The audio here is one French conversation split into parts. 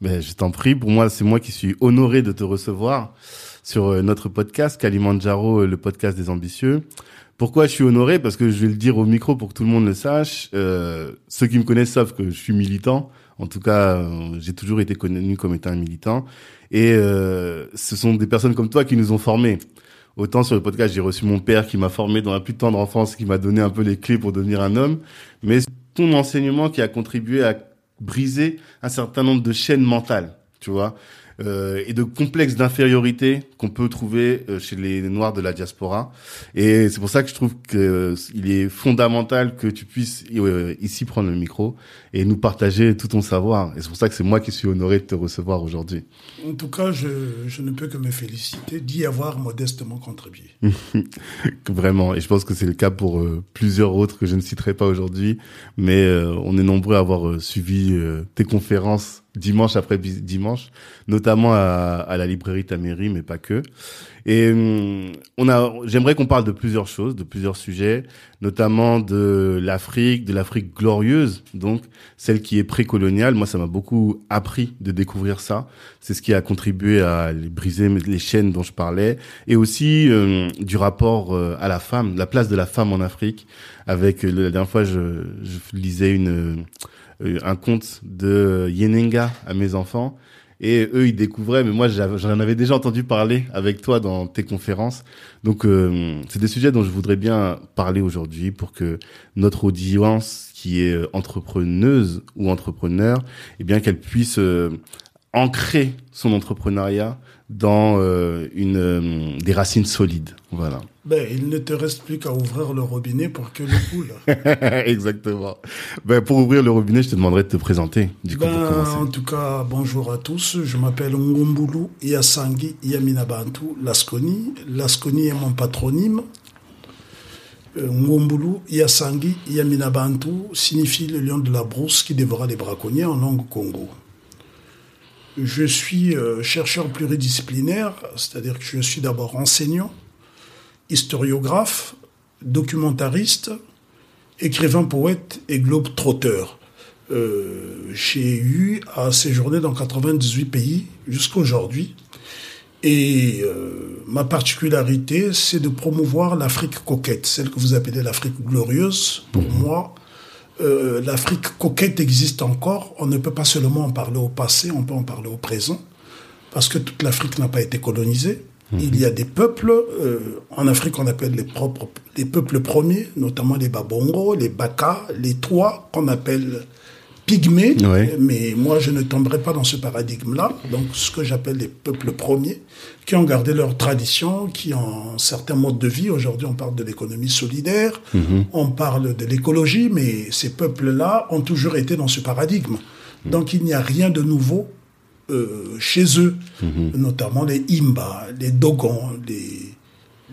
Ben, je t'en prie, pour moi, c'est moi qui suis honoré de te recevoir sur euh, notre podcast, Kalimandjaro, euh, le podcast des ambitieux. Pourquoi je suis honoré? Parce que je vais le dire au micro pour que tout le monde le sache. Euh, ceux qui me connaissent savent que je suis militant. En tout cas, euh, j'ai toujours été connu comme étant un militant. Et euh, ce sont des personnes comme toi qui nous ont formés. Autant sur le podcast, j'ai reçu mon père qui m'a formé dans la plus tendre enfance, qui m'a donné un peu les clés pour devenir un homme. Mais ton enseignement qui a contribué à briser un certain nombre de chaînes mentales, tu vois euh, et de complexes d'infériorité qu'on peut trouver euh, chez les Noirs de la diaspora. Et c'est pour ça que je trouve que euh, il est fondamental que tu puisses ici prendre le micro et nous partager tout ton savoir. Et c'est pour ça que c'est moi qui suis honoré de te recevoir aujourd'hui. En tout cas, je, je ne peux que me féliciter d'y avoir modestement contribué. Vraiment. Et je pense que c'est le cas pour plusieurs autres que je ne citerai pas aujourd'hui. Mais on est nombreux à avoir suivi tes conférences dimanche après dimanche, notamment à, à la librairie Taméry, mais pas que. Et hum, on a, j'aimerais qu'on parle de plusieurs choses, de plusieurs sujets, notamment de l'Afrique, de l'Afrique glorieuse, donc celle qui est précoloniale. Moi, ça m'a beaucoup appris de découvrir ça. C'est ce qui a contribué à briser les chaînes dont je parlais, et aussi hum, du rapport euh, à la femme, la place de la femme en Afrique. Avec la dernière fois, je, je lisais une euh, un conte de Yenenga à mes enfants. Et eux, ils découvraient, mais moi, j'en avais déjà entendu parler avec toi dans tes conférences. Donc, euh, c'est des sujets dont je voudrais bien parler aujourd'hui pour que notre audience, qui est entrepreneuse ou entrepreneur, eh bien, qu'elle puisse euh, ancrer son entrepreneuriat dans euh, une, euh, des racines solides. Voilà. Ben, il ne te reste plus qu'à ouvrir le robinet pour que le coule. Exactement. Ben, pour ouvrir le robinet, je te demanderais de te présenter. Du coup, ben, en tout cas, bonjour à tous. Je m'appelle Ngombulu Yasangi Yaminabantu Lasconi. Lasconi est mon patronyme. Euh, Ngombulu Yasangi Yaminabantu signifie le lion de la brousse qui dévora les braconniers en langue Congo. Je suis euh, chercheur pluridisciplinaire, c'est-à-dire que je suis d'abord enseignant, historiographe, documentariste, écrivain poète et globe-trotteur. Euh, j'ai eu à séjourner dans 98 pays jusqu'à aujourd'hui. Et euh, ma particularité, c'est de promouvoir l'Afrique coquette, celle que vous appelez l'Afrique glorieuse. Pour mmh. moi, euh, l'Afrique coquette existe encore. On ne peut pas seulement en parler au passé, on peut en parler au présent, parce que toute l'Afrique n'a pas été colonisée. Mhm. Il y a des peuples, euh, en Afrique on appelle les, propres, les peuples premiers, notamment les Babongo, les Baka, les Trois, qu'on appelle pygmées, mais moi je ne tomberai pas dans ce paradigme-là. Donc ce que j'appelle les peuples premiers, qui ont gardé leur tradition, qui ont certains modes de vie. Aujourd'hui on parle de l'économie solidaire, mhm. on parle de l'écologie, mais ces peuples-là ont toujours été dans ce paradigme. Mhm. Donc il n'y a rien de nouveau euh, chez eux, mhm. notamment les Imba, les Dogons, les,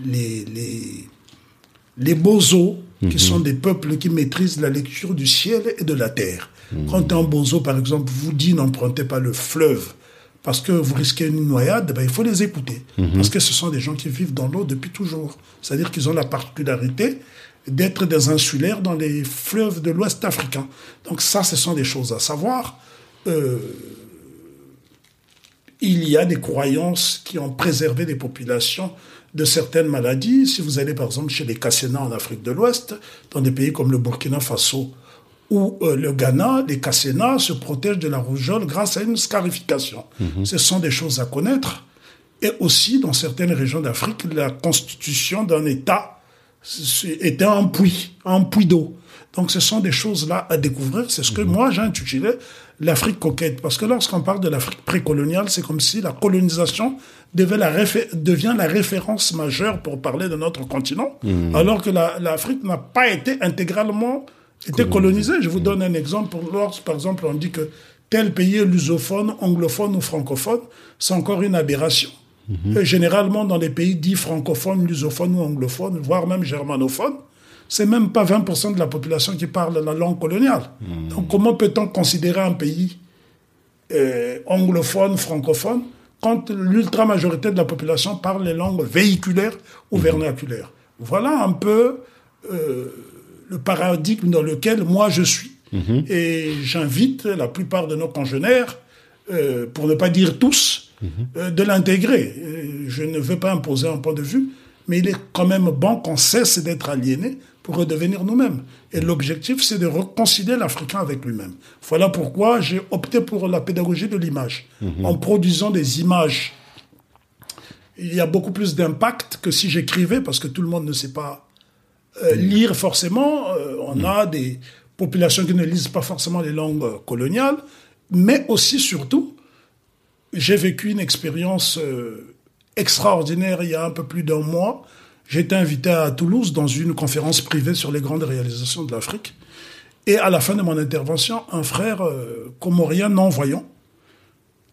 les, les, les Bozo, qui sont des peuples qui maîtrisent la lecture du ciel et de la terre. Quand un bozo, par exemple, vous dit n'empruntez pas le fleuve parce que vous risquez une noyade, ben, il faut les écouter. Parce que ce sont des gens qui vivent dans l'eau depuis toujours. C'est-à-dire qu'ils ont la particularité d'être des insulaires dans les fleuves de l'Ouest africain. Donc ça, ce sont des choses à savoir. Euh, il y a des croyances qui ont préservé des populations de certaines maladies. Si vous allez par exemple chez les Kassénas en Afrique de l'Ouest, dans des pays comme le Burkina Faso ou euh, le Ghana, les Kassénas se protègent de la rougeole grâce à une scarification. Ce sont des choses à connaître. Et aussi, dans certaines régions d'Afrique, la constitution d'un État était un puits, un puits d'eau. Donc ce sont des choses-là à découvrir. C'est ce que moi j'ai intitulé l'Afrique coquette. Parce que lorsqu'on parle de l'Afrique précoloniale, c'est comme si la colonisation devait la devient la référence majeure pour parler de notre continent, alors que l'Afrique n'a pas été intégralement été colonisée. Je vous donne un exemple. Lorsque, par exemple, on dit que tel pays est lusophone, anglophone ou francophone, c'est encore une aberration. Et généralement, dans les pays dits francophones, lusophones ou anglophones, voire même germanophones, c'est même pas 20% de la population qui parle la langue coloniale. Donc comment peut-on considérer un pays euh, anglophone, francophone, quand l'ultra majorité de la population parle les langues véhiculaires ou vernaculaires? Voilà un peu euh, le paradigme dans lequel moi je suis. Et j'invite la plupart de nos congénères, euh, pour ne pas dire tous, de l'intégrer. Je ne veux pas imposer un point de vue, mais il est quand même bon qu'on cesse d'être aliéné pour redevenir nous-mêmes. Et l'objectif, c'est de réconcilier l'Africain avec lui-même. Voilà pourquoi j'ai opté pour la pédagogie de l'image. En produisant des images, il y a beaucoup plus d'impact que si j'écrivais, parce que tout le monde ne sait pas euh, lire forcément. Euh, on a des populations qui ne lisent pas forcément les langues euh, coloniales, mais aussi, surtout, j'ai vécu une expérience euh, extraordinaire il y a un peu plus d'un mois. J'ai été invité à Toulouse dans une conférence privée sur les grandes réalisations de l'Afrique. Et à la fin de mon intervention, un frère euh, comorien non-voyant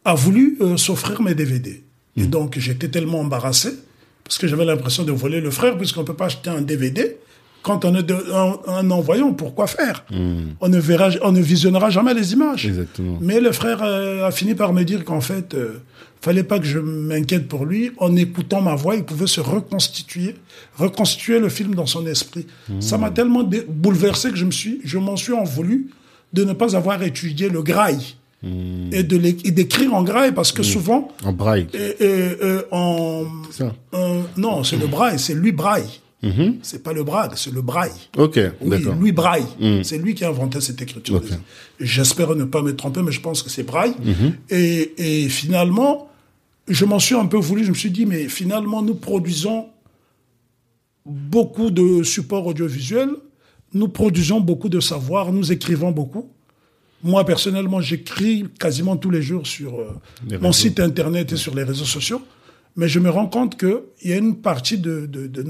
a voulu euh, s'offrir mes DVD. Et donc j'étais tellement embarrassé, parce que j'avais l'impression de voler le frère, puisqu'on ne peut pas acheter un DVD. Quand on est un non-voyant, pourquoi faire on, ne verra, on ne visionnera jamais les images. Exactement. Mais le frère euh, a fini par me dire qu'en fait, euh, fallait pas que je m'inquiète pour lui. En écoutant ma voix, il pouvait se reconstituer, reconstituer le film dans son esprit. Ça m'a tellement bouleversé que je me suis, je m'en suis en voulu de ne pas avoir étudié le et de l'é- et d'écrire en graille parce que souvent, En braille. et, et, euh, en ça. euh, non, c'est le braille, c'est lui braille. C'est pas le braille, c'est le braille. Ok, Oui, d'accord. Louis Braille. C'est lui qui a inventé cette écriture. Ok. J'espère ne pas me tromper, mais je pense que c'est Braille. et, et finalement, je m'en suis un peu voulu. Je me suis dit, mais finalement, nous produisons beaucoup de supports audiovisuels, nous produisons beaucoup de savoir, nous écrivons beaucoup. Moi, personnellement, j'écris quasiment tous les jours sur euh, mon site internet et sur les réseaux sociaux. Mais je me rends compte qu'il y a une partie de, de, de,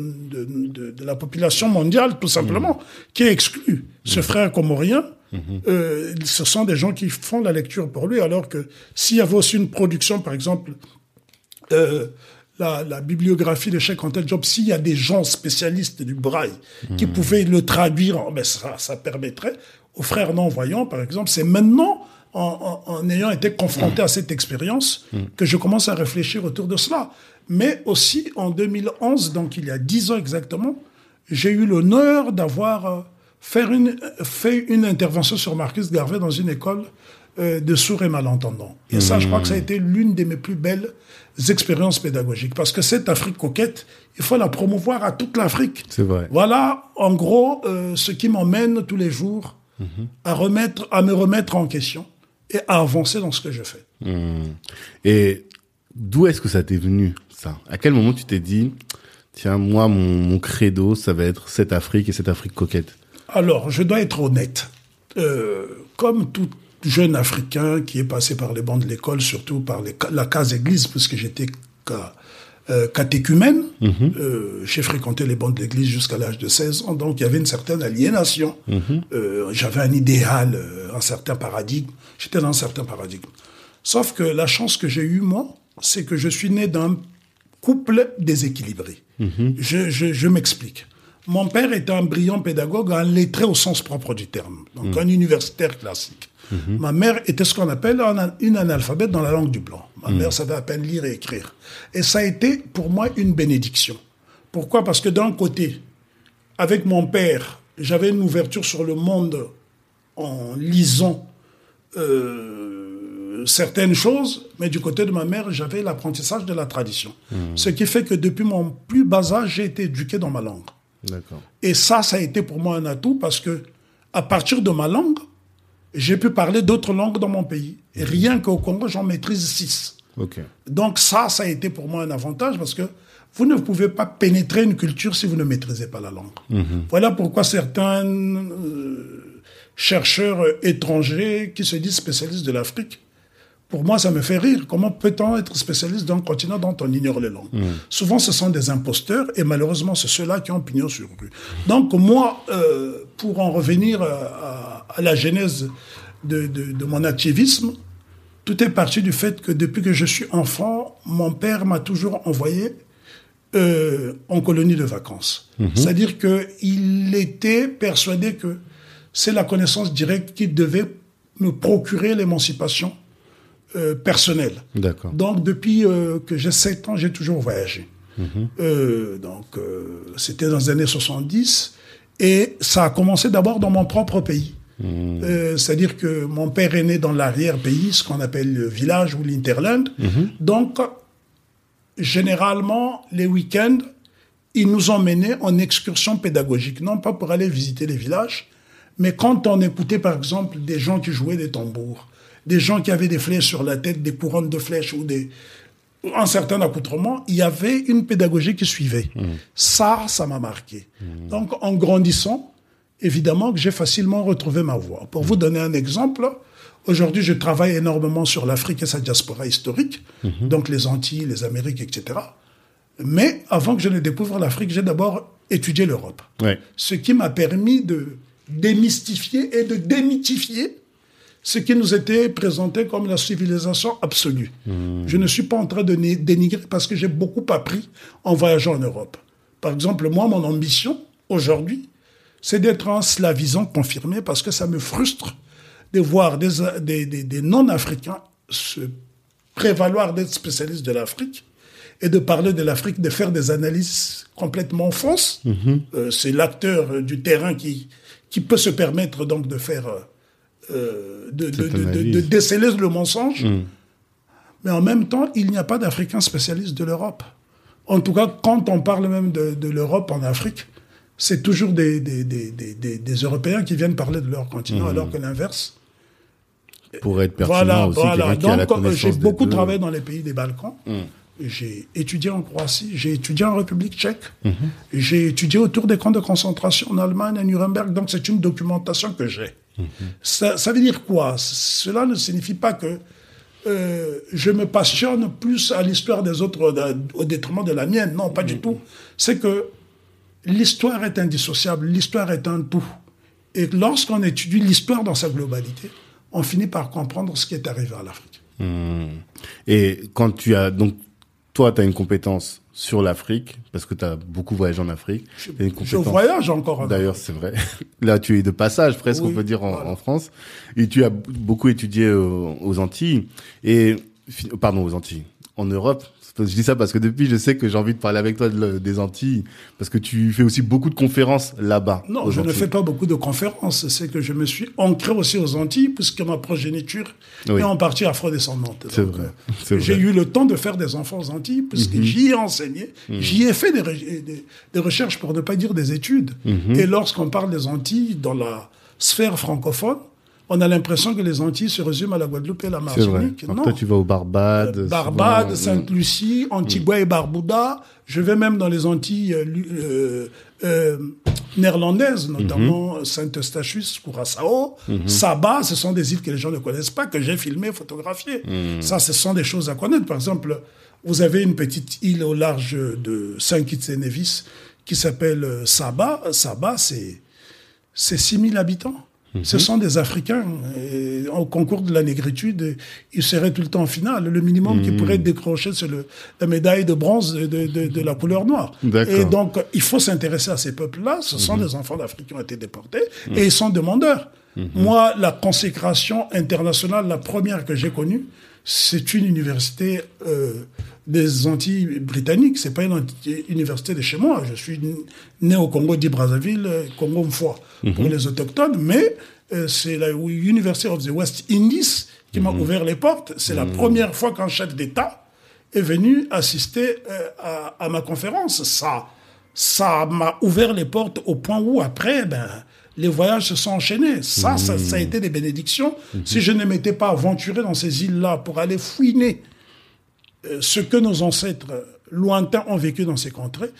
de, la population mondiale, tout simplement, qui est exclue. Ce frère comorien, euh, ce sont des gens qui font la lecture pour lui, alors que s'il y avait aussi une production, par exemple, euh, la, la bibliographie de Cheikh Anta Diop, s'il y a des gens spécialistes du braille qui pouvaient le traduire, en- ben ça, ça permettrait aux frères non-voyants, par exemple, c'est maintenant, en, en- en ayant été confronté à cette expérience, que je commence à réfléchir autour de cela. Mais aussi, en 2011, donc il y a dix ans exactement, j'ai eu l'honneur d'avoir euh, faire une, fait une intervention sur Marcus Garvey dans une école euh, de sourds et malentendants. Et ça, je crois que ça a été l'une de mes plus belles expériences pédagogiques. Parce que cette Afrique coquette, il faut la promouvoir à toute l'Afrique. C'est vrai. Voilà, en gros, euh, ce qui m'emmène tous les jours à, remettre, à me remettre en question et à avancer dans ce que je fais. Et d'où est-ce que ça t'est venu, ça? À quel moment tu t'es dit, tiens, moi, mon, mon credo, ça va être cette Afrique et cette Afrique coquette? Alors, je dois être honnête. Euh, comme tout jeune Africain qui est passé par les bancs de l'école, surtout par les- la case église, puisque j'étais euh, catéchumène, euh, j'ai fréquenté les bancs de l'église jusqu'à l'âge de 16 ans, donc il y avait une certaine aliénation. Euh, J'avais un idéal, euh, un certain paradigme. J'étais dans un certain paradigme. Sauf que la chance que j'ai eue, moi, c'est que je suis né d'un couple déséquilibré. Je, je- je m'explique. Mon père était un brillant pédagogue, un lettré au sens propre du terme, donc un universitaire classique. Ma mère était ce qu'on appelle un- une analphabète dans la langue du blanc. Ma mère savait à peine lire et écrire. Et ça a été pour moi une bénédiction. Pourquoi? Parce que d'un côté, avec mon père, j'avais une ouverture sur le monde en lisant euh, certaines choses, mais du côté de ma mère, j'avais l'apprentissage de la tradition. Ce qui fait que depuis mon plus bas âge, j'ai été éduqué dans ma langue. Et ça, ça a été pour moi un atout parce que à partir de ma langue, j'ai pu parler d'autres langues dans mon pays. Et rien qu'au Congo, j'en maîtrise six. Donc ça, ça a été pour moi un avantage parce que vous ne pouvez pas pénétrer une culture si vous ne maîtrisez pas la langue. Voilà pourquoi certains euh, chercheurs étrangers qui se disent spécialistes de l'Afrique, pour moi, ça me fait rire. Comment peut-on être spécialiste d'un continent dont on ignore les langues Souvent, ce sont des imposteurs et malheureusement, c'est ceux-là qui ont pignon sur rue. Donc moi, euh, pour en revenir à, à la genèse de, de, de mon activisme, tout est parti du fait que depuis que je suis enfant, mon père m'a toujours envoyé euh, en colonie de vacances. C'est-à-dire qu'il était persuadé que c'est la connaissance directe qui devait me procurer l'émancipation euh, personnelle. D'accord. Donc depuis euh, que j'ai 7 ans, j'ai toujours voyagé. Euh, donc c'était dans les années 70 et ça a commencé d'abord dans mon propre pays. Euh, C'est-à-dire que mon père est né dans l'arrière-pays, ce qu'on appelle le village ou l'interland. Donc généralement, les week-ends, ils nous menés en excursion pédagogique, non pas pour aller visiter les villages, mais quand on écoutait par exemple des gens qui jouaient des tambours, des gens qui avaient des flèches sur la tête, des couronnes de flèches ou des un certain accoutrement, il y avait une pédagogie qui suivait. Ça, ça m'a marqué. Donc, en grandissant, évidemment que j'ai facilement retrouvé ma voie. Pour vous donner un exemple, aujourd'hui, je travaille énormément sur l'Afrique et sa diaspora historique, donc les Antilles, les Amériques, etc. Mais avant que je ne découvre l'Afrique, j'ai d'abord étudié l'Europe. Ouais. Ce qui m'a permis de démystifier et de démythifier ce qui nous était présenté comme la civilisation absolue. Je ne suis pas en train de dénigrer parce que j'ai beaucoup appris en voyageant en Europe. Par exemple, moi, mon ambition aujourd'hui, c'est d'être un slavisant confirmé parce que ça me frustre de voir des, des, des- des non-africains se prévaloir d'être spécialistes de l'Afrique et de parler de l'Afrique, de faire des analyses complètement fausses. Euh, c'est l'acteur euh, du terrain qui, qui peut se permettre donc de faire, euh, euh, de, déceler le mensonge. Mais en même temps, il n'y a pas d'Africains spécialistes de l'Europe. En tout cas, quand on parle même de, l'Europe en Afrique, c'est toujours des, des, des, des, des- Européens qui viennent parler de leur continent, alors que l'inverse. Pour être pertinent Voilà, aussi, voilà. Donc, euh, j'ai beaucoup deux. travaillé dans les pays des Balkans. J'ai étudié en Croatie, j'ai étudié en République tchèque, j'ai étudié autour des camps de concentration en Allemagne, à Nuremberg. Donc, c'est une documentation que j'ai. Ça, ça veut dire quoi? Cela ne signifie pas que euh, je me passionne plus à l'histoire des autres au détriment de la mienne. Non, pas du tout. C'est que l'histoire est indissociable, l'histoire est un tout. Et lorsqu'on étudie l'histoire dans sa globalité, on finit par comprendre ce qui est arrivé à l'Afrique. Et quand tu as donc toi tu as une compétence sur l'Afrique parce que tu as beaucoup voyagé en Afrique. T'as une Je voyage encore. en D'ailleurs, c'est vrai. Là, tu es de passage, presque, Oui, on peut dire, en, voilà. en France. Et tu as beaucoup étudié euh, aux Antilles. Et, pardon, aux Antilles. En Europe. Je dis ça parce que depuis, je sais que j'ai envie de parler avec toi de des Antilles. Parce que tu fais aussi beaucoup de conférences là-bas. Non, je ne fais pas beaucoup de conférences. C'est que je me suis ancré aussi aux Antilles, puisque ma progéniture Oui. est en partie afrodescendante. C'est Donc, vrai. euh, C'est J'ai vrai. Mhm. eu le temps de faire des enfants aux Antilles, puisque j'y ai enseigné. J'y ai fait des, re- des- des recherches, pour ne pas dire des études. Mhm. Et lorsqu'on parle des Antilles dans la sphère francophone, on a l'impression que les Antilles se résument à la Guadeloupe et la C'est vrai. Martinique. Non. toi, tu vas aux Barbades. Barbade, souvent. Sainte-Lucie, Antigua et Barbuda. Je vais même dans les Antilles euh, euh, euh, néerlandaises, notamment Saint-Eustachus, Curaçao, Saba. Ce sont des îles que les gens ne connaissent pas, que j'ai filmées, photographiées. Ça, ce sont des choses à connaître. Par exemple, vous avez une petite île au large de Saint-Kitts-et-Nevis qui s'appelle euh, Saba. Saba, c'est c'est 6000 habitants. Ce sont des Africains. Et au concours de la négritude, ils seraient tout le temps en finale. Le minimum qu'ils pourraient décrocher, c'est la médaille de bronze de, de- de- de la couleur noire. Et donc, il faut s'intéresser à ces peuples-là. Ce sont des enfants d'Afrique qui ont été déportés et ils sont demandeurs. Moi, la consécration internationale, la première que j'ai connue, c'est une université euh, des Antilles britanniques. C'est pas une université de chez moi. Je suis né au Congo dit Brazzaville, euh, Congo Mfoa pour les autochtones, mais euh, c'est la University of the West Indies qui m'a ouvert les portes. C'est la première fois qu'un chef d'État est venu assister euh, à, à ma conférence. Ça, ça m'a ouvert les portes au point où après, ben, les voyages se sont enchaînés. Ça, ça, ça a été des bénédictions. Si je ne m'étais pas aventuré dans ces îles-là pour aller fouiner euh, ce que nos ancêtres lointains ont vécu dans ces contrées,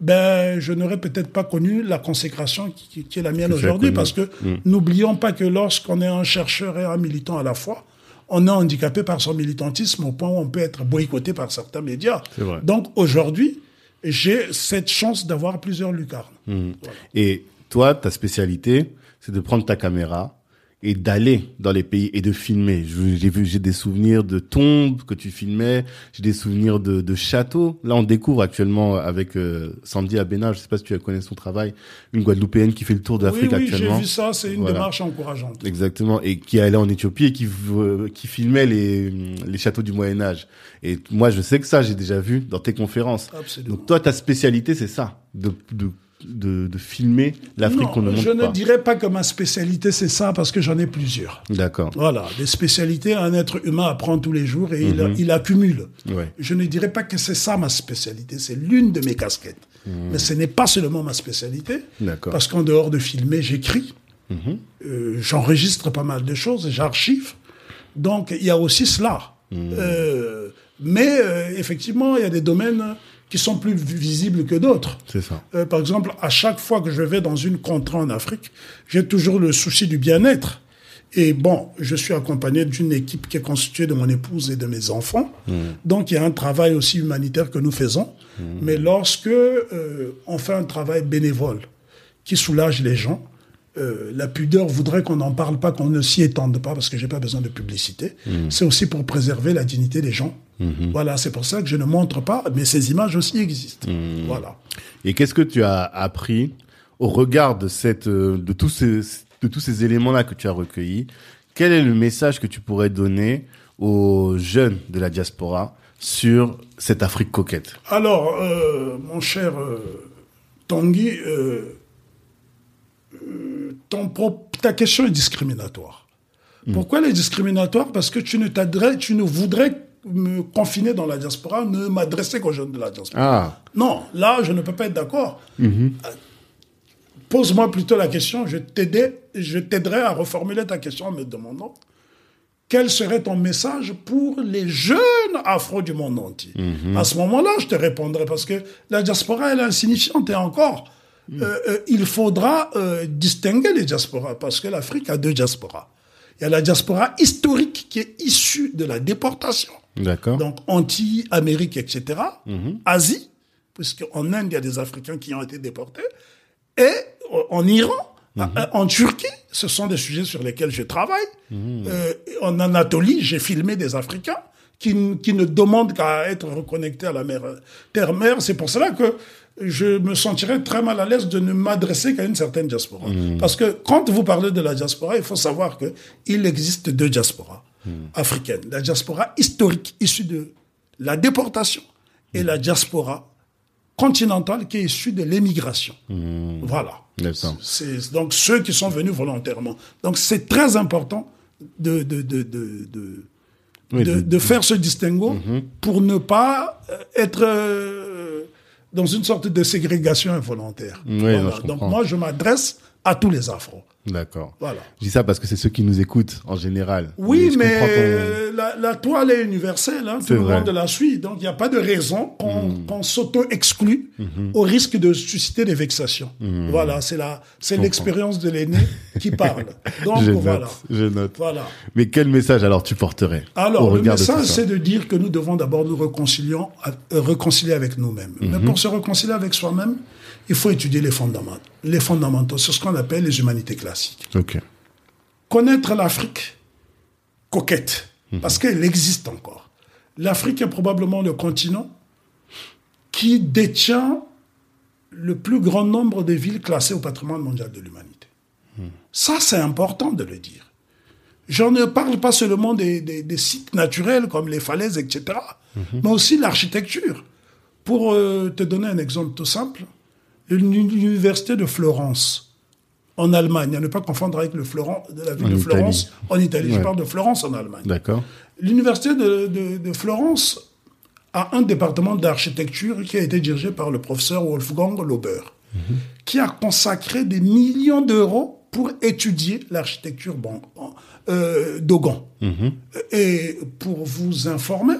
ben, je n'aurais peut-être pas connu la consécration qui, qui- qui est la mienne aujourd'hui, parce que n'oublions pas que lorsqu'on est un chercheur et un militant à la fois, on est handicapé par son militantisme au point où on peut être boycotté par certains médias. Donc aujourd'hui, j'ai cette chance d'avoir plusieurs lucarnes. Voilà. Et toi, ta spécialité, c'est de prendre ta caméra et d'aller dans les pays et de filmer. J'ai vu, j'ai des souvenirs de tombes que tu filmais, j'ai des souvenirs de, de châteaux. Là, on découvre actuellement avec euh, Sandy Abena, je sais pas si tu connais son travail, une Guadeloupéenne qui fait le tour Oui, d'Afrique oui, j'ai actuellement. vu ça, c'est une Voilà. démarche encourageante. Exactement, et qui allait en Éthiopie et qui euh, qui filmait les les châteaux du Moyen Âge. Et moi, je sais que ça, j'ai déjà vu dans tes conférences. Absolument. Donc toi, ta spécialité, c'est ça, de de de, de filmer l'Afrique qu'on ne montre je pas. ne dirais pas que ma spécialité c'est ça parce que j'en ai plusieurs. D'accord. Voilà, des spécialités, un être humain apprend tous les jours et Mhm. il, il accumule. Ouais. Je ne dirais pas que c'est ça ma spécialité, c'est l'une de mes casquettes. Mais ce n'est pas seulement ma spécialité, Mhm. D'accord. parce qu'en dehors de filmer, j'écris, Mhm. Euh, j'enregistre pas mal de choses, j'archive. Donc il y a aussi cela. Mhm. Euh, mais euh, effectivement, il y a des domaines qui sont plus visibles que d'autres. C'est ça. Euh, par exemple, à chaque fois que je vais dans une contrée en Afrique, j'ai toujours le souci du bien-être. Et bon, je suis accompagné d'une équipe qui est constituée de mon épouse et de mes enfants. Donc, il y a un travail aussi humanitaire que nous faisons. Mais lorsque euh, on fait un travail bénévole qui soulage les gens, euh, la pudeur voudrait qu'on n'en parle pas, qu'on ne s'y étende pas, parce que j'ai pas besoin de publicité. C'est aussi pour préserver la dignité des gens. Voilà, c'est pour ça que je ne montre pas, mais ces images aussi existent. Voilà. Et qu'est-ce que tu as appris au regard de cette, euh, de tous ces, de tous ces éléments-là que tu as recueillis? Quel est le message que tu pourrais donner aux jeunes de la diaspora sur cette Afrique coquette? Alors, euh, mon cher euh, Tanguy, ton ta question est discriminatoire. Pourquoi elle est discriminatoire? Parce que tu ne t'adresses, tu ne voudrais me confiner dans la diaspora, ne m'adresser qu'aux jeunes de la diaspora. Ah, Non, là, je ne peux pas être d'accord. Euh, Pose-moi plutôt la question, je t'aiderai, je t'aiderai à reformuler ta question en me demandant quel serait ton message pour les jeunes afro du monde entier. À ce moment-là, je te répondrai parce que la diaspora elle est insignifiante et encore, euh, euh, il faudra euh, distinguer les diasporas parce que l'Afrique a deux diasporas. Il y a la diaspora historique qui est issue de la déportation d'accord. donc Antilles, Amérique, etc., Asie, puisqu'en Inde, il y a des Africains qui ont été déportés, et en Iran, euh, en Turquie, ce sont des sujets sur lesquels je travaille. Euh, en Anatolie, j'ai filmé des Africains qui, qui ne demandent qu'à être reconnectés à la mer, terre-mer. C'est pour cela que je me sentirais très mal à l'aise de ne m'adresser qu'à une certaine diaspora. Parce que quand vous parlez de la diaspora, il faut savoir que il existe deux diasporas africaines. La diaspora historique issue de la déportation et la diaspora continentale qui est issue de l'émigration. Voilà. C'est donc ceux qui sont venus volontairement. Donc c'est très important de, de, de, de, de, Oui, faire ce distinguo pour ne pas euh, être euh, dans une sorte de ségrégation involontaire. Oui, Voilà. Donc moi, je m'adresse à tous les afros. D'accord. Voilà. Je dis ça parce que c'est ceux qui nous écoutent en général. Oui, mais la, la toile est universelle, hein, tout C'est le monde la suit, donc il n'y a pas de raison qu'on qu'on s'auto-exclue au risque de susciter des vexations. Voilà, c'est la, c'est comprends. l'expérience de l'aîné qui parle. Donc je voilà, note, je note. voilà. Mais quel message alors tu porterais Alors, le message, c'est de dire que nous devons d'abord nous réconcilier, euh, réconcilier avec nous-mêmes. Mais Mhm. pour se réconcilier avec soi-même, il faut étudier les fondamentaux. Les fondamentaux, c'est ce qu'on appelle les humanités classiques. Connaître l'Afrique coquette, Mhm. parce qu'elle existe encore. L'Afrique est probablement le continent qui détient le plus grand nombre de villes classées au patrimoine mondial de l'humanité. Mhm. Ça, c'est important de le dire. Je ne parle pas seulement des, des- des sites naturels comme les falaises, etc., mais aussi l'architecture. Pour euh, te donner un exemple tout simple, l'université de Florence, en Allemagne, à ne pas confondre avec le Floren- de la ville En de Florence Italie. en Italie. Je parle de Florence en Allemagne. D'accord. L'université de, de- de Florence a un département d'architecture qui a été dirigé par le professeur Wolfgang Lauber, qui a consacré des millions d'euros pour étudier l'architecture bon, euh, Dogon. Et pour vous informer,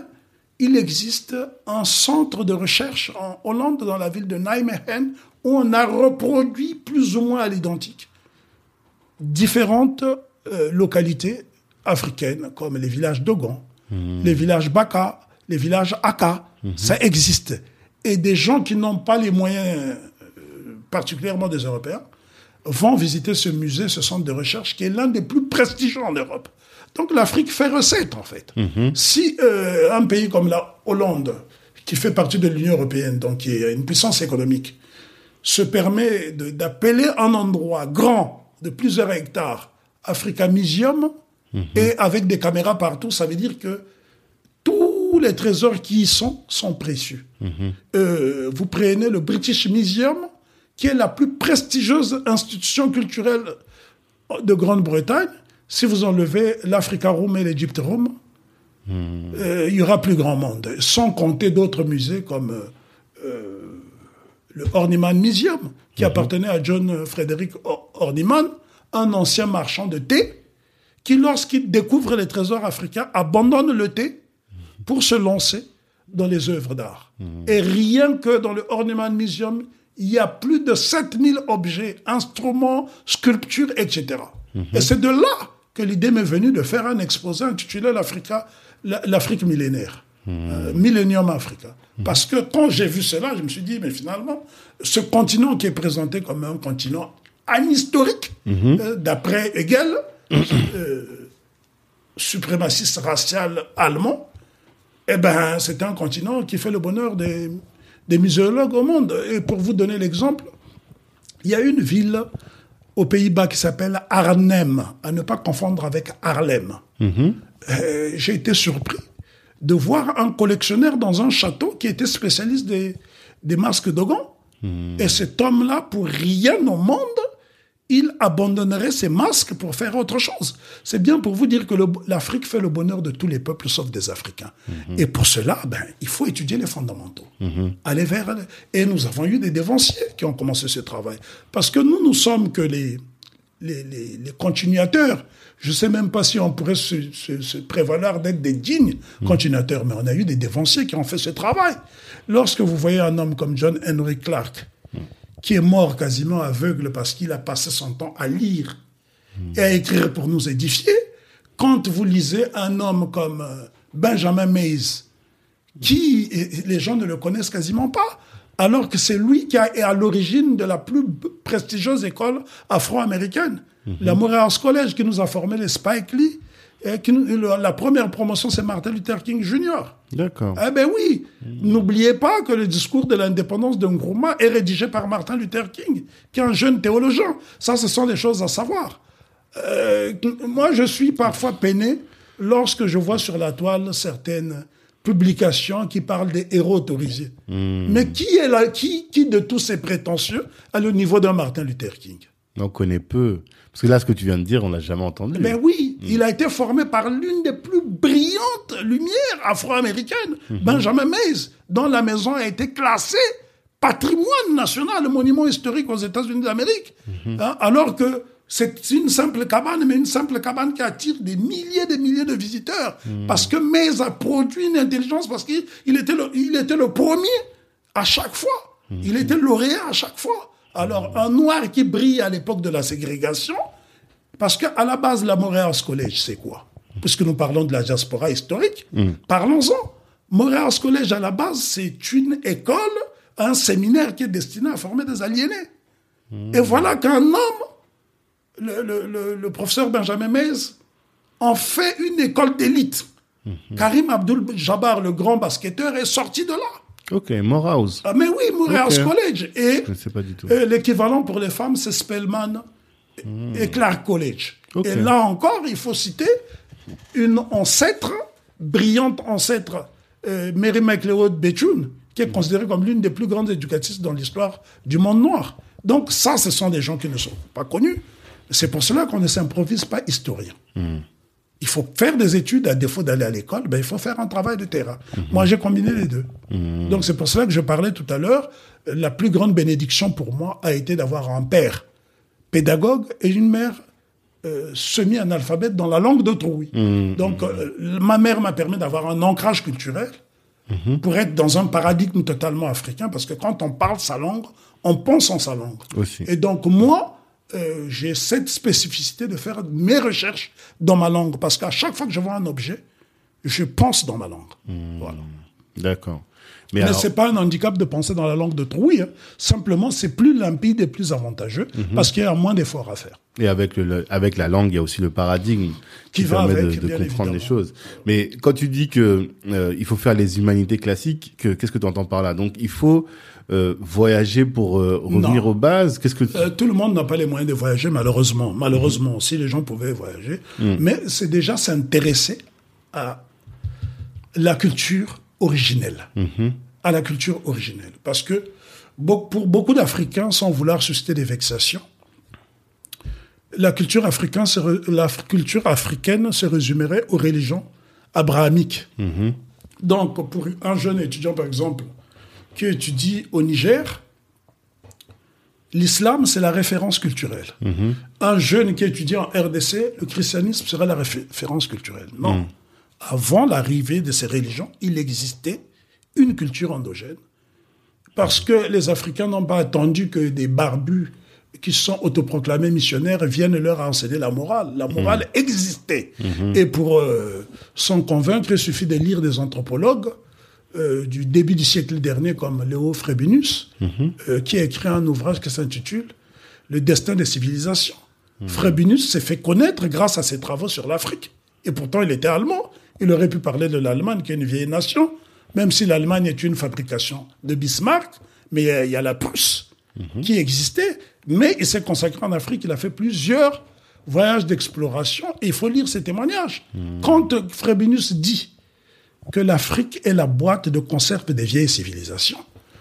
il existe un centre de recherche en Hollande, dans la ville de Nijmegen, où on a reproduit plus ou moins à l'identique différentes euh, localités africaines, comme les villages Dogon, les villages Baka, les villages Aka. Ça existe. Et des gens qui n'ont pas les moyens, euh, particulièrement des Européens, vont visiter ce musée, ce centre de recherche, qui est l'un des plus prestigieux en Europe. Donc l'Afrique fait recette, en fait. Si euh, un pays comme la Hollande, qui fait partie de l'Union européenne, donc qui est une puissance économique, se permet d'appeler un endroit grand de plusieurs hectares Africa Museum et avec des caméras partout, ça veut dire que tous les trésors qui y sont sont précieux. Euh, vous prenez le British Museum, qui est la plus prestigieuse institution culturelle de Grande-Bretagne. Si vous enlevez l'Africa Room et l'Egypt Room, euh, il y aura plus grand monde. Sans compter d'autres musées comme euh, le Horniman Museum, qui appartenait à John Frederick Or- Horniman, un ancien marchand de thé, qui, lorsqu'il découvre les trésors africains, abandonne le thé pour se lancer dans les œuvres d'art. Et rien que dans le Horniman Museum, il y a plus de 7000 objets, instruments, sculptures, etc. Et c'est de là que l'idée m'est venue de faire un exposé intitulé l'Afrique millénaire. Euh, Millennium Africa. Parce que quand j'ai vu cela, je me suis dit, mais finalement, ce continent qui est présenté comme un continent anhistorique, euh, d'après Hegel, euh, suprémaciste racial allemand, eh ben, c'est un continent qui fait le bonheur des, des muséologues au monde. Et pour vous donner l'exemple, il y a une ville aux Pays-Bas qui s'appelle Arnhem, à ne pas confondre avec Harlem. Euh, J'ai été surpris de voir un collectionneur dans un château qui était spécialiste des, des masques de gants. Et cet homme-là, pour rien au monde, il abandonnerait ses masques pour faire autre chose. C'est bien pour vous dire que l'Afrique fait le bonheur de tous les peuples sauf des Africains. Et pour cela, ben, il faut étudier les fondamentaux. Aller vers... Et nous avons eu des dévanciers qui ont commencé ce travail. Parce que nous, nous sommes que les, les, les, les continuateurs. Je ne sais même pas si on pourrait se, se- se prévaloir d'être des dignes continuateurs, mais on a eu des dévanciers qui ont fait ce travail. Lorsque vous voyez un homme comme John Henry Clark, qui est mort quasiment aveugle parce qu'il a passé son temps à lire et à écrire pour nous édifier, quand vous lisez un homme comme euh, Benjamin Mays, qui les gens ne le connaissent quasiment pas, alors que c'est lui qui est à l'origine de la plus prestigieuse école afro-américaine, la Morehouse College, qui nous a formé les Spike Lee. Et qui nous- le- la première promotion, c'est Martin Luther King Jr. D'accord. Eh ben oui, n'oubliez pas que le discours de l'indépendance de Nkrumah est rédigé par Martin Luther King, qui est un jeune théologien. Ça, ce sont des choses à savoir. Euh, moi, je suis parfois peiné lorsque je vois sur la toile certaines publications qui parlent des héros autorisés. Mais qui est là, qui, qui de tous ces prétentieux a le niveau d'un Martin Luther King? On connaît peu. Parce que là, ce que tu viens de dire, on l'a jamais entendu. Mais oui, il a été formé par l'une des plus brillantes lumières afro-américaines, Benjamin Mays, dont la maison a été classée patrimoine national, monument historique aux États-Unis d'Amérique. Hein, alors que c'est une simple cabane, mais une simple cabane qui attire des milliers et des milliers de visiteurs. Parce que Mays a produit une intelligence, parce qu'il il était, le, il était le premier à chaque fois. Il était lauréat à chaque fois. Alors, un noir qui brille à l'époque de la ségrégation, parce qu'à la base, la Montréal College, c'est quoi? Puisque nous parlons de la diaspora historique, parlons-en. Montréal College, à la base, c'est une école, un séminaire qui est destiné à former des aliénés. Et voilà qu'un homme, le, le- le- le professeur Benjamin Mays, en fait une école d'élite. Karim Abdul-Jabbar, le grand basketteur, est sorti de là. Ok, Morehouse. Ah, mais oui, Ok. College. Et Je ne sais pas du tout. euh, l'équivalent pour les femmes, c'est Spelman et Clark College. Et là encore, il faut citer une ancêtre, brillante ancêtre, euh, Mary McLeod Bethune, qui est considérée comme l'une des plus grandes éducatrices dans l'histoire du monde noir. Donc ça, ce sont des gens qui ne sont pas connus. C'est pour cela qu'on ne s'improvise pas historien. Il faut faire des études, à défaut d'aller à l'école, ben, il faut faire un travail de terrain. Moi, j'ai combiné les deux. Donc, c'est pour cela que je parlais tout à l'heure, la plus grande bénédiction pour moi a été d'avoir un père pédagogue et une mère euh, semi-analphabète dans la langue d'autrui. Donc, euh, ma mère m'a permis d'avoir un ancrage culturel pour être dans un paradigme totalement africain, parce que quand on parle sa langue, on pense en sa langue. Aussi. Et donc, moi, euh, j'ai cette spécificité de faire mes recherches dans ma langue, parce qu'à chaque fois que je vois un objet, je pense dans ma langue. Voilà. D'accord. Mais Mais alors, c'est pas un handicap de penser dans la langue de trouille. hein. Simplement, c'est plus limpide et plus avantageux Mhm. parce qu'il y a moins d'efforts à faire. et avec le, avec la langue, il y a aussi le paradigme qui, Qui va permet avec, de, comprendre les choses. Mais quand tu dis que euh, il faut faire les humanités classiques, que- qu'est-ce que tu entends par là? Donc, il faut euh, voyager pour euh, revenir Non. aux bases? Qu'est-ce que tu- Euh, tout le monde n'a pas les moyens de voyager, malheureusement. Malheureusement, si les gens pouvaient voyager. Mais c'est déjà s'intéresser à la culture originelle. À la culture originelle. Parce que pour beaucoup d'Africains, sans vouloir susciter des vexations, la culture, africaine la culture africaine se résumerait aux religions abrahamiques. Donc, pour un jeune étudiant, par exemple, qui étudie au Niger, l'islam, c'est la référence culturelle. Un jeune qui étudie en RDC, le christianisme serait la réfé- référence culturelle. Non. Avant l'arrivée de ces religions, il existait une culture endogène. Parce que les Africains n'ont pas attendu que des barbus qui sont autoproclamés missionnaires viennent leur enseigner la morale. La morale existait. Et pour euh, s'en convaincre, il suffit de lire des anthropologues euh, du début du siècle dernier, comme Léo Frébinus, euh, qui a écrit un ouvrage qui s'intitule Le destin des civilisations. Frébinus s'est fait connaître grâce à ses travaux sur l'Afrique. Et pourtant, il était allemand. Il aurait pu parler de l'Allemagne, qui est une vieille nation, même si l'Allemagne est une fabrication de Bismarck, mais il y a- il y a la Prusse qui existait. Mais il s'est consacré en Afrique. Il a fait plusieurs voyages d'exploration. Et il faut lire ses témoignages. Quand euh, Frébinus dit que l'Afrique est la boîte de conserve des vieilles civilisations.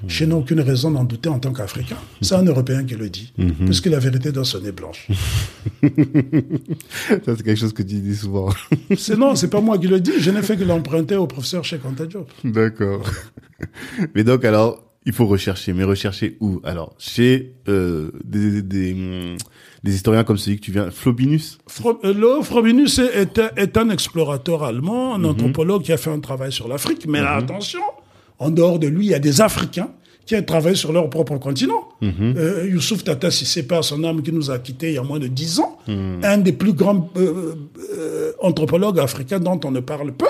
Je n'ai aucune raison d'en douter en tant qu'Africain. C'est un Européen qui le dit, puisque la vérité doit sonner blanche. Ça, c'est quelque chose que tu dis souvent. C'est non, c'est pas moi qui le dis. Je n'ai fait que l'emprunter au professeur Cheikh Anta Diop. D'accord. Mais donc, alors, il faut rechercher. Mais rechercher où? Alors, chez euh, des, des, hum, des historiens comme celui que tu viens, Flobinus. Fro- euh, Léo Frobinus est, un explorateur allemand, un anthropologue qui a fait un travail sur l'Afrique. Mais là, attention, en dehors de lui, il y a des Africains qui ont travaillé sur leur propre continent. Euh, Youssouf Tata Sissé, par son âme, qui nous a quittés il y a moins de dix ans, un des plus grands euh, euh, anthropologues africains dont on ne parle peu.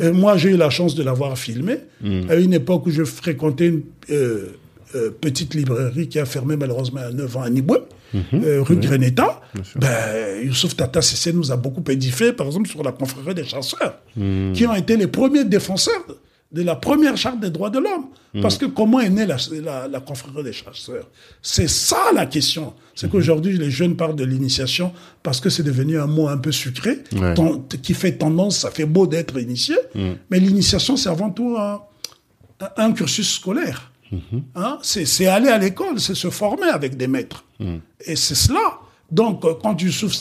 Et moi, j'ai eu la chance de l'avoir filmé. À une époque où je fréquentais une euh, petite librairie qui a fermé malheureusement à 9 ans à Niboué, euh, rue Greneta. Ben, Youssouf Tata Sissé nous a beaucoup édifié, par exemple, sur la confrérie des chasseurs, qui ont été les premiers défenseurs de la première charte des droits de l'homme. Parce que comment est née la, la, la confrérie des chasseurs? C'est ça la question. C'est qu'aujourd'hui, les jeunes parlent de l'initiation parce que c'est devenu un mot un peu sucré, Ouais. ton- qui fait tendance, ça fait beau d'être initié. Mais l'initiation, c'est avant tout un cursus scolaire. Hein, c'est aller à l'école, c'est se former avec des maîtres. Et c'est cela. Donc, euh, quand Youssouf,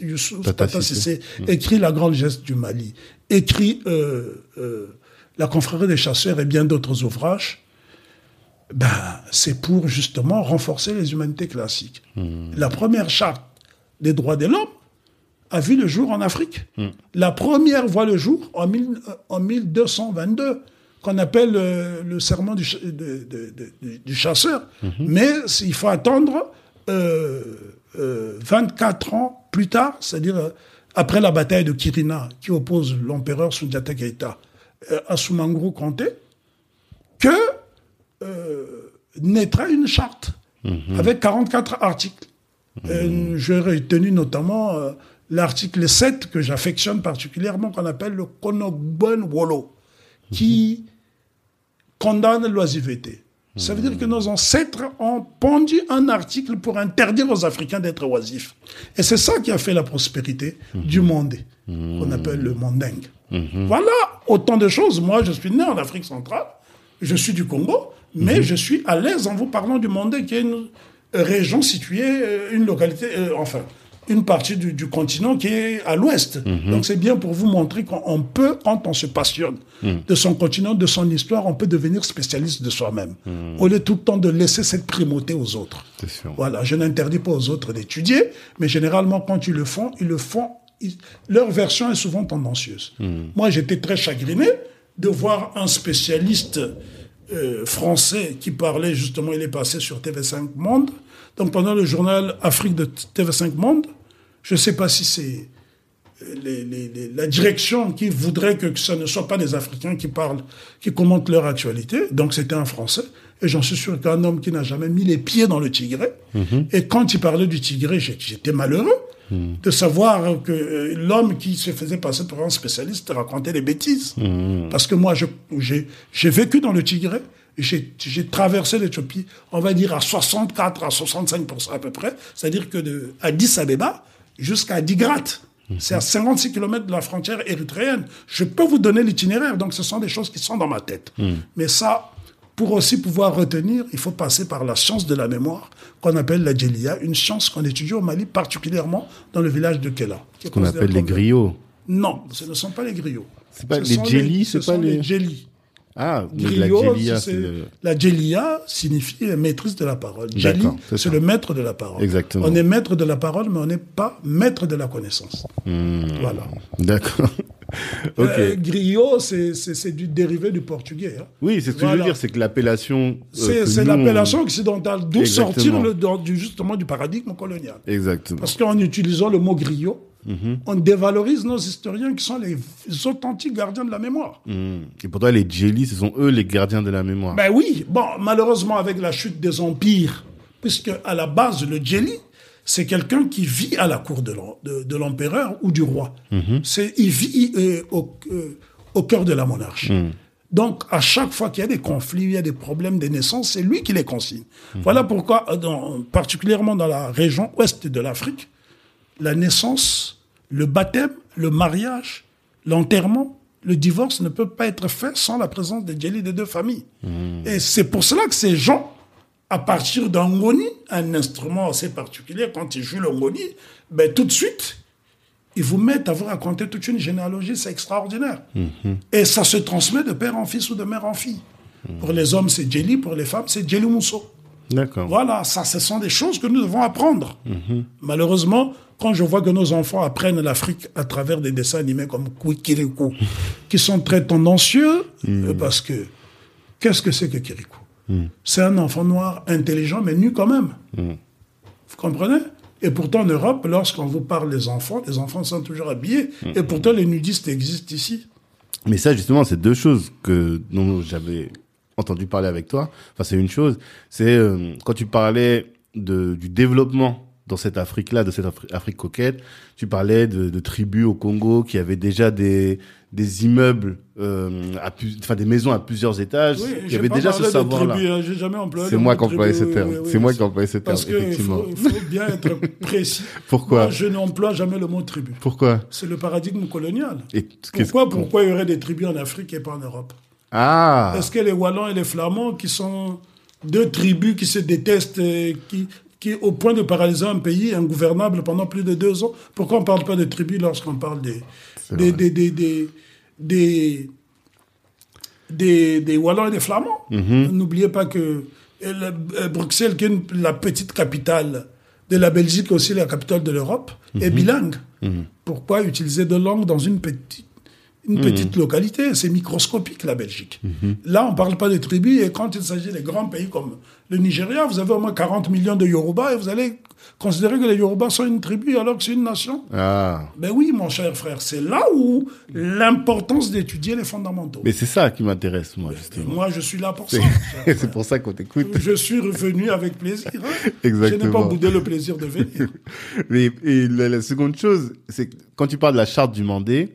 Youssouf Tata. Cissé écrit La Grande Geste du Mali, écrit euh, euh, La Confrérie des Chasseurs et bien d'autres ouvrages, ben, c'est pour justement renforcer les humanités classiques. La première charte des droits de l'homme a vu le jour en Afrique. La première voit le jour en, mille- en 1222, qu'on appelle euh, le serment du, ch- de- de- de- du chasseur. Mais c- il faut attendre euh, euh, 24 ans plus tard, c'est-à-dire euh, après la bataille de Kirina, qui oppose l'empereur Sundiata Keita euh, à Soumangou Kanté, que euh, naîtra une charte avec 44 articles. Euh, J'ai retenu notamment euh, l'article 7 que j'affectionne particulièrement, qu'on appelle le Konogben Wolo, qui condamne l'oisiveté. Ça veut dire que nos ancêtres ont pondu un article pour interdire aux Africains d'être oisifs. Et c'est ça qui a fait la prospérité du monde, qu'on appelle le mondingue. Voilà autant de choses. Moi, je suis né en Afrique centrale, je suis du Congo, mais je suis à l'aise en vous parlant du monde qui est une région située, euh, une localité, euh, enfin, une partie du, du, continent qui est à l'ouest. Donc c'est bien pour vous montrer qu'on peut, quand on se passionne de son continent, de son histoire, on peut devenir spécialiste de soi-même. Au lieu tout le temps de laisser cette primauté aux autres. Voilà, je n'interdis pas aux autres d'étudier, mais généralement quand ils le font, ils le font, ils, leur version est souvent tendancieuse. Moi j'étais très chagriné de voir un spécialiste euh, français qui parlait justement, il est passé sur TV5 Monde. Donc pendant le journal Afrique de TV5 Monde, je ne sais pas si c'est les, les, les, la direction qui voudrait que, que ce ne soit pas des Africains qui parlent, qui commentent leur actualité. Donc c'était un Français. Et j'en suis sûr qu'un homme qui n'a jamais mis les pieds dans le Tigré. Mm -hmm. Et quand il parlait du Tigré, j'étais malheureux mm. de savoir que euh, l'homme qui se faisait passer pour un spécialiste racontait des bêtises. Mm. Parce que moi, j'ai vécu dans le Tigré. J'ai traversé l'Éthiopie, on va dire à 64 à 65% à peu près. C'est-à-dire que de Addis Abeba jusqu'à Digrat. C'est à 56 km de la frontière érythréenne. Je peux vous donner l'itinéraire, donc ce sont des choses qui sont dans ma tête. Mm. Mais ça, pour aussi pouvoir retenir, il faut passer par la science de la mémoire, qu'on appelle la djelia, une science qu'on étudie au Mali, particulièrement dans le village de Kela. Ce qu'on appelle les griots. Non, ce ne sont pas les griots. Pas les djeli, c'est pas les... les. Ah, Griot, la djelia, le... signifie la maîtrise de la parole. Djeli, c'est le maître de la parole. Exactement. On est maître de la parole, mais on n'est pas maître de la connaissance. Hmm, Voilà. D'accord. ok. Euh, griot, c'est- du dérivé du portugais. hein. oui, c'est ce que je veux dire, c'est que l'appellation. euh, C'est on- l'appellation occidentale, d'où sortir le, dans- du, justement du paradigme colonial. Exactement. Parce qu'en utilisant le mot griot, Mhm. on dévalorise nos historiens qui sont les authentiques gardiens de la mémoire. Hmm. Et pourtant, les djeli, ce sont eux les gardiens de la mémoire. Ben oui, bon, malheureusement, avec la chute des empires, puisque à la base, le djeli, c'est quelqu'un qui vit à la cour de l'em- de de l'empereur ou du roi. C'est, il vit euh, au, euh, au cœur de la monarchie. Donc, à chaque fois qu'il y a des conflits, il y a des problèmes des naissances, c'est lui qui les consigne. Voilà pourquoi, euh, dans- particulièrement dans la région ouest de l'Afrique, la naissance, le baptême, le mariage, l'enterrement, le divorce ne peut pas être fait sans la présence des djeli des deux familles. Et c'est pour cela que ces gens, à partir d'un ngoni, un instrument assez particulier, quand ils jouent le ngoni, ben, tout de suite, ils vous mettent à vous raconter toute une généalogie, c'est extraordinaire. Et ça se transmet de père en fils ou de mère en fille. Pour les hommes, c'est Djeli, pour les femmes, c'est Djeli Mousso. D'accord. Voilà, ça, ce sont des choses que nous devons apprendre. Malheureusement, quand je vois que nos enfants apprennent l'Afrique à travers des dessins animés comme Kirikou, qui sont très tendancieux, euh, parce que qu'est-ce que c'est que Kirikou C'est un enfant noir intelligent, mais nu quand même. Vous comprenez? Et pourtant, en Europe, lorsqu'on vous parle des enfants, les enfants sont toujours habillés. Et pourtant, les nudistes existent ici. Mais ça, justement, c'est deux choses que dont j'avais entendu parler avec toi. Enfin, c'est une chose. C'est euh, quand tu parlais de, du développement dans cette Afrique-là, de cette Afri- Afrique coquette, tu parlais de, de tribus au Congo qui avaient déjà des, des immeubles, euh, enfin des maisons à plusieurs étages. Oui, avait pas déjà ce savoir-là. hein, J'ai jamais employé C'est moi qui employais ce terme. oui, oui, C'est moi qui employais ce terme, Parce qu'il effectivement. faut, il faut bien être précis. Pourquoi Moi, je n'emploie jamais le mot tribu. Pourquoi C'est le paradigme colonial. Et Pourquoi, pourquoi il y aurait des tribus en Afrique et pas en Europe? Ah, Est-ce que les Wallons et les Flamands, qui sont deux tribus qui se détestent, qui, qui au point de paralyser un pays ingouvernable pendant plus de deux ans, pourquoi on ne parle pas de tribus lorsqu'on parle des, des, des, des, des, des, des, des Wallons et des Flamands Mhm. N'oubliez pas que le- euh, Bruxelles, qui est une- la petite capitale de la Belgique, est aussi la capitale de l'Europe, est Mhm. bilingue. Pourquoi utiliser deux langues dans une petite, une petite localité C'est microscopique, la Belgique. Là, on ne parle pas de tribus, et quand il s'agit des grands pays comme le Nigeria, vous avez au moins 40 millions de Yoruba, et vous allez considérer que les Yoruba sont une tribu alors que c'est une nation ah. Ben oui, mon cher frère, c'est là où l'importance d'étudier les fondamentaux. Mais c'est ça qui m'intéresse, moi, justement. Moi, je suis là pour ça. C'est pour ça qu'on t'écoute. Je suis revenu avec plaisir. hein. Je n'ai Exactement. pas boudé le plaisir de venir. Mais, et la, la seconde chose, c'est quand tu parles de la charte du Mandé,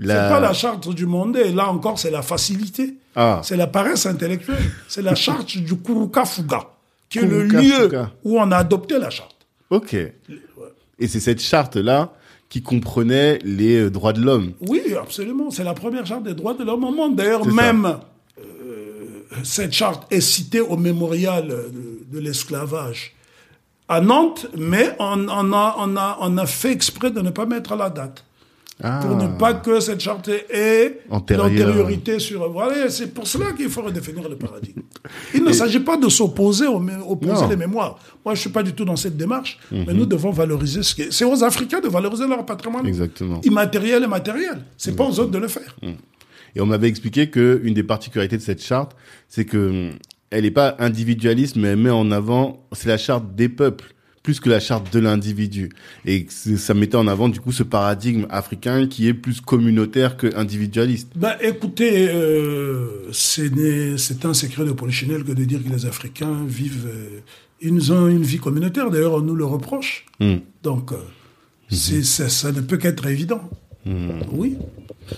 La- C'est pas la charte du monde, et là encore, c'est la facilité. Ah. C'est la paresse intellectuelle. C'est la charte du Kuruka Fuga, qui est le lieu où on a adopté la charte. Ok. Et c'est cette charte-là qui comprenait les euh, droits de l'homme. Oui, absolument. C'est la première charte des droits de l'homme au monde. D'ailleurs, même euh, cette charte est citée au mémorial de, de l'esclavage à Nantes, mais on, on a, on, a, on a fait exprès de ne pas mettre la date. Ah. Pour ne pas que cette charte ait l'antériorité sur... Voilà, c'est pour cela qu'il faut redéfinir le paradigme. Il ne s'agit pas de s'opposer, aux opposer. Mhm. les mémoires. Moi, je suis pas du tout dans cette démarche, mais nous devons valoriser ce qui est... C'est aux Africains de valoriser leur patrimoine Exactement. immatériel et matériel. C'est pas aux autres de le faire. Et on m'avait expliqué que une des particularités de cette charte, c'est que elle n'est pas individualiste, mais elle met en avant, c'est la charte des peuples plus que la charte de l'individu. Et ça mettait en avant du coup ce paradigme africain qui est plus communautaire que individualiste. Ben, écoutez, euh, c'est un secret de polichinelle que de dire que les Africains vivent... euh, ils ont une vie communautaire, d'ailleurs, on nous le reproche. Hum. Donc, euh, c'est- ça ne peut qu'être évident. Oui.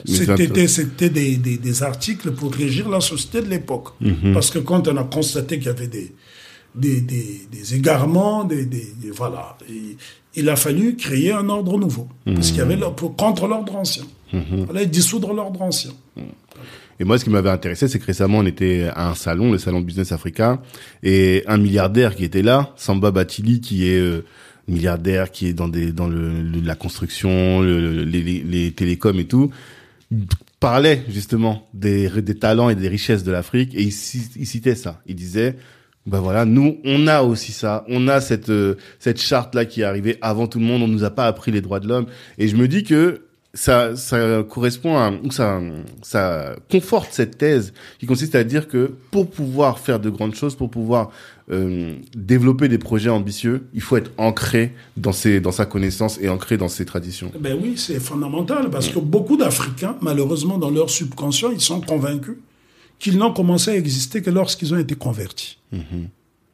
Mais c'est C'était des, des articles pour régir la société de l'époque. Parce que quand on a constaté qu'il y avait des, des, des, des égarements, des, des, des- voilà, il, il a fallu créer un ordre nouveau. Parce qu'il y avait le- pour, contre l'ordre ancien. Il fallait dissoudre l'ordre ancien. Et moi, ce qui m'avait intéressé, c'est que récemment, on était à un salon, le salon Business Africa, et un milliardaire qui était là, Samba Batili, qui est euh, milliardaire, qui est dans des dans le, le- la construction, le- le- les, les, télécoms et tout, parlait justement des, des talents et des richesses de l'Afrique, et il, il citait ça. Il disait, ben voilà, nous, on a aussi ça, on a cette euh, cette charte là qui est arrivée avant tout le monde, on nous a pas appris les droits de l'homme, et je me dis que ça, ça correspond à, ou ça, ça conforte cette thèse qui consiste à dire que pour pouvoir faire de grandes choses, pour pouvoir euh, développer des projets ambitieux, il faut être ancré dans ses, dans sa connaissance et ancré dans ses traditions. Ben oui, c'est fondamental parce que beaucoup d'Africains, malheureusement, dans leur subconscient, ils sont convaincus qu'ils n'ont commencé à exister que lorsqu'ils ont été convertis.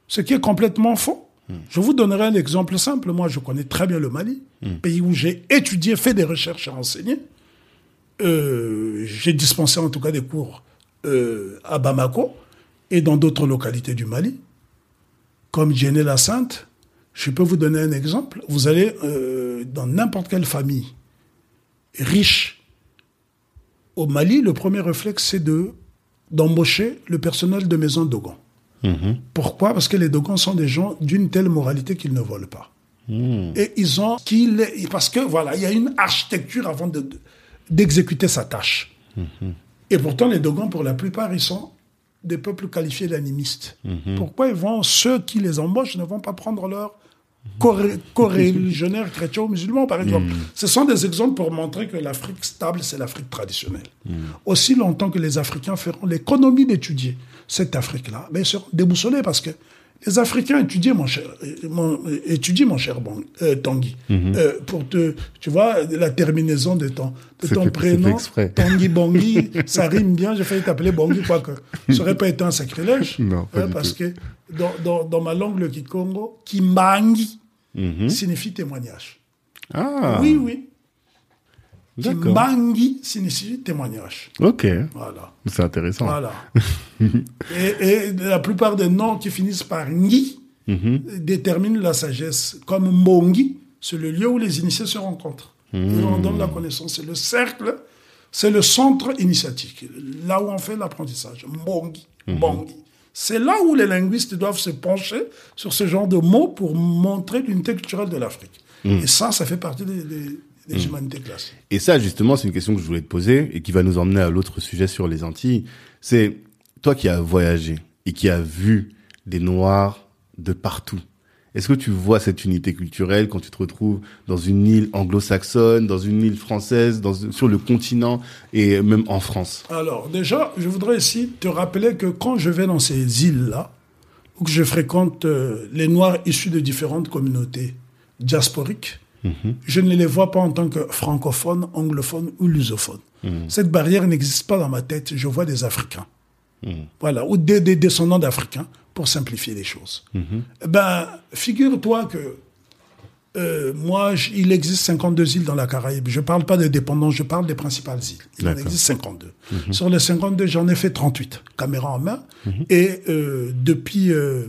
Ce qui est complètement faux. Je vous donnerai un exemple simple. Moi, je connais très bien le Mali, pays où j'ai étudié, fait des recherches et enseigné. Euh, j'ai dispensé en tout cas des cours euh, à Bamako et dans d'autres localités du Mali, comme Djéné la Sainte. Je peux vous donner un exemple. Vous allez euh, dans n'importe quelle famille riche au Mali, le premier réflexe, c'est de d'embaucher le personnel de maison Dogon. Pourquoi? Parce que les Dogons sont des gens d'une telle moralité qu'ils ne volent pas. Et ils ont qu'il parce que voilà, il y a une architecture avant de- de- d'exécuter sa tâche. Et pourtant, les Dogons, pour la plupart, ils sont des peuples qualifiés d'animistes. Pourquoi ils vont, ceux qui les embauchent ne vont pas prendre leur coré- coreligionnaires chrétiens ou musulmans, par exemple. Ce sont des exemples pour montrer que l'Afrique stable, c'est l'Afrique traditionnelle. Aussi longtemps que les Africains feront l'économie d'étudier cette Afrique-là, mais ils seront déboussolés parce que les Africains étudient, mon cher, mon, étudient, mon cher Bang- euh, Tanguy, Euh, pour te, tu vois, la terminaison de ton, de ton fait- prénom. Tanguy Bangui, ça rime bien, j'ai failli t'appeler Bangui, quoique ça aurait pas été un sacrilège. Non, pas hein, du parce tout. que dans, dans, dans ma langue, le Kikongo, Kimangi signifie témoignage. Ah, Oui, oui. Kimangi signifie témoignage. Ok, Voilà. c'est intéressant. Voilà. et, et la plupart des noms qui finissent par Ngi déterminent la sagesse. Comme Mongi, c'est le lieu où les initiés se rencontrent. Et on donne la connaissance. C'est le cercle, c'est le centre initiatique, là où on fait l'apprentissage. Mongi, Mongi. C'est là où les linguistes doivent se pencher sur ce genre de mots pour montrer l'unité culturelle de l'Afrique. Et ça, ça fait partie des, des- classiques. Et ça, justement, c'est une question que je voulais te poser et qui va nous emmener à l'autre sujet sur les Antilles. C'est toi qui as voyagé et qui as vu des Noirs de partout. Est-ce que tu vois cette unité culturelle quand tu te retrouves dans une île anglo-saxonne, dans une île française, dans, sur le continent et même en France? Alors, déjà, je voudrais ici te rappeler que quand je vais dans ces îles-là, ou que je fréquente euh, les Noirs issus de différentes communautés diasporiques, je ne les vois pas en tant que francophones, anglophones ou lusophones. Cette barrière n'existe pas dans ma tête. Je vois des Africains. Voilà, ou des, des descendants d'Africains, pour simplifier les choses. Eh Ben, figure-toi que euh, moi, il existe 52 îles dans la Caraïbe. Je parle pas des dépendants, je parle des principales îles. Il en existe 52. Sur les 52, j'en ai fait 38, caméra en main. Et euh, depuis euh,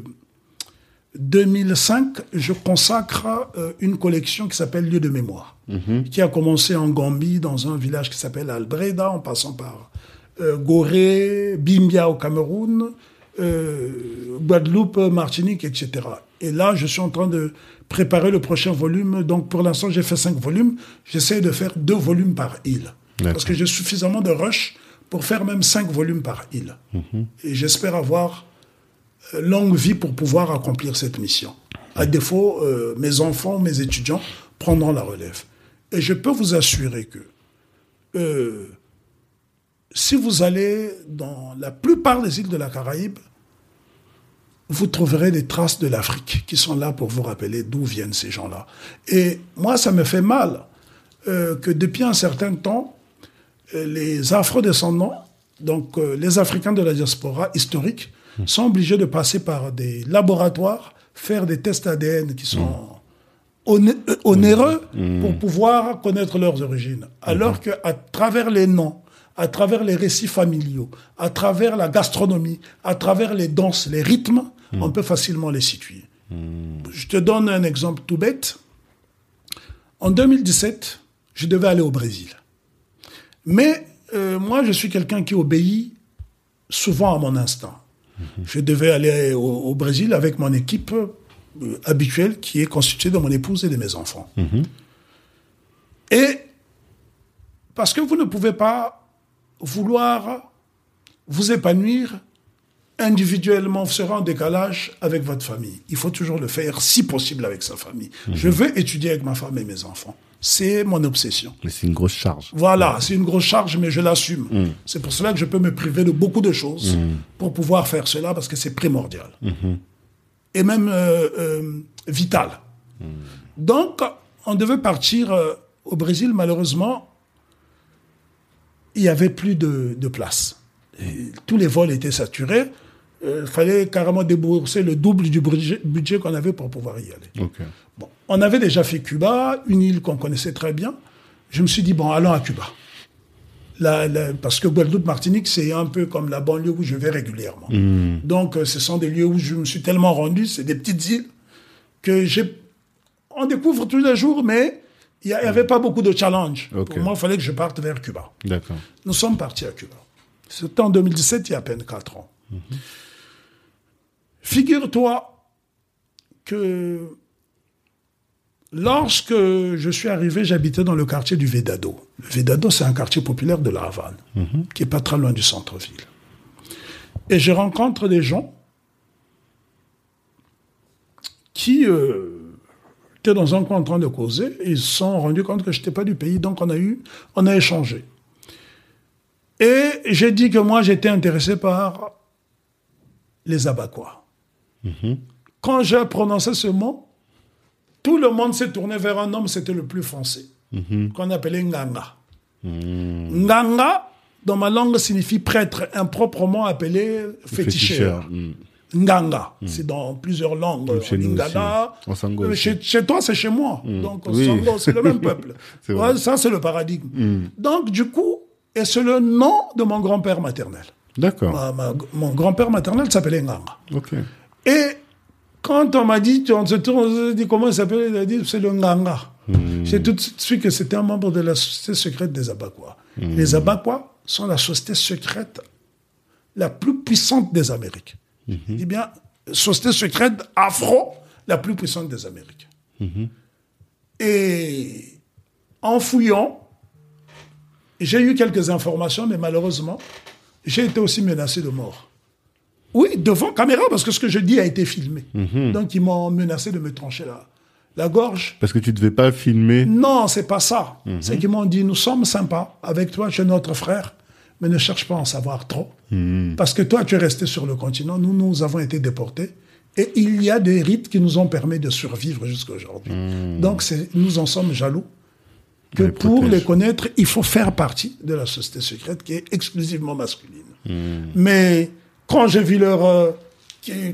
2005, je consacre euh, une collection qui s'appelle Lieu de mémoire, qui a commencé en Gambie, dans un village qui s'appelle Albreda, en passant par euh, Gorée, Bimbia au Cameroun, euh, Guadeloupe, Martinique, etc. Et là, je suis en train de préparer le prochain volume. Donc, pour l'instant, j'ai fait cinq volumes. J'essaie de faire deux volumes par île. Parce que j'ai suffisamment de rush pour faire même cinq volumes par île. Et j'espère avoir longue vie pour pouvoir accomplir cette mission. À défaut, euh, mes enfants, mes étudiants prendront la relève. Et je peux vous assurer que euh, si vous allez dans la plupart des îles de la Caraïbe, vous trouverez des traces de l'Afrique qui sont là pour vous rappeler d'où viennent ces gens-là. Et moi, ça me fait mal euh, que depuis un certain temps, euh, les afro-descendants, donc euh, les Africains de la diaspora historique, sont obligés de passer par des laboratoires, faire des tests ADN qui sont oné- euh, onéreux pour pouvoir connaître leurs origines. Alors qu'à travers les noms, à travers les récits familiaux, à travers la gastronomie, à travers les danses, les rythmes, on peut facilement les situer. Je te donne un exemple tout bête. En 2017, je devais aller au Brésil. Mais euh, moi, je suis quelqu'un qui obéit souvent à mon instinct. Je devais aller au, au Brésil avec mon équipe euh, habituelle qui est constituée de mon épouse et de mes enfants. Et parce que vous ne pouvez pas vouloir vous épanouir individuellement, vous serez en décalage avec votre famille. Il faut toujours le faire, si possible, avec sa famille. Je veux étudier avec ma femme et mes enfants. C'est mon obsession. Mais c'est une grosse charge. Voilà, c'est une grosse charge, mais je l'assume. C'est pour cela que je peux me priver de beaucoup de choses pour pouvoir faire cela, parce que c'est primordial. Et même euh, euh, vital. Donc, on devait partir euh, au Brésil, malheureusement, il n'y avait plus de, de place. Et tous les vols étaient saturés. Il fallait carrément débourser le double du budget, budget qu'on avait pour pouvoir y aller. Bon, on avait déjà fait Cuba, une île qu'on connaissait très bien. Je me suis dit, bon, allons à Cuba. La- la- parce que Guadeloupe, Martinique, c'est un peu comme la banlieue où je vais régulièrement. Donc, euh, ce sont des lieux où je me suis tellement rendu, c'est des petites îles que j'ai. On découvre tous les jours, mais il n'y avait pas beaucoup de challenge. Ok. Pour moi, il fallait que je parte vers Cuba. D'accord. Nous sommes partis à Cuba. C'était en 2017, il y a à peine 4 ans. Figure-toi que lorsque je suis arrivé, j'habitais dans le quartier du Vedado. Le Vedado, c'est un quartier populaire de la Havane, qui est pas très loin du centre-ville. Et je rencontre des gens qui euh, étaient dans un coin en train de causer, et ils se sont rendus compte que je n'étais pas du pays, donc on a eu, on a échangé. Et j'ai dit que moi, j'étais intéressé par les abacois. Quand j'ai prononcé ce mot, tout le monde s'est tourné vers un homme, c'était le plus foncé, qu'on appelait Nganga. Nganga, dans ma langue, signifie prêtre, improprement appelé féticheur. Nganga, c'est dans plusieurs langues. Chez nous Lingala. aussi. Chez, chez toi, c'est chez moi. Donc, Oui. Sango, c'est le même peuple. Ouais, ça, c'est le paradigme. Donc, du coup, et c'est le nom de mon grand-père maternel. D'accord. Mon grand-père maternel s'appelait Nganga. Ok. Et quand on m'a dit, on se tourne, on se dit comment il s'appelle, il a dit c'est le Nganga. J'ai tout de suite su que c'était un membre de la société secrète des Abaquois. Les Abaquois sont la société secrète la plus puissante des Amériques. Je dis bien, société secrète afro la plus puissante des Amériques. Et en fouillant, j'ai eu quelques informations, mais malheureusement, j'ai été aussi menacé de mort. Oui, devant caméra, parce que ce que je dis a été filmé. Donc, ils m'ont menacé de me trancher la, la gorge. Parce que tu devais pas filmer. Non, c'est pas ça. C'est qu'ils m'ont dit, nous sommes sympas avec toi, tu es notre frère, mais ne cherche pas à en savoir trop. Parce que toi, tu es resté sur le continent, nous, nous avons été déportés. Et il y a des rites qui nous ont permis de survivre jusqu'à aujourd'hui. Donc, nous en sommes jaloux. Que les pour protège. les connaître, il faut faire partie de la société secrète qui est exclusivement masculine. Mais quand j'ai vu leur, euh,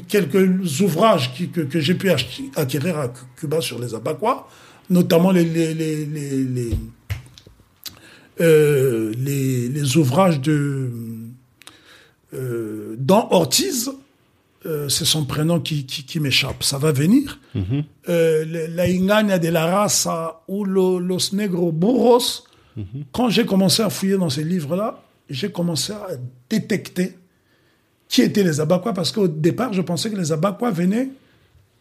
quelques ouvrages que, que j'ai pu acquérir à Cuba sur les Abaquois, notamment les, les, les, les, euh, les, ouvrages de euh, dans Ortiz, euh, c'est son prénom qui, qui, qui m'échappe, ça va venir. Mhm. euh, la Ingania de la Raza ou Los Negros Burros. Mhm. Quand j'ai commencé à fouiller dans ces livres-là, j'ai commencé à détecter qui étaient les Abakwa, parce qu'au départ, je pensais que les Abakwa venaient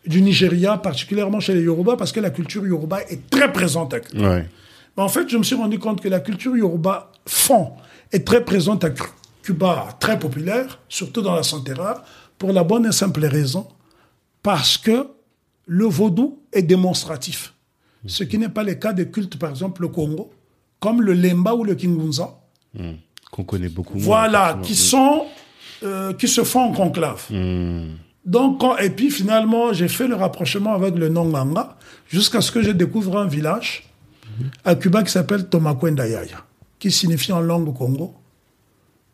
du Nigeria, particulièrement chez les Yoruba, parce que la culture Yoruba est très présente à Cuba. Ouais. Mais en fait, je me suis rendu compte que la culture Yoruba fond est très présente à Cuba, très populaire, surtout dans la Santera, pour la bonne et simple raison, parce que le vaudou est démonstratif. Ce qui n'est pas le cas des cultes, par exemple, le Congo, comme le Lemba ou le Kingunza. Hmm. Qu'on connaît beaucoup. Voilà, qui sont, euh, qui se font en conclave. Donc, et puis finalement, j'ai fait le rapprochement avec le Nonganga jusqu'à ce que je découvre un village à Cuba qui s'appelle Tomakwendayaya, qui signifie en langue Congo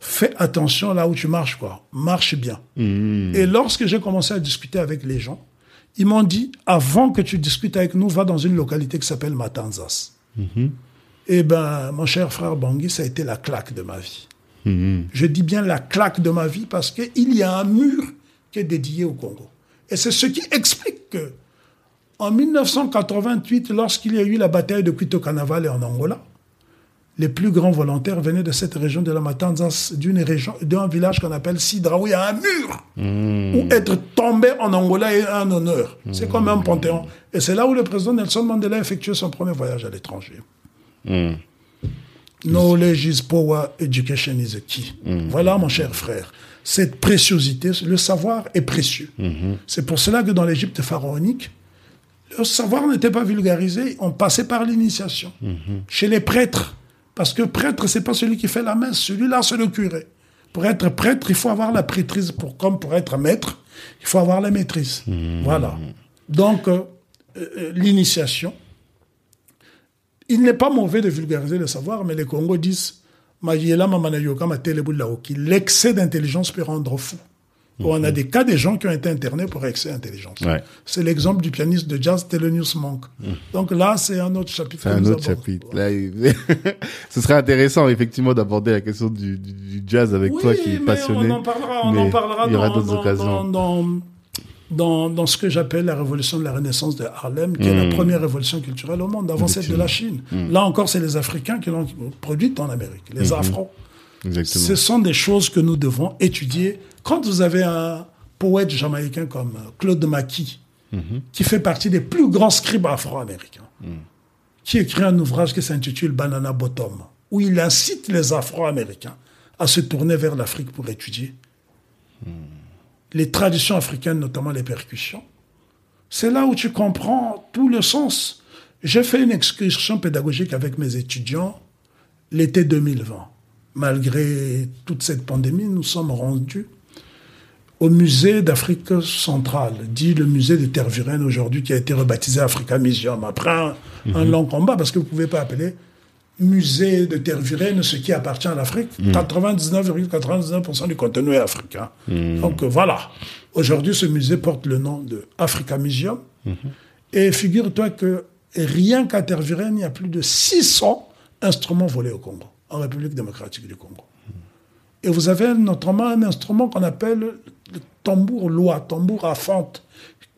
fais attention là où tu marches, quoi. Marche bien. Hmm. Et lorsque j'ai commencé à discuter avec les gens, ils m'ont dit, avant que tu discutes avec nous, va dans une localité qui s'appelle Matanzas. Hmm. Eh ben, mon cher frère Bangui, ça a été la claque de ma vie. Hmm. Je dis bien la claque de ma vie parce qu'il y a un mur qui est dédié au Congo. Et c'est ce qui explique que, en 1988, lorsqu'il y a eu la bataille de Quito Carnaval en Angola, les plus grands volontaires venaient de cette région de la Matanzas, d'une région, d'un village qu'on appelle Sidra, où il y a un mur, mmh. où être tombé en Angola est un honneur. C'est comme un panthéon. Et c'est là où le président Nelson Mandela a effectué son premier voyage à l'étranger. Knowledge is power, education is a key. Mmh. Voilà, mon cher frère cette préciosité, le savoir est précieux. Mhm. C'est pour cela que dans l'Égypte pharaonique, le savoir n'était pas vulgarisé, on passait par l'initiation. Mhm. Chez les prêtres, parce que prêtre, c'est pas celui qui fait la messe, celui-là, c'est le curé. Pour être prêtre, il faut avoir la prêtrise, pour, comme pour être maître, il faut avoir la maîtrise. Mhm. Voilà. Donc, euh, euh, l'initiation, il n'est pas mauvais de vulgariser le savoir, mais les Congos disent L'excès d'intelligence peut rendre fou. On a des cas des gens qui ont été internés pour excès d'intelligence. C'est l'exemple du pianiste de jazz Thelonious Monk. Mm. Donc là, c'est un autre chapitre. C'est un autre chapitre. Ce serait intéressant, effectivement, d'aborder la question du, jazz avec toi qui est passionné. On en parlera, on en parlera il y aura d'autres occasions. Dans, dans, dans ce que j'appelle la révolution de la Renaissance de Harlem, qui est la hmm. première révolution culturelle au monde, avant celle de la Chine. Hmm. Là encore, c'est les Africains qui l'ont produite en Amérique, les hmm. Afro. Ce sont des choses que nous devons étudier. Quand vous avez un poète jamaïcain comme Claude Maquis, qui fait partie des plus grands scribes afro-américains, qui écrit un ouvrage qui s'intitule Banana Bottom, où il incite les Afro-américains à se tourner vers l'Afrique pour étudier les traditions africaines, notamment les percussions, c'est là où tu comprends tout le sens. J'ai fait une excursion pédagogique avec mes étudiants l'été 2020. Malgré toute cette pandémie, nous sommes rendus au musée d'Afrique centrale, dit le musée de Tervuren aujourd'hui, qui a été rebaptisé Africa Museum, après un, mhm. long combat, parce que vous ne pouvez pas appeler musée de Tervuren, ce qui appartient à l'Afrique. 99,99% mm. du contenu est africain. Donc euh, voilà. Aujourd'hui, ce musée porte le nom de Africa Museum. Mm-hmm. Et figure-toi que rien qu'à Tervuren, il y a plus de 600 instruments volés au Congo, en République démocratique du Congo. Mm. Et vous avez notamment un instrument qu'on appelle le tambour loi, tambour à fente,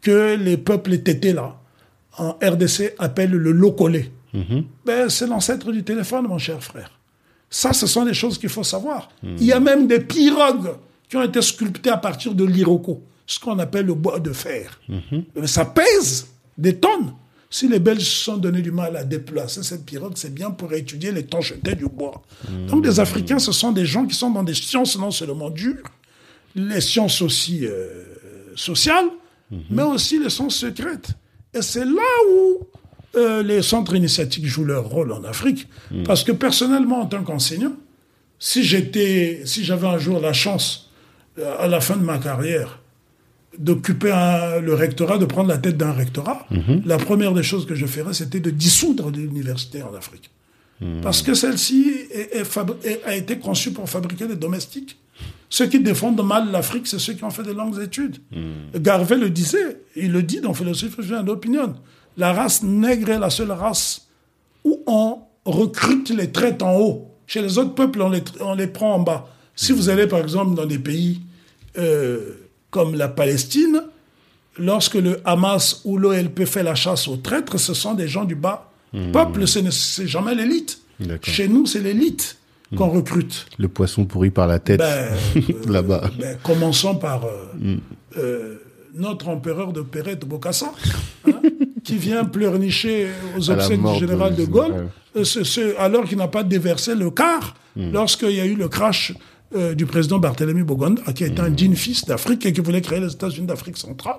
que les peuples tétés là, en RDC, appellent le locolé. Mhm. Ben, c'est l'ancêtre du téléphone, mon cher frère. Ça, ce sont des choses qu'il faut savoir. Mhm. Il y a même des pirogues qui ont été sculptées à partir de l'iroko, ce qu'on appelle le bois de fer. Mhm. ça pèse des tonnes. Si les Belges se sont donné du mal à déplacer cette pirogue, c'est bien pour étudier les jetés du bois. Donc les Africains, ce sont des gens qui sont dans des sciences non seulement dures, les sciences aussi euh, sociales, mais aussi les sciences secrètes. Et c'est là où euh, les centres initiatiques jouent leur rôle en Afrique. Hmm. Parce que personnellement, en tant qu'enseignant, si j'étais, si j'avais un jour la chance, euh, à la fin de ma carrière, d'occuper le rectorat, de prendre la tête d'un rectorat, hmm. la première des choses que je ferais, c'était de dissoudre l'université en Afrique. Hmm. Parce que celle-ci a été conçue pour fabriquer des domestiques Ceux qui défendent mal l'Afrique, c'est ceux qui ont fait de longues études. Garvey le disait, il le dit dans Philosophie d'opinion. La race nègre est la seule race où on recrute les traites en haut. Chez les autres peuples, on les, on les prend en bas. Si vous allez par exemple dans des pays euh, comme la Palestine, lorsque le Hamas ou l'OLP fait la chasse aux traîtres, ce sont des gens du bas peuple, ce n'est- c'est jamais l'élite. Chez nous, c'est l'élite qu'on recrute. Le poisson pourri par la tête, Ben, euh, là-bas. ben, commençons par euh, euh, notre empereur de Perrette Bokassa, hein, qui vient pleurnicher aux obsèques du général de Gaulle, euh, ce- ce- alors qu'il n'a pas déversé le quart lorsqu'il y a eu le crash euh, du président Barthélemy Boganda, qui était un digne fils d'Afrique et qui voulait créer les États-Unis d'Afrique centrale.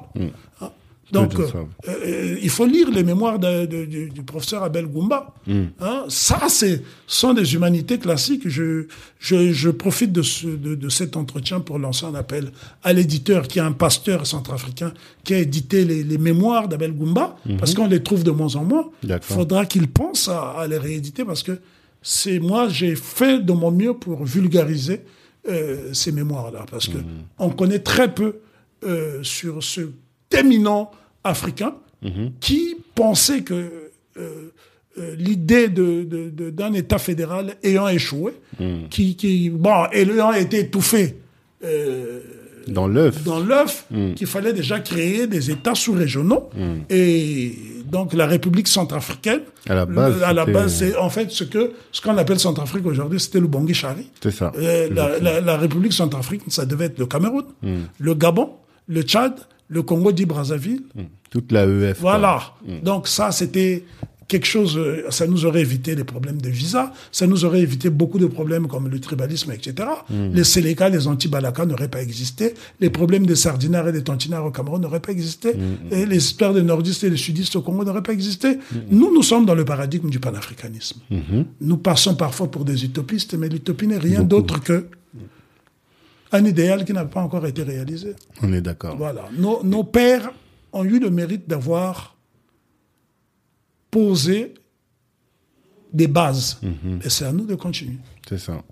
Hein. Donc, euh, euh, il faut lire les mémoires de- de- du, du professeur Abel Goumba. Hein, ça, c'est sont des humanités classiques. Je, je, je profite de, ce, de, de cet entretien pour lancer un appel à l'éditeur, qui est un pasteur centrafricain, qui a édité les, les mémoires d'Abel Goumba, parce qu'on les trouve de moins en moins. Il faudra qu'il pense à, à les rééditer, parce que c'est moi, j'ai fait de mon mieux pour vulgariser euh, ces mémoires-là, parce que on connaît très peu euh, sur ce éminent africain qui pensait que euh, euh, l'idée de, de- de- d'un État fédéral ayant échoué, qui, qui bon, ayant été étouffé euh, Dans l'œuf. dans l'œuf, qu'il fallait déjà créer des États sous-régionaux. Et donc la République centrafricaine, À la base, le- à la c'était- base, c'est en fait ce que ce qu'on appelle Centrafrique aujourd'hui, c'était le Bangui Chari. C'est ça. Euh, la, la- la République centrafricaine, ça devait être le Cameroun, le Gabon, le Tchad, le Congo dit Brazzaville. Toute la EF. Voilà. Donc ça, c'était quelque chose, euh, ça nous aurait évité les problèmes de visa, ça nous aurait évité beaucoup de problèmes comme le tribalisme, etc. Les Séléka, les anti-Balaka n'auraient pas existé, les problèmes des sardinards et des tantinards au Cameroun n'auraient pas existé, et les histoires des nordistes et des sudistes au Congo n'auraient pas existé. Nous, nous sommes dans le paradigme du panafricanisme. Nous passons parfois pour des utopistes, mais l'utopie n'est rien d'autre que un idéal qui n'a pas encore été réalisé. On est d'accord. Voilà. Nos, nos pères ont eu le mérite d'avoir posé des bases. Et c'est à nous de continuer. C'est ça.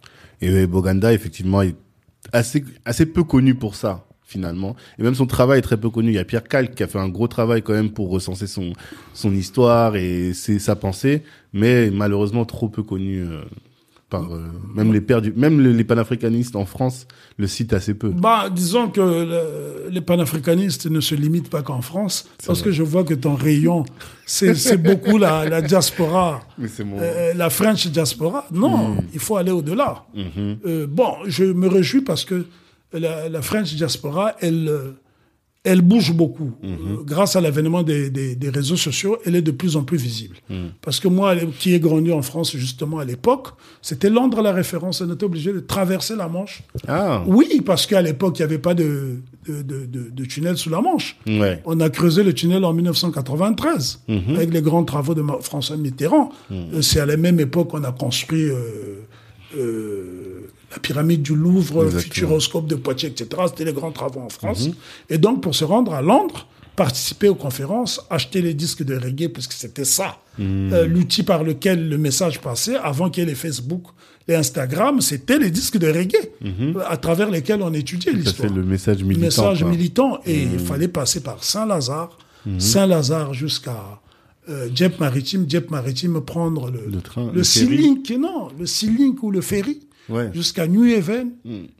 Et euh, Boganda, effectivement, est assez, assez peu connu pour ça, finalement. Et même son travail est très peu connu. Il y a Pierre Calque qui a fait un gros travail quand même pour recenser son, son histoire et ses, sa pensée, mais malheureusement trop peu connu euh, par euh, même les du, même les, les panafricanistes en France le citent assez peu. Bah, disons que le- les panafricanistes ne se limitent pas qu'en France, parce que je vois que ton rayon, c'est beaucoup la, la diaspora, Mais c'est mon. euh, la French diaspora. Non, il faut aller au-delà. Euh, bon, je me réjouis parce que la, la French diaspora, elle, euh, elle bouge beaucoup. Euh, grâce à l'avènement des, des, des réseaux sociaux, elle est de plus en plus visible. Parce que moi, qui ai grandi en France justement à l'époque, c'était Londres la référence. On était obligé de traverser la Manche Ah. oui, parce qu'à l'époque, il n'y avait pas de, de, de, tunnel sous la Manche. Ouais. On a creusé le tunnel en 1993 avec les grands travaux de François Mitterrand. Euh, C'est à la même époque qu'on a construit euh, euh, la pyramide du Louvre, le Exactement. Futuroscope de Poitiers, etc. C'était les grands travaux en France. Et donc, pour se rendre à Londres, participer aux conférences, acheter les disques de reggae, puisque c'était ça, euh, l'outil par lequel le message passait, avant qu'il y ait les Facebook, les Instagram, c'était les disques de reggae, euh, à travers lesquels on étudiait Ça l'histoire c'est le message militant. message quoi. militant. Et il fallait passer par Saint-Lazare, Saint-Lazare jusqu'à euh, Dieppe Maritime, Dieppe Maritime, prendre le, Le train, le le. Link, non, le Sea Link ou le ferry, Ouais. jusqu'à New Haven.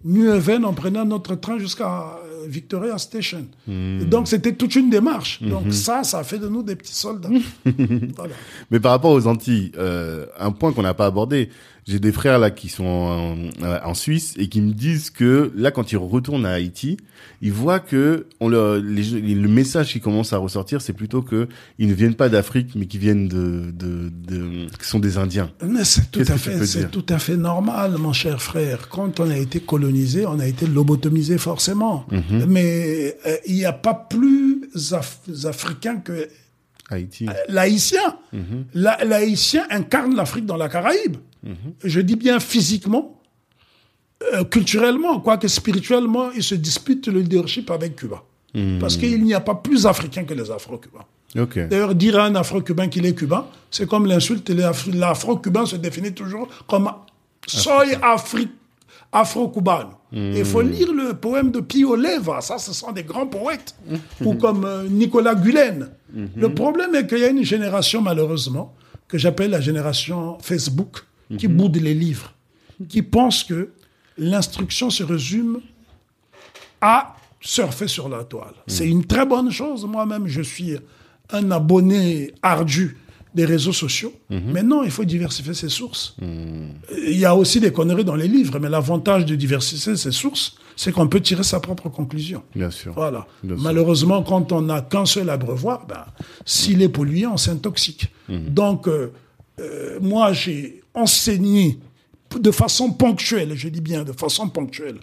New Haven, en prenant notre train jusqu'à euh, Victoria Station. Et donc, c'était toute une démarche. Donc, ça, ça a fait de nous des petits soldats. voilà. Mais par rapport aux Antilles, euh, un point qu'on n'a pas abordé, j'ai des frères là qui sont en, euh, en Suisse et qui me disent que là, quand ils retournent à Haïti, ils voient que on le, les, le message qui commence à ressortir, c'est plutôt que ils ne viennent pas d'Afrique, mais qui viennent de, de, de, qui sont des Indiens. Mais c'est tout à fait, c'est tout à fait normal, mon cher frère. Quand on a été colonisé, on a été lobotomisé forcément. Mhm. Mais euh, il n'y a pas plus af- africain que Haïti. l'haïtien. Mhm. L'haïtien incarne l'Afrique dans la Caraïbe. Mhm. Je dis bien physiquement, euh, culturellement, quoique spirituellement, il se dispute le leadership avec Cuba. Mhm. Parce qu'il n'y a pas plus africain que les Afro-Cubains. D'ailleurs, dire à un Afro-Cubain qu'il est cubain, c'est comme l'insulte. L'Afro-Cubain se définit toujours comme soy afro-cubano. Il faut lire le poème de Pio Leva, ça, ce sont des grands poètes, ou comme euh, Nicolas Gulen. Le problème est qu'il y a une génération, malheureusement, que j'appelle la génération Facebook, qui boude les livres, qui pense que l'instruction se résume à surfer sur la toile. C'est une très bonne chose. Moi-même, je suis un abonné ardu des réseaux sociaux. Mais non, il faut diversifier ses sources. Il y a aussi des conneries dans les livres, mais l'avantage de diversifier ses sources, c'est qu'on peut tirer sa propre conclusion. Bien sûr. Voilà. Bien sûr. Malheureusement, quand on n'a qu'un seul abreuvoir, ben, s'il est pollué, on s'intoxique. Donc, euh, euh, moi, j'ai enseigné de façon ponctuelle, je dis bien de façon ponctuelle,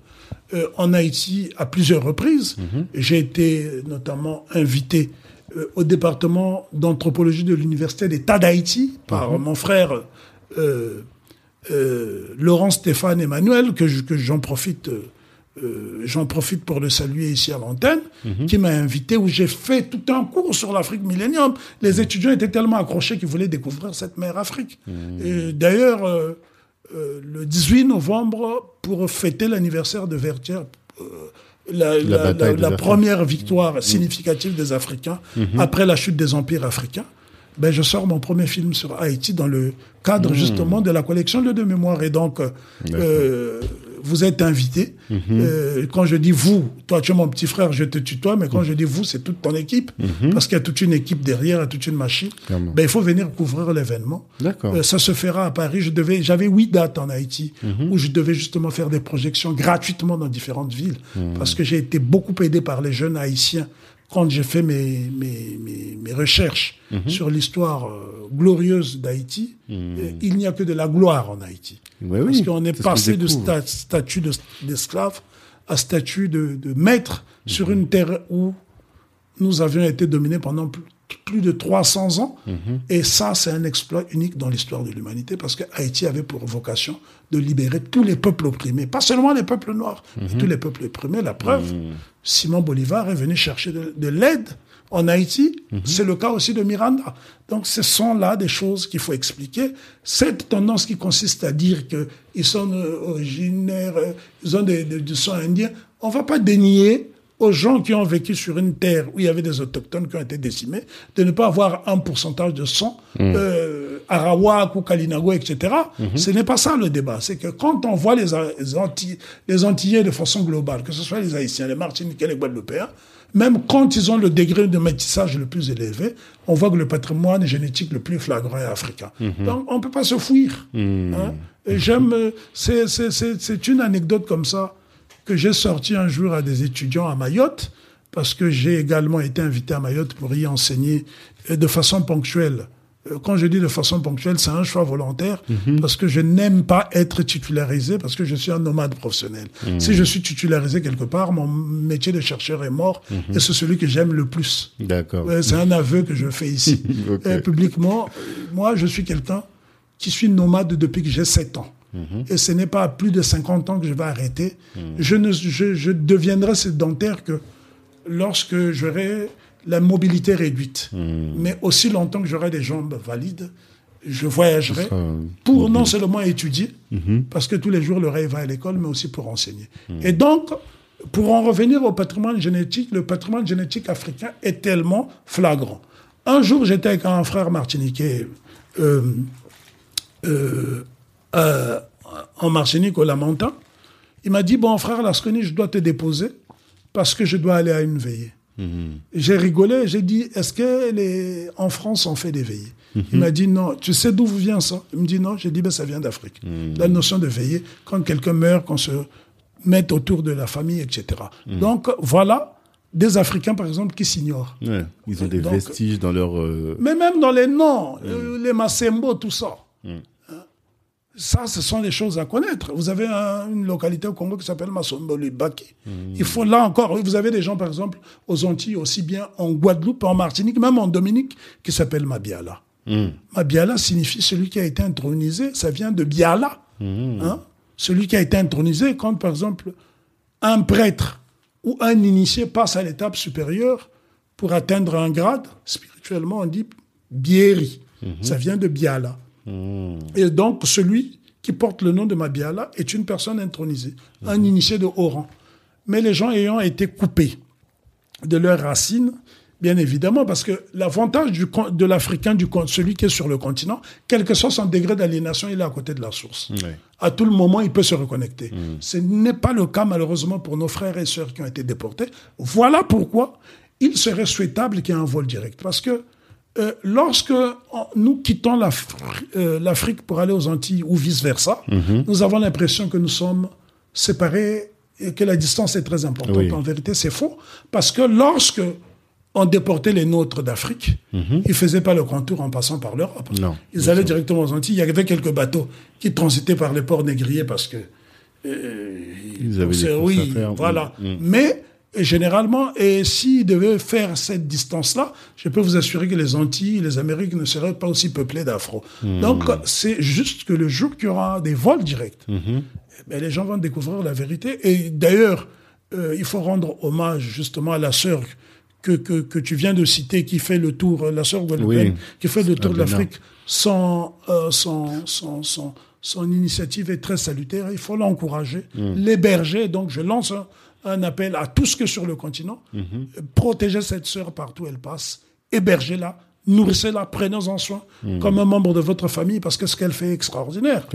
euh, en Haïti à plusieurs reprises. J'ai été notamment invité euh, au département d'anthropologie de l'Université d'État d'Haïti par mon frère euh, Laurent Stéphane Emmanuel, que je- que j'en profite. Euh, J'en profite pour le saluer ici à l'antenne, qui m'a invité, où j'ai fait tout un cours sur l'Afrique millénium. Les étudiants étaient tellement accrochés qu'ils voulaient découvrir cette mère Afrique. Et D'ailleurs, euh, euh, le 18 novembre, pour fêter l'anniversaire de Vertière, la, première victoire significative des Africains après la chute des empires africains, ben, je sors mon premier film sur Haïti dans le cadre justement de la collection de mémoire. Et donc, euh, vous êtes invité. Euh, quand je dis vous, toi tu es mon petit frère, je te tutoie, mais quand je dis vous, c'est toute ton équipe, parce qu'il y a toute une équipe derrière, il y a toute une machine. Ben, il faut venir couvrir l'événement. Euh, ça se fera à Paris. Je devais, j'avais huit dates en Haïti où je devais justement faire des projections gratuitement dans différentes villes parce que j'ai été beaucoup aidé par les jeunes haïtiens quand j'ai fait mes, mes, mes, mes recherches sur l'histoire euh, glorieuse d'Haïti. Il n'y a que de la gloire en Haïti. Ouais, parce oui, qu'on est passé de sta- statut de- d'esclave à statut de, de maître sur une terre où nous avions été dominés pendant plus, plus de 300 ans. Et ça, c'est un exploit unique dans l'histoire de l'humanité parce que Haïti avait pour vocation de libérer tous les peuples opprimés, pas seulement les peuples noirs, mais tous les peuples opprimés. La preuve, Simon Bolivar est venu chercher de, de l'aide en Haïti. C'est le cas aussi de Miranda. Donc, ce sont là des choses qu'il faut expliquer. Cette tendance qui consiste à dire qu'ils sont euh, originaires, euh, ils ont des, des- du sang indien, on va pas dénier aux gens qui ont vécu sur une terre où il y avait des autochtones qui ont été décimés, de ne pas avoir un pourcentage de sang, euh, Arawak ou Kalinago, etc. Ce n'est pas ça le débat. C'est que quand on voit les, les, Anti- les Antillais de façon globale, que ce soit les Haïtiens, les Martiniquais, les Guadeloupéens, même quand ils ont le degré de métissage le plus élevé, on voit que le patrimoine génétique le plus flagrant est africain. Donc on ne peut pas se fuir. hein. Et j'aime, euh, c'est- c'est c'est- c'est une anecdote comme ça que j'ai sorti un jour à des étudiants à Mayotte, parce que j'ai également été invité à Mayotte pour y enseigner euh, de façon ponctuelle. Euh, Quand je dis de façon ponctuelle, c'est un choix volontaire, parce que je n'aime pas être titularisé, parce que je suis un nomade professionnel. Si je suis titularisé quelque part, mon métier de chercheur est mort, et c'est celui que j'aime le plus. D'accord. C'est un aveu que je fais ici. Euh, publiquement. Moi, je suis quelqu'un qui suis nomade depuis que j'ai 7 ans. Et ce n'est pas à plus de 50 ans que je vais arrêter. Je, ne, je, je deviendrai sédentaire que lorsque j'aurai la mobilité réduite. Mais aussi longtemps que j'aurai des jambes valides, je voyagerai pour non seulement étudier, parce que tous les jours le rêve va à l'école, mais aussi pour enseigner. Et donc, pour en revenir au patrimoine génétique, le patrimoine génétique africain est tellement flagrant. Un jour, j'étais avec un frère martiniquais euh, euh, euh, en Martinique, au Lamentin. Il m'a dit, bon frère Lasconi, je dois te déposer parce que je dois aller à une veillée. J'ai rigolé, j'ai dit, est-ce que les... en France on fait des veillées Il m'a dit, non, tu sais d'où vient ça? Il me dit, non, j'ai dit, ben, ça vient d'Afrique. La notion de veillée, quand quelqu'un meurt, qu'on se mette autour de la famille, etc. Donc voilà des Africains, par exemple, qui s'ignorent. Ouais, Ils ont des Donc- vestiges dans leur. euh, Mais même dans les noms, euh, les Massembo, tout ça. Ça, ce sont des choses à connaître. Vous avez un- une localité au Congo qui s'appelle Masombo Libaki. Il faut là encore, vous avez des gens, par exemple, aux Antilles, aussi bien en Guadeloupe, en Martinique, même en Dominique, qui s'appellent Mabiala. Mabiala signifie celui qui a été intronisé, ça vient de Biala. Hein? Celui qui a été intronisé, quand, par exemple, un prêtre ou un initié passe à l'étape supérieure pour atteindre un grade, spirituellement, on dit Bieri. Ça vient de Biala. Et donc, celui qui porte le nom de Mabiala est une personne intronisée, un initié de haut rang. Mais les gens ayant été coupés de leurs racines, bien évidemment, parce que l'avantage du de l'Africain, du celui qui est sur le continent, quel que soit son degré d'aliénation, il est à côté de la source. À tout le moment, il peut se reconnecter. Ce n'est pas le cas, malheureusement, pour nos frères et sœurs qui ont été déportés. Voilà pourquoi il serait souhaitable qu'il y ait un vol direct. Parce que euh, lorsque nous quittons euh, l'Afrique pour aller aux Antilles ou vice-versa, nous avons l'impression que nous sommes séparés et que la distance est très importante. Oui. En vérité, c'est faux. Parce que lorsque on déportait les nôtres d'Afrique, ils ne faisaient pas le contour en passant par l'Europe. Non, Ils allaient directement aux Antilles. Il y avait quelques bateaux qui transitaient par les ports négriers parce que Ils avaient des oui, à faire. voilà. Mm. Mais et généralement, et s'ils devaient faire cette distance-là, je peux vous assurer que les Antilles, les Amériques ne seraient pas aussi peuplées d'Afro. Mm. Donc, c'est juste que le jour qu'il y aura des vols directs, Mm-hmm. eh ben, les gens vont découvrir la vérité. Et d'ailleurs, euh, il faut rendre hommage justement à la sœur que, que, que tu viens de citer, qui fait le tour, la sœur guadeloupéenne, Oui. qui fait le tour de l'Afrique. Son, euh, son, son, son, son initiative est très salutaire. Il faut l'encourager, l'héberger. Donc, je lance un, un appel à tous que sur le continent. Euh, Protégez cette sœur partout où elle passe. Hébergez-la. Nourrissez-la. Prenez-en soin comme un membre de votre famille parce que ce qu'elle fait est extraordinaire.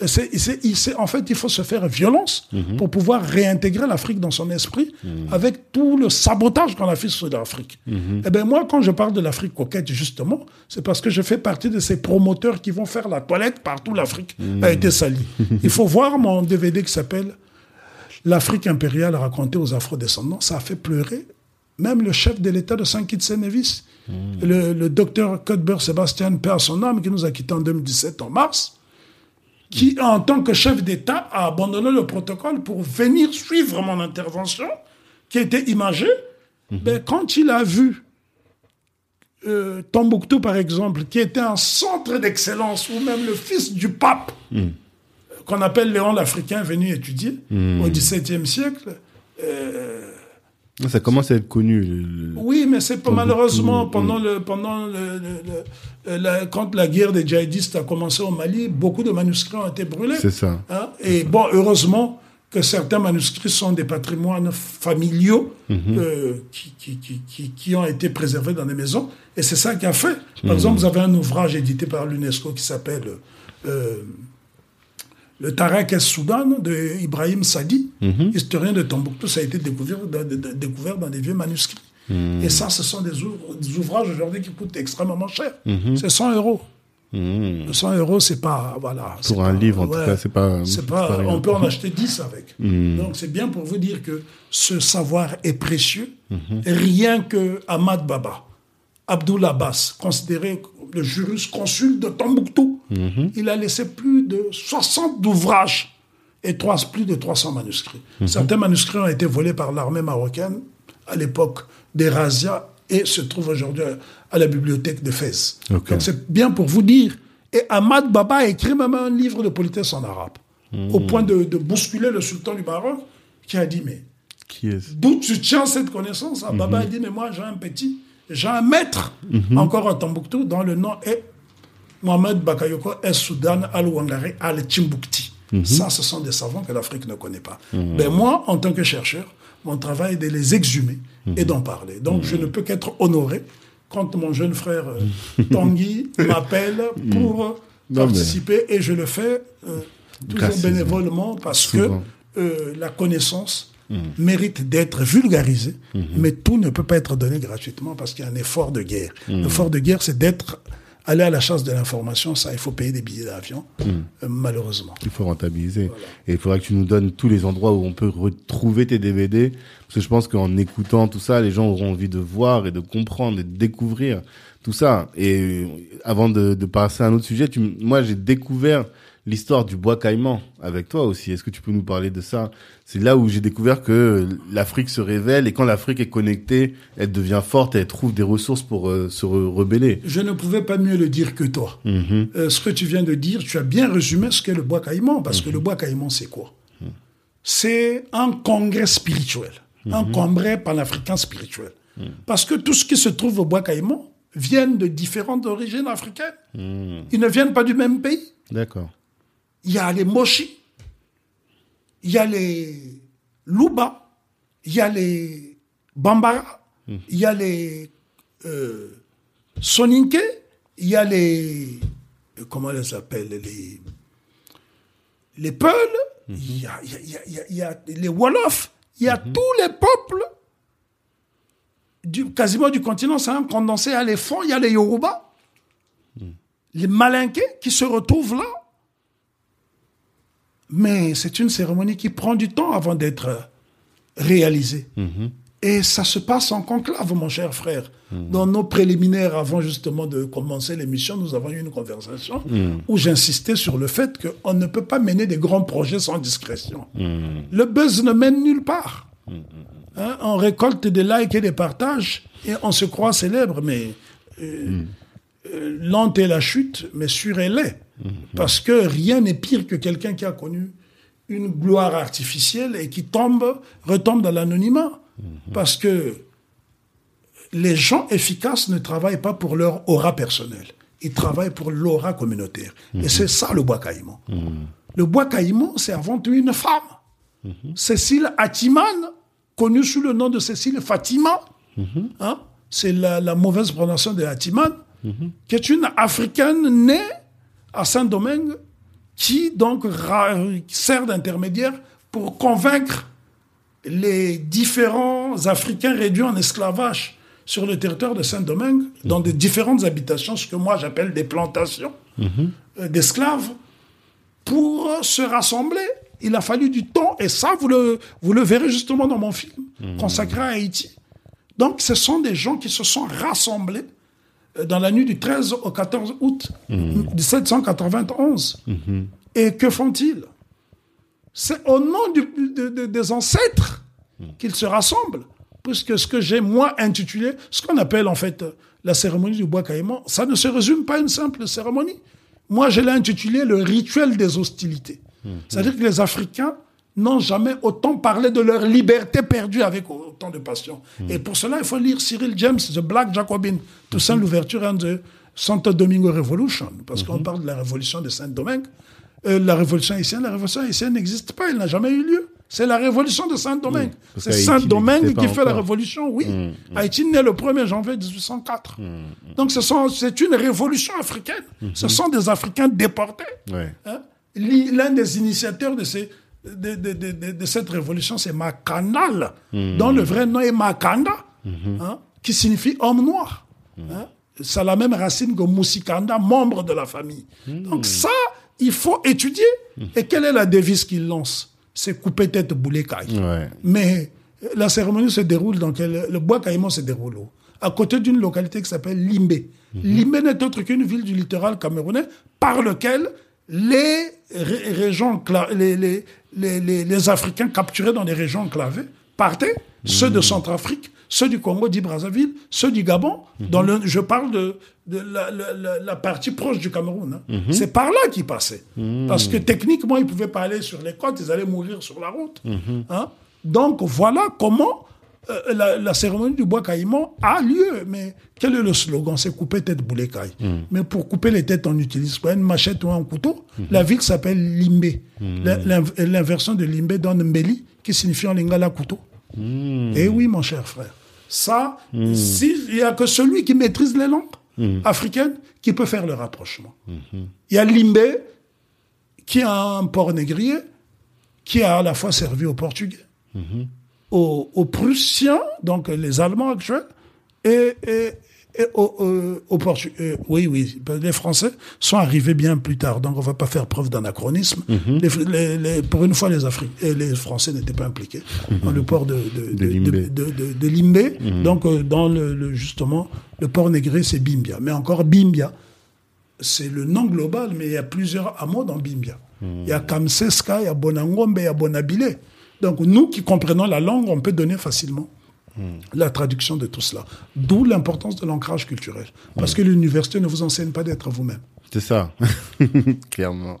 Et c'est- et en fait, il faut se faire violence pour pouvoir réintégrer l'Afrique dans son esprit avec tout le sabotage qu'on a fait sur l'Afrique. Eh ben moi, quand je parle de l'Afrique coquette, justement, c'est parce que je fais partie de ces promoteurs qui vont faire la toilette partout l'Afrique a été salie. il faut voir mon DVD qui s'appelle L'Afrique impériale racontée aux Afro-descendants. Ça a fait pleurer même le chef de l'État de Saint Kitts et Nevis, le, le docteur Cuthbert Sébastien, âme, qui nous a quittés en 2017 en mars qui, en tant que chef d'État, a abandonné le protocole pour venir suivre mon intervention, qui était imagée. Ben, quand il a vu euh, Tombouctou, par exemple, qui était un centre d'excellence, où même le fils du pape, euh, qu'on appelle Léon l'Africain, venu étudier au XVIIe siècle, Ça commence à être connu. le- oui, mais c'est pas malheureusement mm. pendant le pendant le, le- le- la- quand la guerre des djihadistes a commencé au Mali, beaucoup de manuscrits ont été brûlés. C'est ça. Hein, Et bon, heureusement que certains manuscrits sont des patrimoines familiaux Mhm. euh, qui, qui, qui, qui, ont été préservés dans des maisons. Et c'est ça qui a fait. Par exemple, vous avez un ouvrage édité par l'UNESCO qui s'appelle euh, Le Tarak es-Soudan de Ibrahim Sadi, Mhm. historien de Tombouctou. Ça a été découvert dans, de- de- découvert dans des vieux manuscrits. Mhm. Et ça, ce sont des, ouvres- des ouvrages aujourd'hui qui coûtent extrêmement cher. Mhm. C'est 100 euros. Mmh. 100 euros, c'est pas. Voilà, Pour un pas- livre, en tout cas, c'est pas. Pas, on peut en acheter 10 avec. Donc c'est bien pour vous dire que ce savoir est précieux. Rien que Ahmad Baba, Abdul Abbas, considéré le jurisconsulte de Tombouctou, Mm-hmm. il a laissé plus de 60 ouvrages et trois, plus de 300 manuscrits. Mm-hmm. Certains manuscrits ont été volés par l'armée marocaine à l'époque des razzias et se trouvent aujourd'hui à, la bibliothèque de Fès. Donc c'est bien pour vous dire. Et Ahmad Baba a écrit même un livre de politesse en arabe, au point de, de bousculer le sultan du Maroc, qui a dit, mais d'où tu tiens cette connaissance Ah, Baba a dit, mais moi j'ai un petit, j'ai un maître, encore à Tombouctou, dont le nom est Mohamed Bakayoko El Soudan Al-Wangari Al-Timbukti. Ça, ce sont des savants que l'Afrique ne connaît pas. Ben, moi, en tant que chercheur, mon travail est de les exhumer et d'en parler. Donc, je ne peux qu'être honoré quand mon jeune frère euh, Tanguy m'appelle pour euh, Non, mais- participer et je le fais euh, toujours bénévolement parce Souvent. que euh, la connaissance mérite d'être vulgarisée, mais tout ne peut pas être donné gratuitement parce qu'il y a un effort de guerre. L'effort de guerre, c'est d'être aller à la chasse de l'information. Ça, il faut payer des billets d'avion, euh, malheureusement. Il faut rentabiliser. Et il faudra que tu nous donnes tous les endroits où on peut retrouver tes DVD. Parce que je pense qu'en écoutant tout ça, les gens auront envie de voir et de comprendre et de découvrir tout ça. Et avant de, de passer à un autre sujet, tu, moi, j'ai découvert l'histoire du bois caïman avec toi aussi. Est-ce que tu peux nous parler de ça? C'est là où j'ai découvert que l'Afrique se révèle et quand l'Afrique est connectée, elle devient forte et elle trouve des ressources pour euh, se re- rebeller. Je ne pouvais pas mieux le dire que toi. Mhm. Euh, ce que tu viens de dire, tu as bien résumé ce qu'est le bois caïman, parce que le bois caïman, c'est quoi? C'est un congrès spirituel, un congrès panafricain spirituel. Parce que tout ce qui se trouve au bois caïman viennent de différentes origines africaines. Ils ne viennent pas du même pays. D'accord. Il y a les Moshi, il y a les Luba, il y a les Bambara, il y a les euh, Soninke, il y a les. euh, Comment on les appelle Les, les Peuls, il, y a, il, y a- il y a- il y a- il y a les Wolofs, il y a tous les peuples du, quasiment du continent, c'est un condensé. Il y a les Fonds, il y a les Yoruba, les Malinqués qui se retrouvent là. Mais c'est une cérémonie qui prend du temps avant d'être réalisée. Et ça se passe en conclave, mon cher frère. Dans nos préliminaires, avant justement de commencer l'émission, nous avons eu une conversation où j'insistais sur le fait qu'on ne peut pas mener des grands projets sans discrétion. Le buzz ne mène nulle part. Hein, on récolte des likes et des partages et on se croit célèbre, mais euh, euh, lente est la chute, mais sûre elle est. Parce que rien n'est pire que quelqu'un qui a connu une gloire artificielle et qui tombe, retombe dans l'anonymat. Parce que les gens efficaces ne travaillent pas pour leur aura personnelle. Ils travaillent pour l'aura communautaire. Et c'est ça le bois caïman. Le bois caïman, c'est avant tout une femme. Cécile Atiman, connue sous le nom de Cécile Fatima, hein, c'est la, la mauvaise prononciation de Atiman, qui est une Africaine née à Saint-Domingue, qui donc sert d'intermédiaire pour convaincre les différents Africains réduits en esclavage sur le territoire de Saint-Domingue, dans de différentes habitations, ce que moi j'appelle des plantations euh, d'esclaves, pour se rassembler. Il a fallu du temps, et ça, vous le, vous le verrez justement dans mon film consacré à Haïti. Donc, ce sont des gens qui se sont rassemblés dans la nuit du 13 au 14 août 1791. Et que font-ils? C'est au nom du- de- de- des ancêtres qu'ils se rassemblent. Puisque ce que j'ai, moi, intitulé, ce qu'on appelle en fait euh, la cérémonie du bois caïman, ça ne se résume pas à une simple cérémonie. Moi, je l'ai intitulé le rituel des hostilités. C'est-à-dire que les Africains n'ont jamais autant parlé de leur liberté perdue avec autant de passion. Et pour cela, il faut lire Cyril James, The Black Jacobin, Toussaint l'ouverture and the Santo Domingo Revolution, parce qu'on parle de la révolution de Saint-Domingue. Euh, la révolution haïtienne, la révolution haïtienne n'existe pas, elle n'a jamais eu lieu. C'est la révolution de Saint-Domingue. parce C'est Saint-Domingue qui fait la révolution, oui. Haïti naît le 1er janvier 1804. Donc ce c'est une révolution africaine. Ce sont des Africains déportés. Ouais. Hein? L'un des initiateurs de, ces- de, de- de- de- cette révolution, c'est Makanal, dont le vrai nom est Makanda, hein, qui signifie homme noir. hein. Ça a la même racine que Musikanda, membre de la famille. Donc ça, il faut étudier. Et quelle est la devise qu'il lance? C'est couper tête boulet caille. Ouais. Mais euh, la cérémonie se déroule dans quel, le bois caïman se déroule où? À côté d'une localité qui s'appelle Limbé. Limbé n'est autre qu'une ville du littoral camerounais par lequel les, ré- régions, les, les, les- les Africains capturés dans les régions enclavées partaient, ceux de Centrafrique, ceux du Congo dit Brazzaville, ceux du Gabon, dans le, je parle de, de la, la- partie proche du Cameroun. hein. C'est par là qu'ils passaient. Parce que techniquement, ils ne pouvaient pas aller sur les côtes, ils allaient mourir sur la route. hein. Donc voilà comment euh, la, la cérémonie du bois caïman a lieu. Mais quel est le slogan? C'est couper tête boulet caille. Mais pour couper les têtes, on n'utilise pas une machette ou un couteau? La ville s'appelle Limbé. La- l'inv- L'inversion de Limbé donne Mbeli, qui signifie en lingala couteau. Eh oui, mon cher frère. Ça, si- il n'y a que celui qui maîtrise les langues africaines qui peut faire le rapprochement. Il y a Limbé, qui a un port négrier, qui a à la fois servi aux Portugais, aux, aux Prussiens, donc les Allemands actuels, et, et, et aux, euh, aux Portugais. oui, oui, les Français sont arrivés bien plus tard, donc on ne va pas faire preuve d'anachronisme. Les- les- les- pour une fois, les, Afri- et les Français n'étaient pas impliqués dans le port de, de, De Limbé. de, Limbé. Donc, euh, dans le, le- justement, le port négré, c'est Bimbia. Mais encore Bimbia, c'est le nom global, mais il y a plusieurs hameaux dans Bimbia. Il y a Kamseska, il y a Bonangombe, il y a Bonabile. Donc, nous qui comprenons la langue, on peut donner facilement la traduction de tout cela. D'où l'importance de l'ancrage culturel. Parce que l'université ne vous enseigne pas d'être vous-même. C'est ça. Clairement.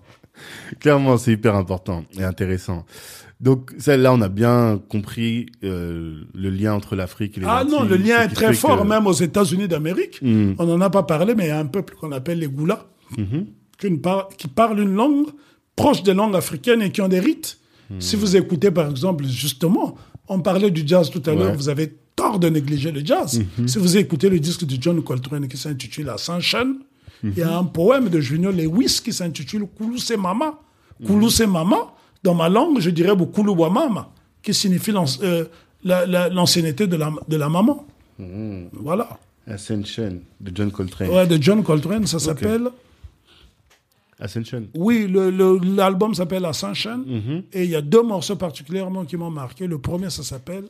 Clairement, c'est hyper important et intéressant. Donc, ça, là, on a bien compris euh, le lien entre l'Afrique et les Ah non, le lien est qui très fort, que- même aux États-Unis d'Amérique. Mm. On n'en a pas parlé, mais il y a un peuple qu'on appelle les Goulas, Mhm. qu'une par- qui parle une langue proches des langues africaines et qui ont des rites. Si vous écoutez, par exemple, justement, on parlait du jazz tout à l'heure, vous avez tort de négliger le jazz. Si vous écoutez le disque de John Coltrane qui s'intitule Ascension, il y a un poème de Junior Lewis qui s'intitule Koulou c'est mama. Koulou c'est mama, dans ma langue, je dirais Koulou wa mama, qui signifie euh, la- la- l'ancienneté de la, de la maman. Voilà. Ascension de John Coltrane. Ouais, de John Coltrane, ça s'appelle. Ascension. Oui, le- le- l'album s'appelle Ascension. Et il y a deux morceaux particulièrement qui m'ont marqué. Le premier, ça s'appelle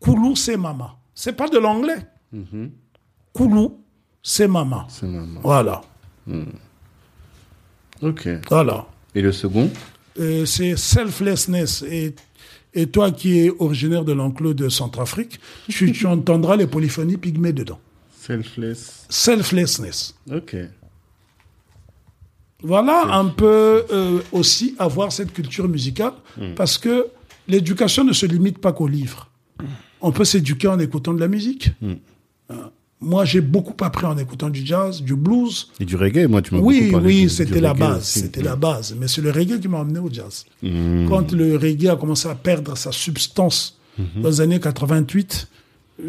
Koulou, c'est Mama. C'est pas de l'anglais. Koulou, c'est Mama. C'est maman. Voilà. Ok. Voilà. Et le second? Euh, c'est Selflessness. Et, et toi qui es originaire de l'enclos de Centrafrique, tu, tu entendras les polyphonies pygmées dedans. Selfless. Selflessness. Ok. Voilà un peu euh, aussi avoir cette culture musicale, parce que l'éducation ne se limite pas qu'aux livres. On peut s'éduquer en écoutant de la musique. Euh, moi, j'ai beaucoup appris en écoutant du jazz, du blues. Et du reggae, moi, tu m'as Oui, beaucoup oui, c'était la base, c'était la base. Mais c'est le reggae qui m'a amené au jazz. Quand le reggae a commencé à perdre sa substance dans les années 88,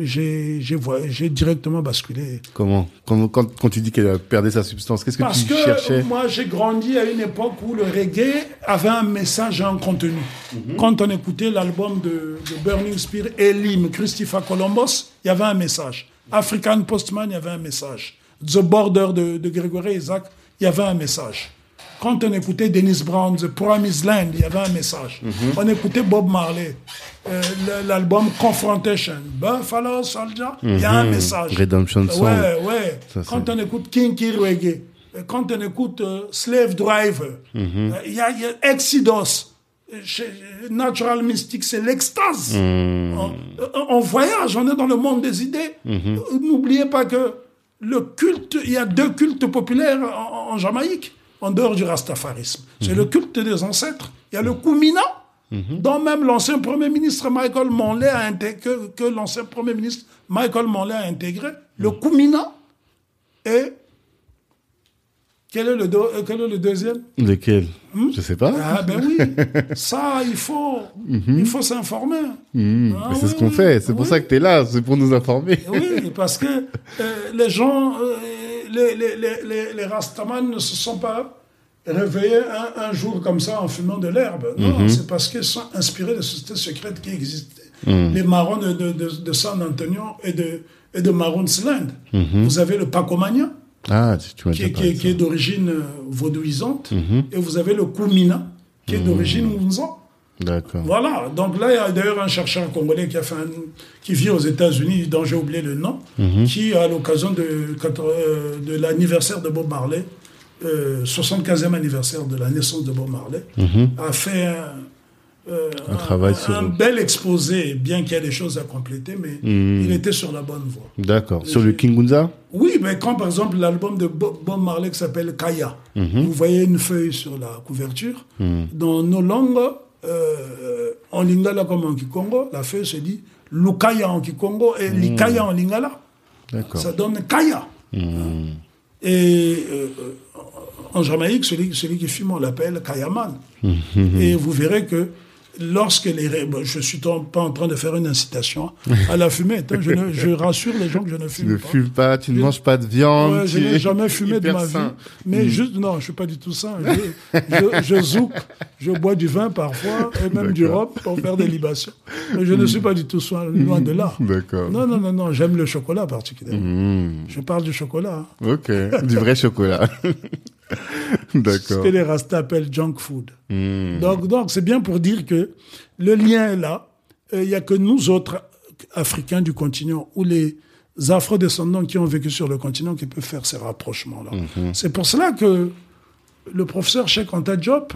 j'ai directement basculé. Comment? Quand, quand, quand tu dis qu'elle a perdu sa substance, qu'est-ce que Parce tu que cherchais? moi, j'ai grandi à une époque où le reggae avait un message et un contenu. Mhm. Quand on écoutait l'album de, de Burning Spear l'hymne Christopher Columbus, il y avait un message. African Postman, il y avait un message. The Border de, de Grégory Isaac, il y avait un message. Quand on écoutait Dennis Brown, The Promised Land, il y avait un message. Mhm. On écoutait Bob Marley, euh, l'album Confrontation, Buffalo Soldier, il y a un message. Mhm. Redemption Song. Ouais, ouais. Ça, Quand on écoute Kinky Reggae, quand on écoute euh, Slave Driver, Mhm. euh, il y, a, y a chez- Natural Mystic, c'est l'extase. On, on voyage, on est dans le monde des idées. N'oubliez pas que le culte, il y a deux cultes populaires en, en Jamaïque, en dehors du rastafarisme. Mhm. C'est le culte des ancêtres. Il y a le Koumina, dont même l'ancien Premier ministre Michael Manley a intégré, que, que l'ancien Premier ministre Michael Manley a intégré. Le Mhm. Koumina et quel est le, do- euh, quel est le deuxième? Lequel? Je sais pas. Ah ben oui, ça il faut, il faut s'informer. Mhm. Ah Mais c'est ce qu'on oui, fait. C'est pour oui. ça que tu es là. C'est pour nous informer. Oui, parce que euh, les gens, euh, les, les, les, les, Rastaman ne se sont pas réveillés un, un jour comme ça en fumant de l'herbe. Non, c'est parce qu'ils sont inspirés de sociétés secrètes qui existaient. Les marrons de, de, de, de San Antonio et de, et de Land. Vous avez le Pacomania, Ah, tu, qui, est- qui, qui d'origine euh, vaudouisante, et vous avez le Koumina, qui est d'origine Ounzan. D'accord. Voilà, donc là, il y a d'ailleurs un chercheur congolais qui, a fait un- qui vit aux États-Unis, dont j'ai oublié le nom, qui, à l'occasion de, euh, de l'anniversaire de Bob Marley, euh, 75e anniversaire de la naissance de Bob Marley, a fait un, euh, Un travail sur- un bel exposé, bien qu'il y ait des choses à compléter, mais il était sur la bonne voie. D'accord. Sur le Kingunza Oui, mais quand par exemple l'album de Bob Marley qui s'appelle Kaya, vous voyez une feuille sur la couverture, dans nos langues, euh, en lingala comme en kikongo, la feuille se dit Lukaya en kikongo et Likaya en lingala. D'accord. Ça donne Kaya. Et euh, en Jamaïque, celui, celui qui fume, on l'appelle Kayaman. Et vous verrez que lorsque les... bon, je suis pas en train de faire une incitation à la fumette. hein. Je, ne- je rassure les gens que je ne Tu fume ne pas. fumes pas, tu ne manges pas de viande. Ouais, je tu n'ai jamais fumé de ma vie. sain. Mais juste, non, je suis pas du tout ça. Je, je, je zouk, je bois du vin parfois, et même du rhum pour faire des libations. Mais je ne suis pas du tout soin, loin de là. D'accord. Non, non, non, non, j'aime le chocolat particulièrement. Hmm. Je parle du chocolat. hein. Ok. Du vrai chocolat. Ce D'accord. que les Rastas appellent junk food. Hmm. Donc, donc c'est bien pour dire que le lien est là. Euh, Il n'y a que nous autres Africains du continent ou les Afro-descendants qui ont vécu sur le continent qui peuvent faire ces rapprochements-là. C'est pour cela que le professeur Cheikh Anta Diop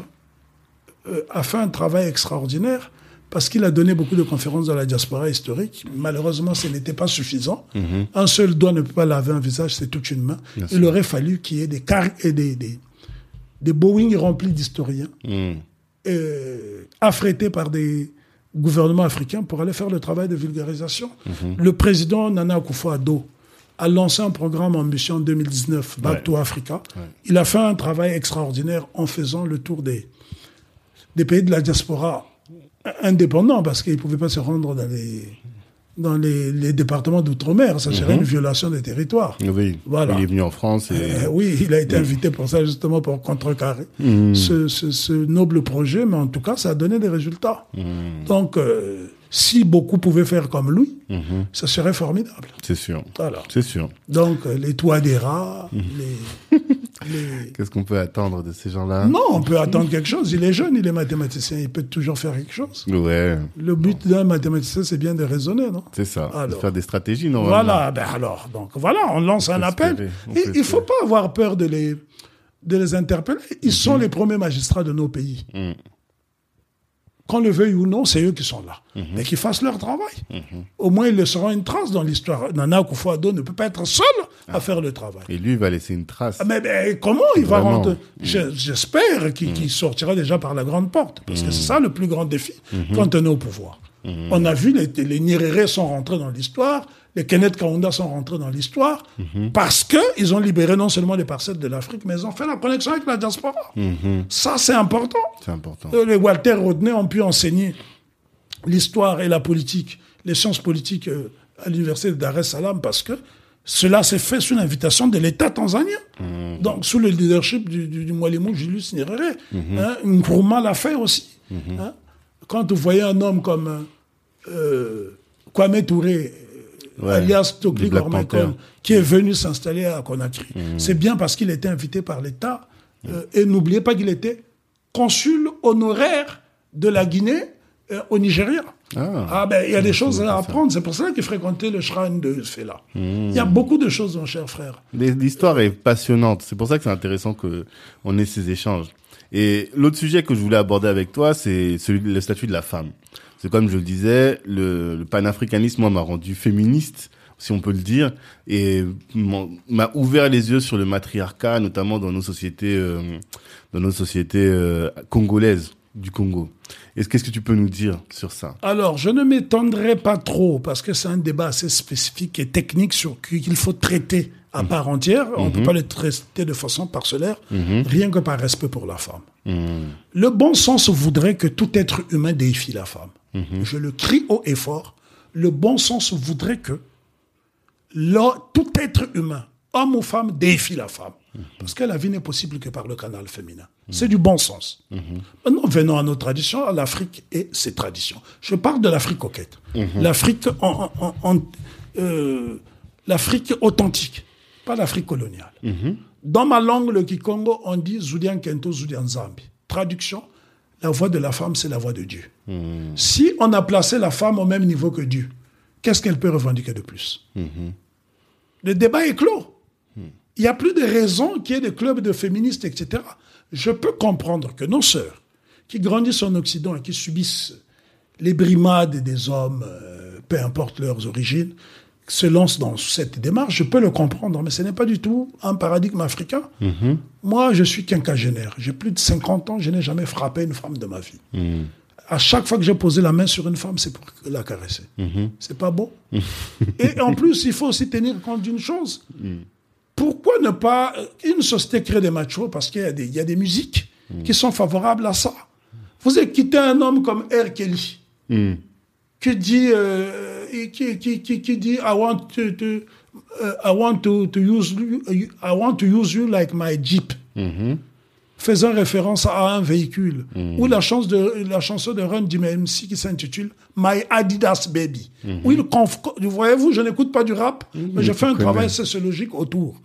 euh, a fait un travail extraordinaire parce qu'il a donné beaucoup de conférences dans la diaspora historique. Malheureusement, ce n'était pas suffisant. Un seul doigt ne peut pas laver un visage, c'est toute une main. Il aurait fallu qu'il y ait des, car et des, des, des Boeing remplis d'historiens Hmm. euh, affrétés par des gouvernements africains pour aller faire le travail de vulgarisation. Le président Nana Akufo-Addo a lancé un programme Ambition 2019, Back Ouais. to Africa. Il a fait un travail extraordinaire en faisant le tour des, des pays de la diaspora indépendants parce qu'ils ne pouvaient pas se rendre dans les, dans les, les départements d'outre-mer. Ça serait une violation des territoires. Oui, Voilà. il est venu en France et... Euh, oui, il a été invité pour ça, justement, pour contrecarrer ce, ce- ce noble projet, mais en tout cas, ça a donné des résultats. Donc, euh, si beaucoup pouvaient faire comme lui, ça serait formidable. c'est sûr. Voilà. C'est sûr. Donc, euh, les toits des rats, les, les- Qu'est-ce qu'on peut attendre de ces gens-là? Non, on peut attendre quelque chose. Il est jeune, il est mathématicien, il peut toujours faire quelque chose. Ouais, Le but d'un mathématicien, c'est bien de raisonner, non? C'est ça. De faire des stratégies, normalement. Voilà, ben alors, donc voilà, on lance un appel. Et il faut pas avoir peur de les, de les interpeller. Ils sont les premiers magistrats de nos pays. Mhm. Qu'on le veuille ou non, c'est eux qui sont là. Mhm. Mais qu'ils fassent leur travail. Au moins, ils laisseront une trace dans l'histoire. Nana Akufo-Addo ne peut pas être seul à faire le travail. Et lui, il va laisser une trace. Ah, Mais, mais comment il va rentrer Je- J'espère qu'il sortira déjà par la grande porte. Parce que c'est ça le plus grand défi quand on est au pouvoir. On a vu les, les Nyerere sont rentrés dans l'histoire, les Kenneth Kaunda sont rentrés dans l'histoire, parce qu'ils ont libéré non seulement les parcelles de l'Afrique, mais ils ont fait la connexion avec la diaspora. Ça, c'est important. C'est important. Euh, Les Walter Rodney ont pu enseigner l'histoire et la politique, les sciences politiques euh, à l'université de Dar es Salaam parce que cela s'est fait sous l'invitation de l'État tanzanien. Donc, sous le leadership du, du, du Mwalimu Julius Nyerere. Hein, l'a fait aussi. Hein. Quand vous voyez un homme comme euh, Kwame Touré, Ouais, alias Black Gormakon, qui est venu s'installer à Conakry, c'est bien parce qu'il était invité par l'État. Euh, et n'oubliez pas qu'il était consul honoraire de la Guinée euh, au Nigeria. Ah. Ah, ben, il y a des choses à apprendre. C'est pour ça qu'il fréquentait le shrine de Fela. Il y a beaucoup de choses, mon cher frère. L'histoire est passionnante. C'est pour ça que c'est intéressant que on ait ces échanges. Et l'autre sujet que je voulais aborder avec toi, c'est celui le statut de la femme. C'est comme je le disais, le, le panafricanisme moi m'a rendu féministe, si on peut le dire, et m'a ouvert les yeux sur le matriarcat, notamment dans nos sociétés, euh, dans nos sociétés euh, congolaises du Congo. Est-ce qu'est-ce que tu peux nous dire sur ça? Alors, je ne m'étendrai pas trop parce que c'est un débat assez spécifique et technique sur qu'il faut traiter à part entière. On ne peut pas le traiter de façon parcellaire, rien que par respect pour la femme. Le bon sens voudrait que tout être humain déifie la femme. Je le crie haut et fort. Le bon sens voudrait que tout être humain, homme ou femme, déifie la femme. Parce que la vie n'est possible que par le canal féminin. C'est du bon sens. Maintenant, venons à nos traditions, à l'Afrique et ses traditions. Je parle de l'Afrique coquette. L'Afrique en- en- en- euh, l'Afrique authentique, pas l'Afrique coloniale. Dans ma langue, le Kikongo, on dit Zulian Kento, Zulian Zambi. Traduction, la voix de la femme, c'est la voix de Dieu. Si on a placé la femme au même niveau que Dieu, qu'est-ce qu'elle peut revendiquer de plus? Le débat est clos. Il n'y a plus de raison qu'il y ait des clubs de féministes, etc. Je peux comprendre que nos sœurs, qui grandissent en Occident et qui subissent les brimades des hommes, euh, peu importe leurs origines, se lancent dans cette démarche, je peux le comprendre, mais ce n'est pas du tout un paradigme africain. Moi, je suis quinquagénaire. J'ai plus de 50 ans, je n'ai jamais frappé une femme de ma vie. À chaque fois que j'ai posé la main sur une femme, c'est pour la caresser. C'est pas beau Et en plus, il faut aussi tenir compte d'une chose. Pourquoi ne pas... Une société crée des machos? Parce qu'il y, a des- il y a des musiques qui sont favorables à ça. Vous écoutez un homme comme R. Kelly qui dit, euh, qui, qui, qui, qui dit I want to, to, euh, I want to, to use you, I want to use you like my Jeep. Faisant référence à un véhicule. Ou la, chance de, la chanson de Run DMC qui s'intitule My Adidas Baby. Où il conf- voyez-vous, je n'écoute pas du rap, mais je fais un travail sociologique autour.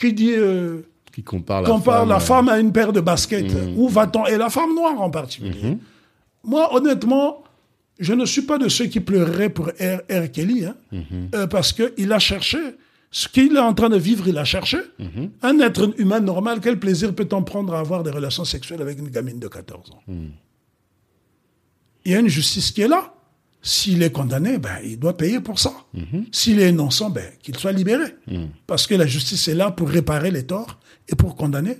Qui dit, euh, Qui compare la compare femme la femme à une paire de baskets. Où va-t-on? Et la femme noire en particulier. Moi, honnêtement, je ne suis pas de ceux qui pleureraient pour R. R. Kelly, hein, euh, parce qu'il a cherché. Ce qu'il est en train de vivre, il a cherché. Un être humain normal, quel plaisir peut-on prendre à avoir des relations sexuelles avec une gamine de 14 ans? Il y a une justice qui est là. S'il est condamné, ben, il doit payer pour ça. S'il est innocent, ben, qu'il soit libéré. Parce que la justice est là pour réparer les torts et pour condamner.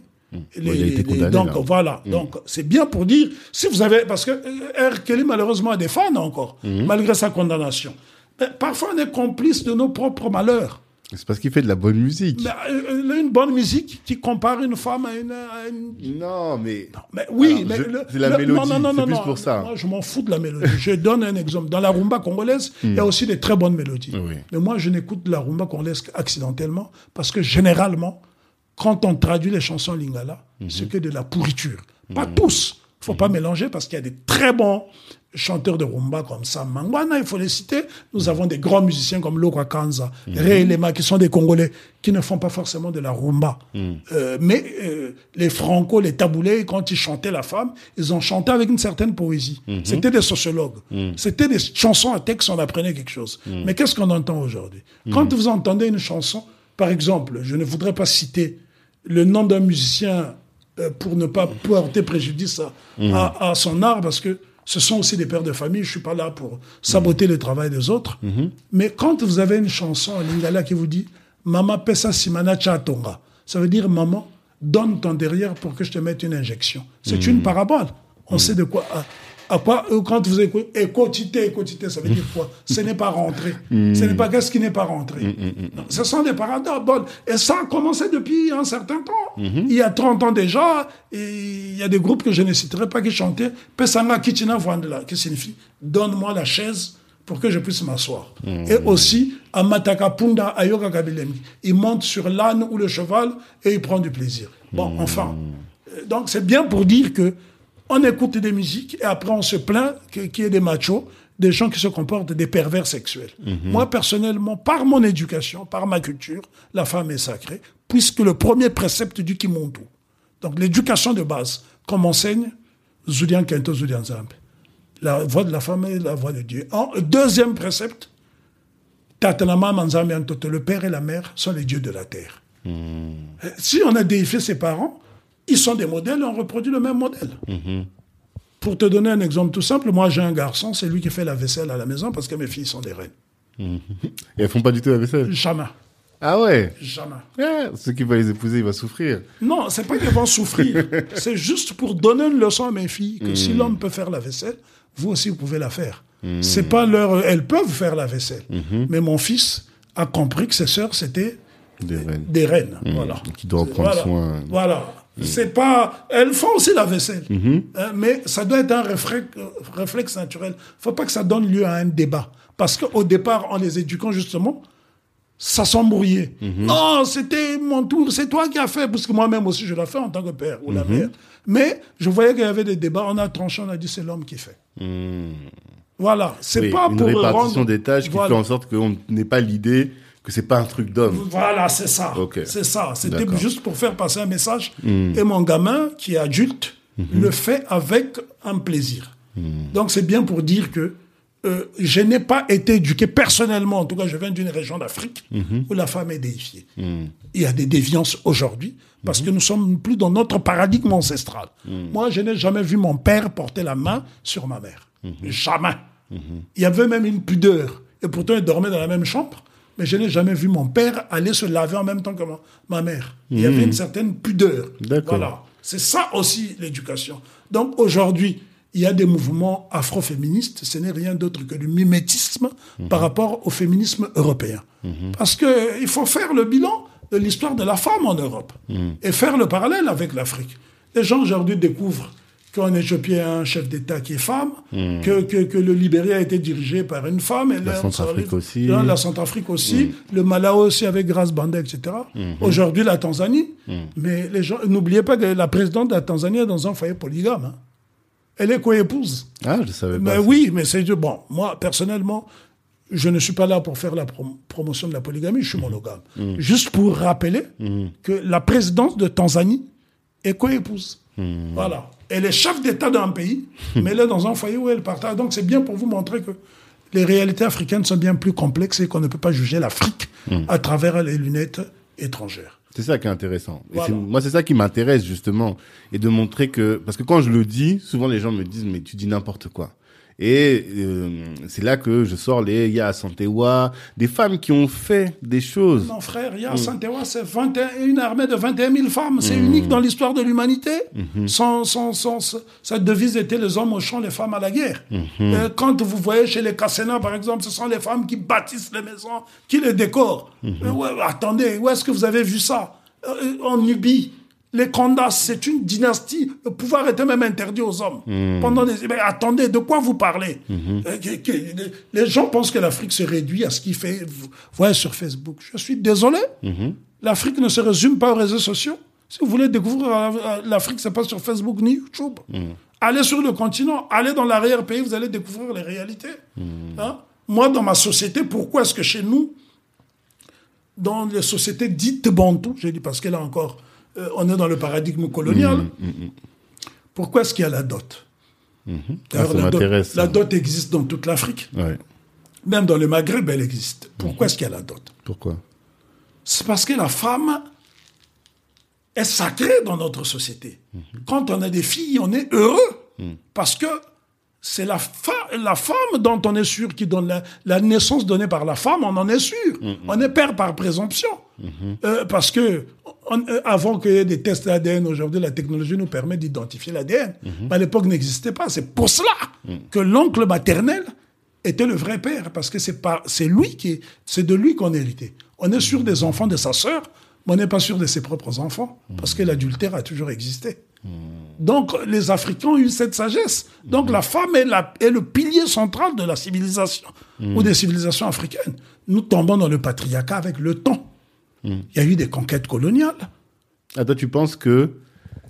Les- Ouais, il a été les- condamné, donc là. voilà, donc c'est bien pour dire, si vous avez, parce que euh, R. Kelly malheureusement a des fans encore, malgré sa condamnation. Mais parfois on est complice de nos propres malheurs. C'est parce qu'il fait de la bonne musique. Mais, euh, euh, une bonne musique qui compare une femme à une. à une- Non, mais. Mais oui, Alors, mais c'est la le- mélodie, Non, non, non, non, plus non. pour ça. Moi, je m'en fous de la mélodie. je donne un exemple. Dans la rumba congolaise, il y a aussi des très bonnes mélodies. Oui. Mais moi, je n'écoute la rumba congolaise accidentellement parce que généralement, quand on traduit les chansons lingala, Mhm. c'est que de la pourriture. Pas tous. Il faut pas mélanger parce qu'il y a des très bons chanteurs de rumba comme Sam Mangwana, il faut les citer. Nous avons des grands musiciens comme Lokwa Kanza, Mhm. Ray Lema, qui sont des Congolais, qui ne font pas forcément de la rumba. Mhm. Euh, mais euh, les Franco, les Taboulés, quand ils chantaient la femme, ils ont chanté avec une certaine poésie. Mhm. C'était des sociologues. C'était des chansons à texte, on apprenait quelque chose. Mhm. Mais qu'est-ce qu'on entend aujourd'hui? Quand vous entendez une chanson, par exemple, je ne voudrais pas citer le nom d'un musicien euh, pour ne pas porter préjudice à, Mhm. à- à son art, parce que ce sont aussi des pères de famille, je suis pas là pour saboter le travail des autres. Mhm. Mais quand vous avez une chanson en lingala qui vous dit « Mama pesa simana chatonga », ça veut dire « Maman, donne ton derrière pour que je te mette une injection ». C'est une parabole. On sait de quoi... À, à quoi, euh, quand vous écoutez « écotité, écotité », ça veut dire quoi? Ce n'est pas rentré. Ce n'est pas qu'est-ce qui n'est pas rentré. Non, Ce sont des paraboles. Et ça a commencé depuis un certain temps. Il y a 30 ans déjà, il y a des groupes que je ne citerai pas qui chantaient « Pesanga Kichina Vandela », qui signifie « Donne-moi la chaise pour que je puisse m'asseoir. Et aussi, Amataka Punda Ayoka Kabilemi. Il monte sur l'âne ou le cheval et il prend du plaisir. Bon, enfin. Euh, Donc, c'est bien pour dire que on écoute des musiques et après on se plaint qu'il y ait des machos, des gens qui se comportent des pervers sexuels. Moi, personnellement, par mon éducation, par ma culture, la femme est sacrée, puisque le premier précepte du Kimuntu, donc l'éducation de base, comme enseigne Zudian Kento Zudian Zambe. La voix de la femme est la voix de Dieu. En, deuxième précepte, Tatanama Manzambe Antoto, le père et la mère sont les dieux de la terre. Euh, Si on a déifié ses parents, ils sont des modèles et on reproduit le même modèle. Pour te donner un exemple tout simple, moi j'ai un garçon, c'est lui qui fait la vaisselle à la maison parce que mes filles sont des reines. Et elles font pas du tout la vaisselle. Jamais. Ah ouais Jamais. Ah, Ceux qui vont les épouser, ils vont souffrir. Non, c'est pas qu'ils vont souffrir. c'est juste pour donner une leçon à mes filles que si l'homme peut faire la vaisselle, vous aussi vous pouvez la faire. C'est pas leur. Elles peuvent faire la vaisselle. Mais mon fils a compris que ses sœurs c'était Des reines. des reines. Voilà. Qui doivent prendre Voilà. soin. Voilà. C'est pas. Elles font aussi la vaisselle. Hein, mais ça doit être un réflexe, euh, réflexe naturel. faut pas que ça donne lieu à un débat. Parce qu'au départ, en les éduquant justement, ça s'embrouillait. Non, c'était mon tour, c'est toi qui as fait. Parce que moi-même aussi, je l'ai fait en tant que père ou la mère. Mais je voyais qu'il y avait des débats. On a tranché, on a dit c'est l'homme qui fait. Voilà. C'est Oui, pas une pour répartition rendre- des tâches qui Voilà. fait en sorte qu'on n'ait pas l'idée que c'est pas un truc d'homme. Voilà, c'est ça. C'est ça. C'était. Hmm. juste pour faire passer un message. Et mon gamin, qui est adulte, le fait avec un plaisir. Hmm. Donc c'est bien pour dire que euh, je n'ai pas été éduqué personnellement. En tout cas, je viens d'une région d'Afrique où la femme est déifiée. Hmm. Il y a des déviances aujourd'hui parce que nous sommes plus dans notre paradigme ancestral. Hmm. Moi, je n'ai jamais vu mon père porter la main sur ma mère. Jamais. Il y avait même une pudeur. Et pourtant, ils dormaient dans la même chambre. Mais je n'ai jamais vu mon père aller se laver en même temps que ma, mère. Il y avait une certaine pudeur. Hmm. Voilà. C'est ça aussi l'éducation. Donc aujourd'hui, il y a des mouvements afroféministes. Ce n'est rien d'autre que du mimétisme Mhm. par rapport au féminisme européen. Parce qu'il faut faire le bilan de l'histoire de la femme en Europe et faire le parallèle avec l'Afrique. Les gens aujourd'hui découvrent qu'en Éthiopie, il y a un chef d'État qui est femme, que, que, que le Libéria a été dirigé par une femme. Et Mhm. Centrafrique aussi. là, La Centrafrique aussi, le Malawi aussi avec Grace Banda, etc. Mhm. Aujourd'hui, la Tanzanie. Mais les gens, n'oubliez pas que la présidente de la Tanzanie est dans un foyer polygame. hein. Elle est co-épouse. Ah, je savais pas. Mais oui, mais c'est bon. Moi, personnellement, je ne suis pas là pour faire la prom- promotion de la polygamie, je suis monogame. Juste pour rappeler que la présidence de Tanzanie est co-épouse. Voilà. Elle est chef d'État d'un pays, mais elle est dans un foyer où elle partage. Donc c'est bien pour vous montrer que les réalités africaines sont bien plus complexes et qu'on ne peut pas juger l'Afrique à travers les lunettes étrangères. C'est ça qui est intéressant. Et moi, c'est ça qui m'intéresse justement, et de montrer que parce que quand je le dis, souvent les gens me disent mais tu dis n'importe quoi. Et euh, c'est là que je sors les Ya Santewa, des femmes qui ont fait des choses. Non, frère, Ya Santewa, c'est 21 une armée de 21 000 femmes. C'est unique dans l'histoire de l'humanité. Sans, sans, sans, cette devise était les hommes au champ, les femmes à la guerre. Euh, quand vous voyez chez les Kassena, par exemple, ce sont les femmes qui bâtissent les maisons, qui les décorent. Euh, ouais, attendez, où est-ce que vous avez vu ça? Euh, En Nubie. Les Kandas, c'est une dynastie. Le pouvoir était même interdit aux hommes. Pendant des... Mais attendez, de quoi vous parlez Euh, que- que- les- gens pensent que l'Afrique se réduit à ce qu'il fait. Vous voyez sur Facebook. Je suis désolé. L'Afrique ne se résume pas aux réseaux sociaux. Si vous voulez découvrir euh, l'Afrique, c'est pas sur Facebook ni YouTube. Allez sur le continent, allez dans l'arrière-pays, vous allez découvrir les réalités. Hein? Moi, dans ma société, pourquoi est-ce que chez nous, dans les sociétés dites bantoues, j'ai dit parce que là encore, euh, on est dans le paradigme colonial, pourquoi est-ce qu'il y a la dot D'ailleurs, Ah, la, dot la existe dans toute l'Afrique. Ouais. Même dans le Maghreb, elle existe. Pourquoi est-ce qu'il y a la dot Pourquoi c'est parce que la femme est sacrée dans notre société. Quand on a des filles, on est heureux. Parce que c'est la, femme dont on est sûr qui donne la, la naissance donnée par la femme, on en est sûr. On est père par présomption. Euh, parce que on- euh, avant qu'il y ait des tests d'ADN, aujourd'hui, la technologie nous permet d'identifier l'ADN. Mais à l'époque, n'existait pas. C'est pour cela que l'oncle maternel était le vrai père, parce que c'est pas, c'est lui qui, est- c'est de lui qu'on héritait. On est sûr des enfants de sa sœur, mais on n'est pas sûr de ses propres enfants, parce que l'adultère a toujours existé. Donc, les Africains ont eu cette sagesse. Donc, la femme est, la- est le pilier central de la civilisation, ou des civilisations africaines. Nous tombons dans le patriarcat avec le temps. Il y a eu des conquêtes coloniales. Ah, toi, tu penses que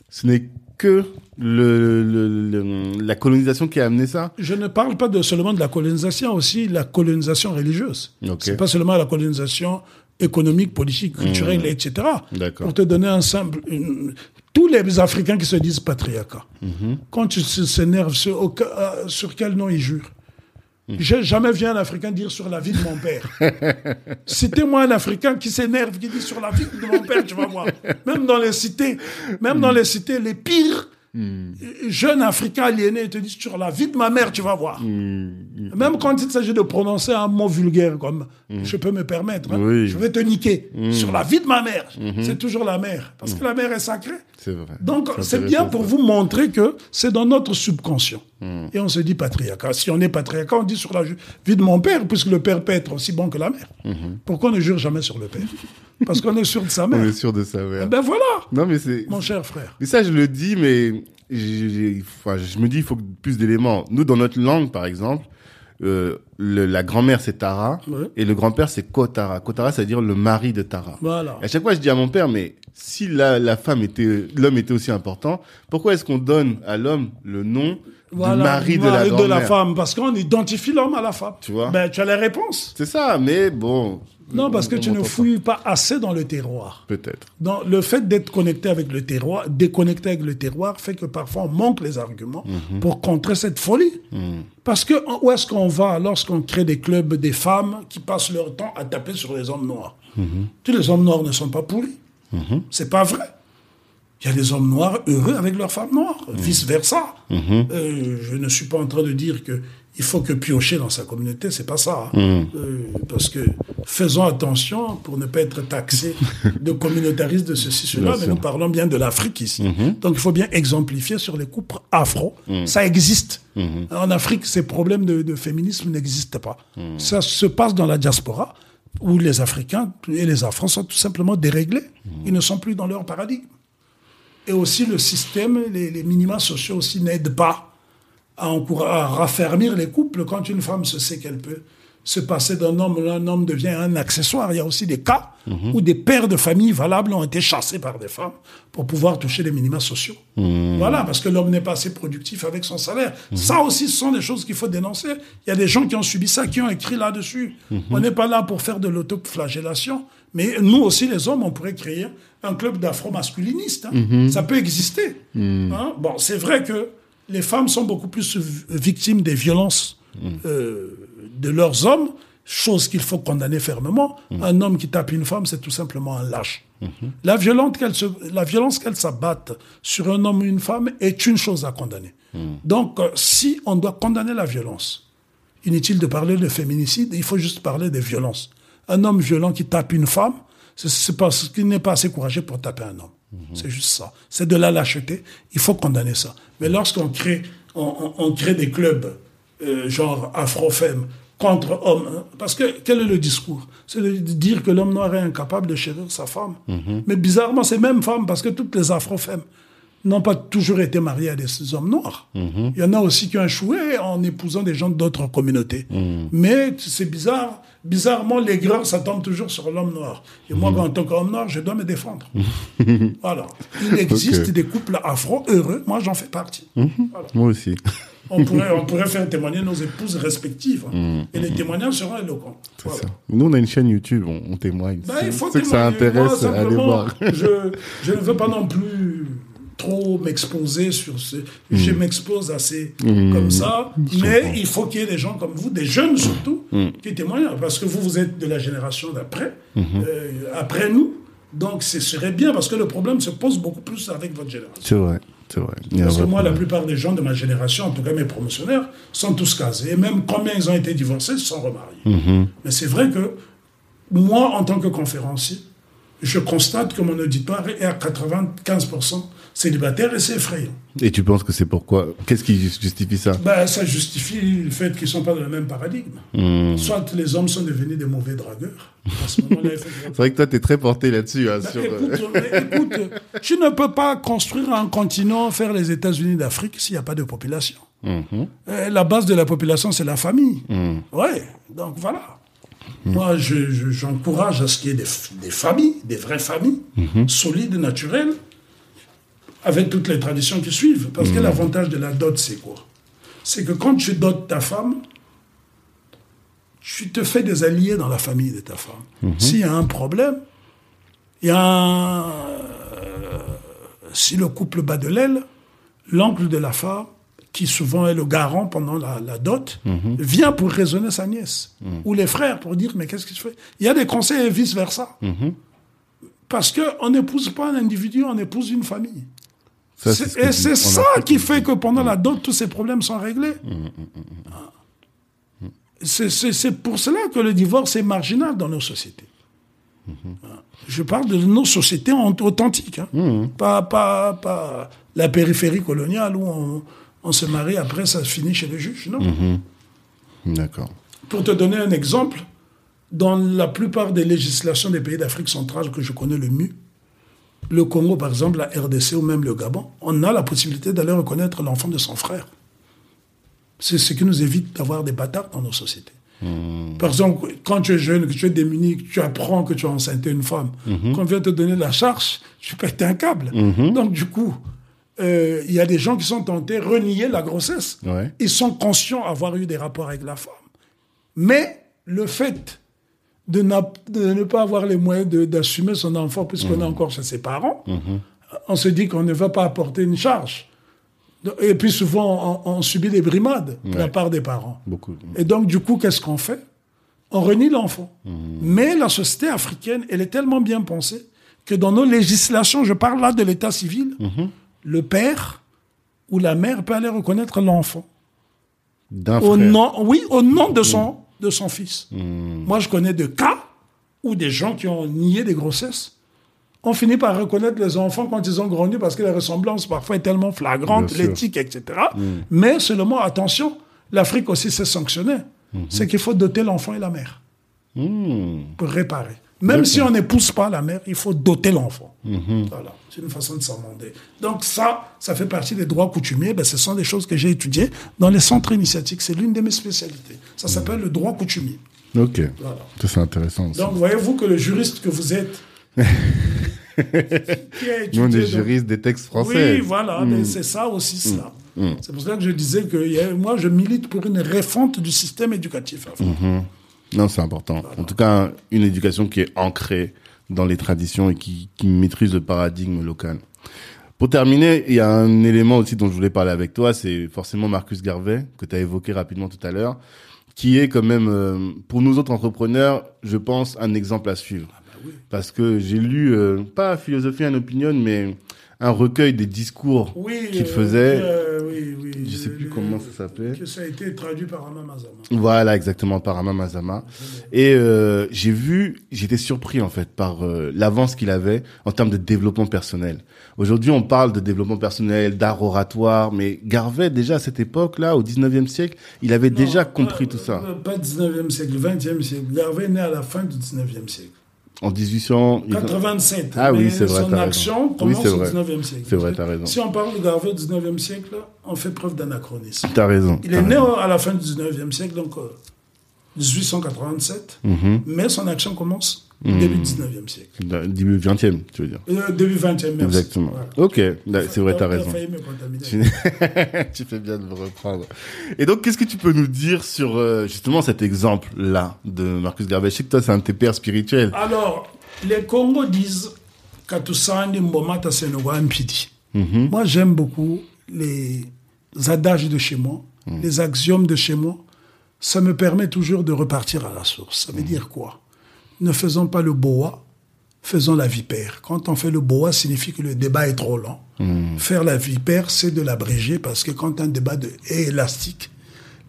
ce n'est que le, le- le- la colonisation qui a amené ça? Je ne parle pas de, seulement de la colonisation, aussi la colonisation religieuse. C'est pas seulement la colonisation économique, politique, culturelle, etc. D'accord. Pour te donner un simple... une- tous les Africains qui se disent patriarcat, quand tu s- s'énerves sur, au- euh, sur quel nom ils jurent? J'ai jamais vu un Africain dire sur la vie de mon père. Citez-moi un Africain qui s'énerve, qui dit sur la vie de mon père, tu vas voir. Même dans les cités, même dans les cités, les pires jeunes Africains aliénés te disent sur la vie de ma mère, tu vas voir. Même quand il s'agit de prononcer un mot vulgaire comme je peux me permettre, hein, Oui. je vais te niquer sur la vie de ma mère. C'est toujours la mère, parce que la mère est sacrée. C'est vrai. Donc, C'est bien pour ça. vous montrer que c'est dans notre subconscient. Et on se dit patriarcat. Si on est patriarcat, on dit sur la vie de mon père, puisque le père peut être aussi bon que la mère. Pourquoi on ne jure jamais sur le père? Parce qu'on est sûr de sa On mère. est sûr de ça, ouais. Ben voilà, Non, mais c'est. mon cher frère. Mais ça, je le dis, mais je me dis, il faut plus d'éléments. Nous, dans notre langue, par exemple, euh, le- la grand-mère, c'est Tara, Ouais. et le grand-père, c'est Kotara. Kotara, c'est-à-dire le mari de Tara. Voilà. Et à chaque fois, je dis à mon père, mais si la, la femme était, l'homme était aussi important, pourquoi est-ce qu'on donne à l'homme le nom Voilà, du mari de la femme, parce qu'on identifie l'homme à la femme. Tu vois Ben, tu as la réponse. C'est ça, mais bon. Non, parce que tu ne fouilles pas assez dans le terroir. Peut-être. Le fait d'être connecté avec le terroir, déconnecté avec le terroir, fait que parfois on manque les arguments Mhm. pour contrer cette folie. Parce que où est-ce qu'on va lorsqu'on crée des clubs des femmes qui passent leur temps à taper sur les hommes noirs? Mhm. Tous les hommes noirs ne sont pas pourris. C'est pas vrai. Il y a des hommes noirs heureux avec leurs femmes noires, Mhm. vice versa. Euh, je ne suis pas en train de dire que il faut que piocher dans sa communauté, c'est pas ça. hein. Mhm. Euh, parce que faisons attention pour ne pas être taxé de communautaristes de ceci, cela, mais nous parlons bien de l'Afrique ici. Donc il faut bien exemplifier sur les couples afro. Ça existe. En Afrique, ces problèmes de, de féminisme n'existent pas. Ça se passe dans la diaspora où les Africains et les Afros sont tout simplement déréglés. Ils ne sont plus dans leur paradigme. Et aussi le système, les, les minima sociaux aussi n'aident pas à, à raffermir les couples. Quand une femme se sait qu'elle peut se passer d'un homme, un homme devient un accessoire. Il y a aussi des cas où des pères de famille valables ont été chassés par des femmes pour pouvoir toucher les minima sociaux. Voilà, parce que l'homme n'est pas assez productif avec son salaire. Ça aussi, ce sont des choses qu'il faut dénoncer. Il y a des gens qui ont subi ça, qui ont écrit là-dessus. On n'est pas là pour faire de l'autoflagellation, mais nous aussi, les hommes, on pourrait créer un club d'afro-masculinistes. hein. Ça peut exister. Hein. Bon, c'est vrai que les femmes sont beaucoup plus victimes des violences euh, de leurs hommes, chose qu'il faut condamner fermement. Un homme qui tape une femme, c'est tout simplement un lâche. La, violente qu'elle la violence qu'elle s'abatte sur un homme ou une femme est une chose à condamner. Donc, euh, si on doit condamner la violence, inutile de parler de féminicide, il faut juste parler des violences. Un homme violent qui tape une femme, c'est- parce qu'il n'est pas assez courageux pour taper un homme. C'est juste ça. C'est de la lâcheté. Il faut condamner ça. Mais lorsqu'on crée, on, on- on crée des clubs euh, genre afro-femme contre hommes, parce que quel est le discours? C'est de dire que l'homme noir est incapable de chérir sa femme. Mais bizarrement, ces mêmes femmes, parce que toutes les afro-femmes n'ont pas toujours été mariées à des hommes noirs. Il y en a aussi qui ont échoué en épousant des gens d'autres communautés. Mais c'est bizarre. Bizarrement, les grands s'attendent toujours sur l'homme noir. Et moi, en tant qu'homme noir, je dois me défendre. voilà. Il existe des couples afro heureux. Moi, j'en fais partie. Voilà. Moi aussi. On pourrait, on pourrait faire témoigner nos épouses respectives. hein. Et les témoignages seront éloquents. Voilà. Ça. Nous, on a une chaîne YouTube, on, on témoigne. Ben, il faut que ça intéresse, allez voir. je, je ne veux pas non plus trop m'exposer sur ce. Je m'expose assez comme ça. Mais il faut qu'il y ait des gens comme vous, des jeunes surtout, qui témoignent. Parce que vous, vous êtes de la génération d'après, euh, après nous. Donc, ce serait bien parce que le problème se pose beaucoup plus avec votre génération. C'est vrai, c'est vrai. Parce que moi, la plupart des gens de ma génération, en tout cas mes promotionnaires, sont tous casés. Et même combien ils ont été divorcés, ils sont remariés. Mhm. Mais c'est vrai que moi, en tant que conférencier, je constate que mon auditoire est à 95% célibataire et c'est effrayant. Et tu penses que c'est pourquoi Qu'est-ce qui justifie ça? Ben, ça justifie le fait qu'ils ne sont pas dans le même paradigme. Hmm. Soit les hommes sont devenus des mauvais dragueurs. Ce C'est vrai que toi, t'es très porté là-dessus. hein, Ben, sur, euh, écoute, écoute, tu ne peux pas construire un continent, faire les États-Unis d'Afrique s'il n'y a pas de population. mhm. Euh, la base de la population, c'est la famille. Hmm. Ouais, donc voilà. Moi, je- je- j'encourage à ce qu'il y ait des, des familles, des vraies familles, solides, naturelles, avec toutes les traditions qui suivent. Parce que l'avantage de la dot, c'est quoi? C'est que quand tu dotes ta femme, tu te fais des alliés dans la famille de ta femme. S'il y a un problème, il y a un... euh, si le couple bat de l'aile, l'oncle de la femme, qui souvent est le garant pendant la, la dot, vient pour raisonner sa nièce. Ou les frères pour dire, mais qu'est-ce que tu fais? Il y a des conseils et vice-versa. Parce qu'on n'épouse pas un individu, on épouse une famille. Ça, C'est- et c'est ça qui fait que pendant la dot, tous ces problèmes sont réglés. C'est- C'est c'est pour cela que le divorce est marginal dans nos sociétés. Je parle de nos sociétés en- authentiques, hein. pas, pas, pas la périphérie coloniale où on, on se marie, après ça finit chez le juge. Non. D'accord. Pour te donner un exemple, dans la plupart des législations des pays d'Afrique centrale que je connais le mieux, le Congo par exemple, la RDC ou même le Gabon, on a la possibilité d'aller reconnaître l'enfant de son frère. C'est ce qui nous évite d'avoir des bâtards dans nos sociétés. Par exemple, quand tu es jeune, que tu es démuni, que tu apprends que tu as enceinté une femme, qu'on vient te donner la charge, tu pètes un câble. Donc du coup, euh, il y a des gens qui sont tentés de renier la grossesse. Ouais. Ils sont conscients d'avoir eu des rapports avec la femme. Mais le fait de, ne pas avoir les moyens d'assumer son enfant puisqu'on est encore chez ses parents, on se dit qu'on ne va pas apporter une charge. Et puis souvent, on, on subit des brimades de la part des parents. Beaucoup. Et donc, du coup, qu'est-ce qu'on fait? On renie l'enfant. Mais la société africaine, elle est tellement bien pensée que dans nos législations, je parle là de l'état civil, le père ou la mère peut aller reconnaître l'enfant. D'un Au frère. nom, oui, au nom de son, de son fils. Moi, je connais des cas où des gens qui ont nié des grossesses ont fini par reconnaître les enfants quand ils ont grandi parce que la ressemblance parfois est tellement flagrante, l'éthique, etc. Mais seulement, attention, l'Afrique aussi s'est sanctionnée. C'est qu'il faut doter l'enfant et la mère Hmm. pour réparer. Même si on n'épouse pas la mère, il faut doter l'enfant. Voilà, c'est une façon de s'amender. Donc ça, ça fait partie des droits coutumiers. Ben, ce sont des choses que j'ai étudiées dans les centres initiatiques. C'est l'une de mes spécialités. Ça s'appelle le droit coutumier. Ok. Voilà. C'est intéressant. aussi. Donc voyez-vous que le juriste que vous êtes, Nous, on est juristes des textes français. Oui, voilà, mais c'est ça aussi cela. C'est pour ça que je disais que moi, je milite pour une refonte du système éducatif. Non, c'est important. En tout cas, une éducation qui est ancrée dans les traditions et qui, qui maîtrise le paradigme local. Pour terminer, il y a un élément aussi dont je voulais parler avec toi, c'est forcément Marcus Garvey, que tu as évoqué rapidement tout à l'heure, qui est quand même, euh, pour nous autres entrepreneurs, je pense, un exemple à suivre. Parce que j'ai lu, euh, pas Philosophie and Opinion, mais un recueil des discours Oui, qu'il euh, faisait. euh, oui, oui. Je sais plus Le- comment ça s'appelait. Que ça a été traduit par Anna Mazama. Voilà, exactement, par Ama Mazama. Et euh, j'ai vu, j'étais surpris en fait par l'avance qu'il avait en termes de développement personnel. Aujourd'hui, on parle de développement personnel, d'art oratoire, mais Garvey, déjà à cette époque-là, au 19e siècle, il avait déjà compris pas- tout ça. Pas 19e siècle, 20e siècle. Garvey est né à la fin du 19e siècle. En 1800... il- 87. Ah oui, c'est vrai, Son action commence au vrai. 19e siècle. C'est vrai, t'as raison. Si on parle de Garvey au 19e siècle, on fait preuve d'anachronisme. T'as raison. Il est né raison. à la fin du 19e siècle, donc euh, 1887, Mhm. mais son action commence au début du 19e siècle. Début 20e, tu veux dire. Euh, début 20e, merci. Exactement. Voilà. Ok, là, c'est vrai, t'as raison. Tu... tu fais bien de me reprendre. Et donc, qu'est-ce que tu peux nous dire sur euh, justement cet exemple-là de Marcus Garvey? Je sais que toi, c'est un de tes pères spirituels. Alors, les Congos disent Katusandi Mbomata Mpidi. Moi, j'aime beaucoup les adages de chez moi, les axiomes de chez moi. Ça me permet toujours de repartir à la source. Ça veut dire quoi? Ne faisons pas le boa, faisons la vipère. Quand on fait le boa, signifie que le débat est trop long. Faire la vipère, c'est de l'abréger parce que quand un débat de- est élastique,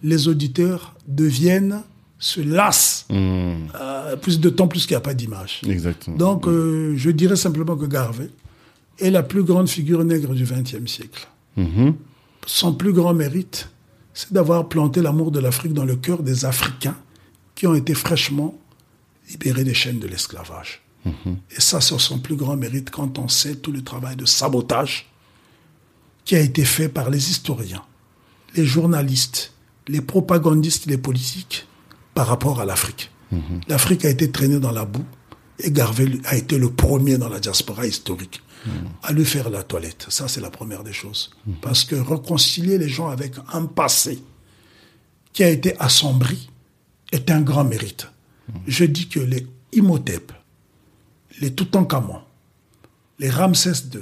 les auditeurs deviennent, se lassent Hmm, euh, plus de temps, plus qu'il n'y a pas d'image. exactement. Donc, euh, je dirais simplement que Garvey est la plus grande figure nègre du XXe siècle. Son plus grand mérite, c'est d'avoir planté l'amour de l'Afrique dans le cœur des Africains qui ont été fraîchement libérés des chaînes de l'esclavage. Et ça, c'est son plus grand mérite quand on sait tout le travail de sabotage qui a été fait par les historiens, les journalistes, les propagandistes, les politiques par rapport à l'Afrique. L'Afrique a été traînée dans la boue et Garvey a été le premier dans la diaspora historique à lui faire la toilette. Ça, c'est la première des choses. Parce que réconcilier les gens avec un passé qui a été assombri est un grand mérite. Je dis que les Imhotep, les Toutankhamon, les Ramsès II,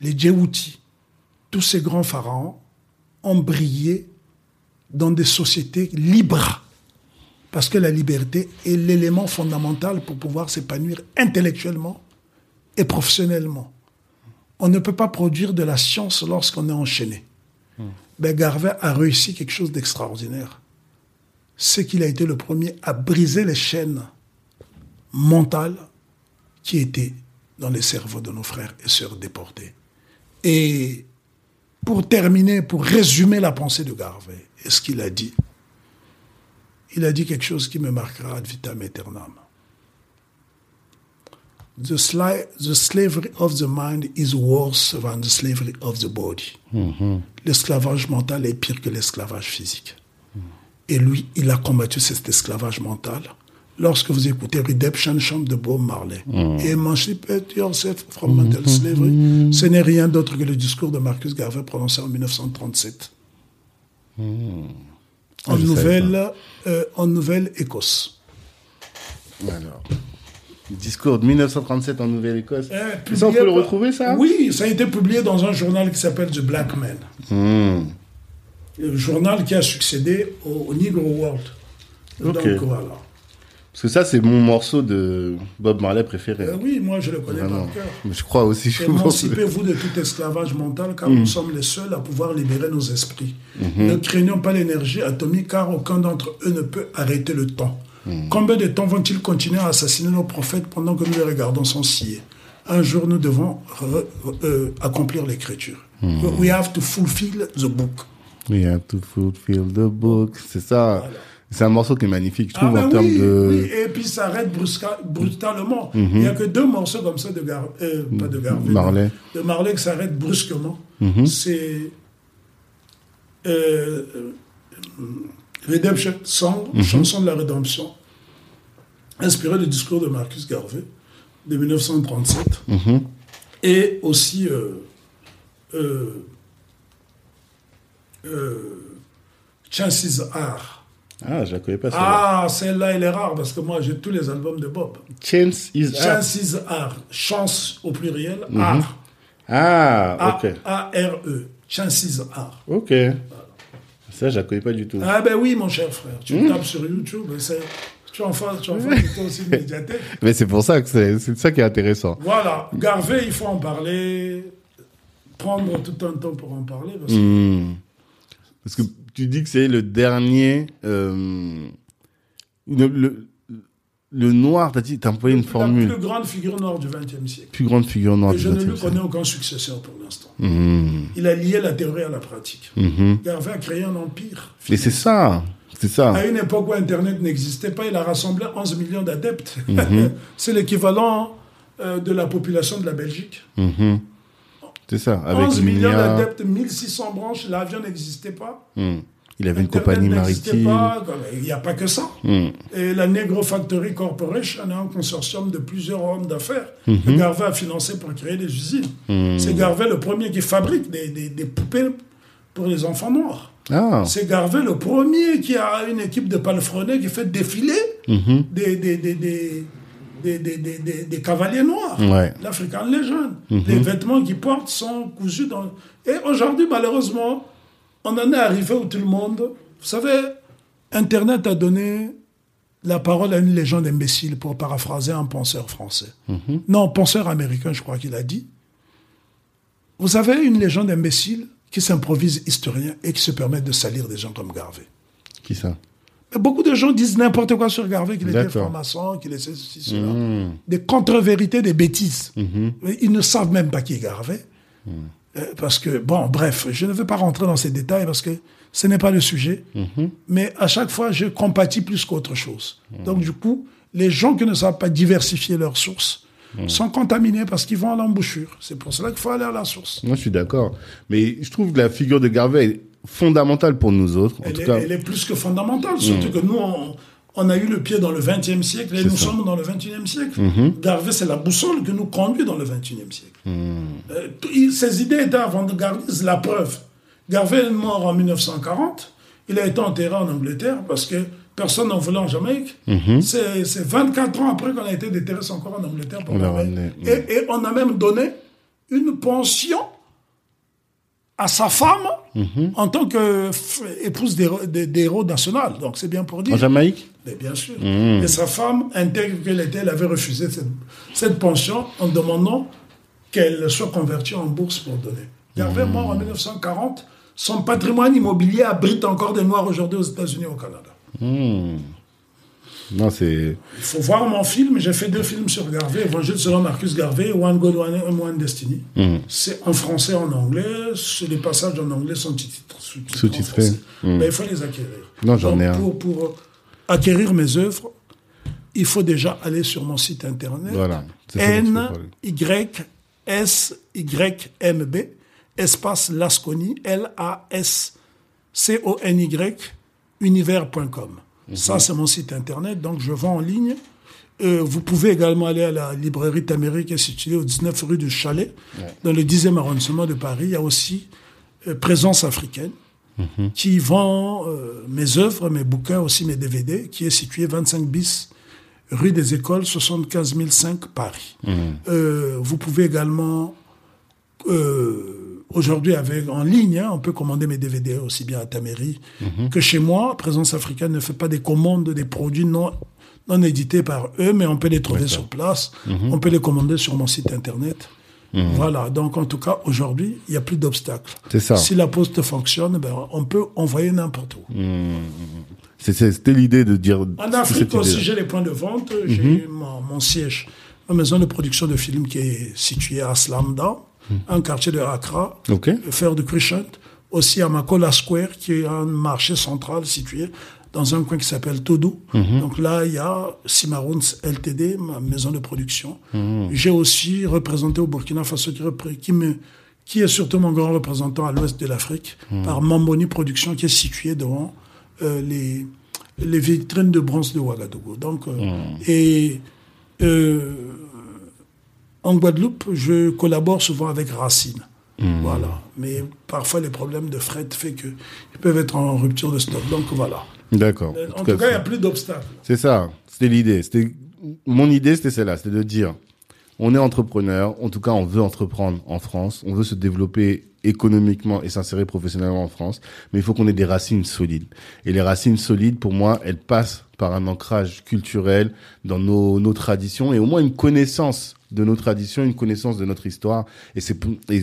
les Djéhouti, tous ces grands pharaons ont brillé dans des sociétés libres. Parce que la liberté est l'élément fondamental pour pouvoir s'épanouir intellectuellement et professionnellement. On ne peut pas produire de la science lorsqu'on est enchaîné. Ben, Garvey a réussi quelque chose d'extraordinaire. C'est qu'il a été le premier à briser les chaînes mentales qui étaient dans les cerveaux de nos frères et sœurs déportés. Et pour terminer, pour résumer la pensée de Garvey et ce qu'il a dit, il a dit quelque chose qui me marquera ad vitam aeternam. The, the slavery of the mind is worse than the slavery of the body. L'esclavage mental est pire que l'esclavage physique. Et lui, il a combattu cet esclavage mental. Lorsque vous écoutez Redemption Chant de Bob Marley, Emancipate yourself from mental slavery, ce n'est rien d'autre que le discours de Marcus Garvey prononcé en 1937. En Ah, je Nouvelle, euh, en Nouvelle-Écosse. Alors, le discours de 1937 en Nouvelle-Écosse. Et ça, on peut le retrouver, ça? Oui, ça a été publié dans un journal qui s'appelle The Black Man. Le journal qui a succédé au, au Negro World. Ok. Donc voilà. Parce que ça, c'est mon morceau de Bob Marley préféré. Euh, oui, moi je le connais Vraiment. par cœur. Je crois aussi. Émancipez-vous de tout esclavage mental, car Mm. nous sommes les seuls à pouvoir libérer nos esprits. Mm-hmm. Ne craignons pas l'énergie atomique, car aucun d'entre eux ne peut arrêter le temps. Mm. Combien de temps vont-ils continuer à assassiner nos prophètes pendant que nous les regardons sans scier Un jour, nous devons euh, accomplir l'écriture. Mm. We have to fulfill the book. We have to fulfill the book. C'est ça. C'est un morceau qui est magnifique, je Ah trouve, ben en termes de. oui, et puis ça arrête brusca- brutalement. Il n'y a que deux morceaux comme ça de Gar euh, pas de Garvey, Marley. de Marley qui s'arrête brusquement. C'est euh, euh, Redemption Song, chanson de la rédemption, inspirée du discours de Marcus Garvey de 1937, et aussi euh, euh, Chances Are. Ah, je la connais pas, celle-là. Ah, celle-là, elle est rare parce que moi, j'ai tous les albums de Bob. Chance is Art. Chances are. Chance au pluriel. Are. Ah, A- ok. A-R-E. Chances are. Ok. Ça, je la connais pas du tout. Ah ben oui, mon cher frère. Tu tapes sur YouTube, et c'est- Tu en fais, tu en plutôt aussi une médiathèque. Mais c'est pour ça que c'est c'est ça qui est intéressant. Voilà, Garvey, il faut en parler, prendre tout un temps pour en parler. Parce que Hmm. Parce que tu dis que c'est le dernier. euh, le, le, le noir, t'as dit, t'as employé une la formule. plus grande figure noire du XXe siècle. Plus grande figure noire Et du je ne 20e lui siècle. connais aucun successeur pour l'instant. Mhm. Il a lié la théorie à la pratique. Mhm. Garvey a créé un empire. Mais c'est ça, c'est ça. À une époque où Internet n'existait pas, il a rassemblé 11 millions d'adeptes. Mhm. c'est l'équivalent euh, de la population de la Belgique. Mhm. C'est ça. Avec 11 millions d'adeptes, 1600 branches, l'avion n'existait pas. hmm. Il avait une compagnie n'existait maritime. pas. Il n'y a pas que ça. Hmm. Et la Negro Factory Corporation est un consortium de plusieurs hommes d'affaires Mhm. que Garvey a financé pour créer des usines. C'est Garvey le premier qui fabrique des, des- des poupées pour les enfants noirs. Ah. C'est Garvey le premier qui a une équipe de palefreniers qui fait défiler des, des, des, des, des, des- des- des- cavaliers noirs. Ouais. L'African Legend. Mhm. Les vêtements qu'ils portent sont cousus dans... Et aujourd'hui, malheureusement, on en est arrivé où tout le monde... Vous savez, Internet a donné la parole à une légende imbécile, pour paraphraser un penseur français. Mhm. Non, penseur américain, je crois qu'il a dit. Vous avez une légende imbécile qui s'improvise historien et qui se permet de salir des gens comme Garvey. Qui ça? Mais beaucoup de gens disent n'importe quoi sur Garvey, qu'il était franc-maçon, qu'il était ceci, cela. Hmm. Des contre-vérités, des bêtises. Mhm. Ils ne savent même pas qui est Garvey. Euh, parce que, bon, bref, je ne vais pas rentrer dans ces détails parce que ce n'est pas le sujet. Mhm. Mais à chaque fois, je compatis plus qu'autre chose. Donc, du coup, les gens qui ne savent pas diversifier leurs sources sont contaminés parce qu'ils vont à l'embouchure. C'est pour cela qu'il faut aller à la source. Moi, je suis d'accord. Mais je trouve que la figure de Garvey fondamentale pour nous autres. En Elle tout est, cas, elle est plus que fondamentale, surtout que nous, on, on a eu le pied dans le XXe siècle et nous ça. sommes dans le XXIe siècle. Garvey, c'est la boussole qui nous conduit dans le XXIe siècle. Euh, il- ses idées étaient avant-gardistes, la preuve. Garvey est mort en 1940. Il a été enterré en Angleterre parce que personne n'en voulait en Jamaïque. Mhm. C'est c'est 24 ans après qu'on a été déterré encore en Angleterre. Pour On et on a même donné une pension à sa femme en tant que f- épouse d'héros des- héros national. Donc c'est bien pour dire. en Jamaïque Mais bien sûr. Mhm. Et sa femme, intègre qu'elle était, elle avait refusé cette, cette pension en demandant qu'elle soit convertie en bourse pour donner. Garvey Mhm. mort en 1940. Son patrimoine immobilier abrite encore des Noirs aujourd'hui aux États-Unis et au Canada. Non, c'est. Il faut voir mon film. J'ai fait deux films sur Garvey, Évangile selon Marcus Garvey, One God, One, One Destiny. Hmm. C'est en français, en anglais. Les passages en anglais sont sous-titrés. sous-titrés en Sous-titrés. français. Mais il faut les acquérir. Non, j'en ai un. Pour, pour acquérir mes œuvres, il faut déjà aller sur mon site internet. Voilà. N. Y S Y M B espace Lasconi L A S C O N Y univers.com. Mhm. Ça c'est mon site internet donc je vends en ligne. Euh, vous pouvez également aller à la librairie Tamérique qui est située au 19 rue du Chalet dans le 10e arrondissement de Paris. Il y a aussi euh, Présence africaine Mhm. qui vend euh, mes œuvres, mes bouquins, aussi mes DVD, qui est situé 25 bis rue des Écoles, 75 005 Paris. Mhm. Vous pouvez également, euh, aujourd'hui avec en ligne, hein, on peut commander mes DVD aussi bien à ta mairie Mhm. que chez moi. Présence africaine ne fait pas des commandes des produits non non édités par eux, mais on peut les trouver sur place. Mhm. On peut les commander sur mon site internet. Voilà, donc en tout cas, aujourd'hui, il n'y a plus d'obstacles. C'est ça. Si la poste fonctionne, ben, on peut envoyer n'importe où. C'était l'idée de dire. En Afrique aussi, j'ai les points de vente. J'ai mon, mon siège, ma maison de production de films qui est située à Slamda, un quartier de Accra, Ok. faire de Crescent. Aussi à Makola Square, qui est un marché central situé dans un coin qui s'appelle Todou. Donc là, il y a Cimarons LTD, ma maison de production. J'ai aussi représenté au Burkina Faso, qui, me, qui est surtout mon grand représentant à l'ouest de l'Afrique, par Mamboni Production, qui est situé devant euh, les, les vitrines de bronze de Ouagadougou. Donc, euh, et euh, en Guadeloupe, je collabore souvent avec Racine. Voilà. Mais parfois, les problèmes de fret fait qu'ils peuvent être en rupture de stock. Donc voilà. D'accord. En tout cas, il n'y a plus d'obstacles. C'est ça. C'était l'idée. C'était mon idée, c'était celle-là, c'était de dire on est entrepreneur, en tout cas on veut entreprendre en France, on veut se développer économiquement et s'insérer professionnellement en France, mais il faut qu'on ait des racines solides. Et les racines solides, pour moi, elles passent par un ancrage culturel dans nos, nos traditions et au moins une connaissance de nos traditions, une connaissance de notre histoire. Et c'est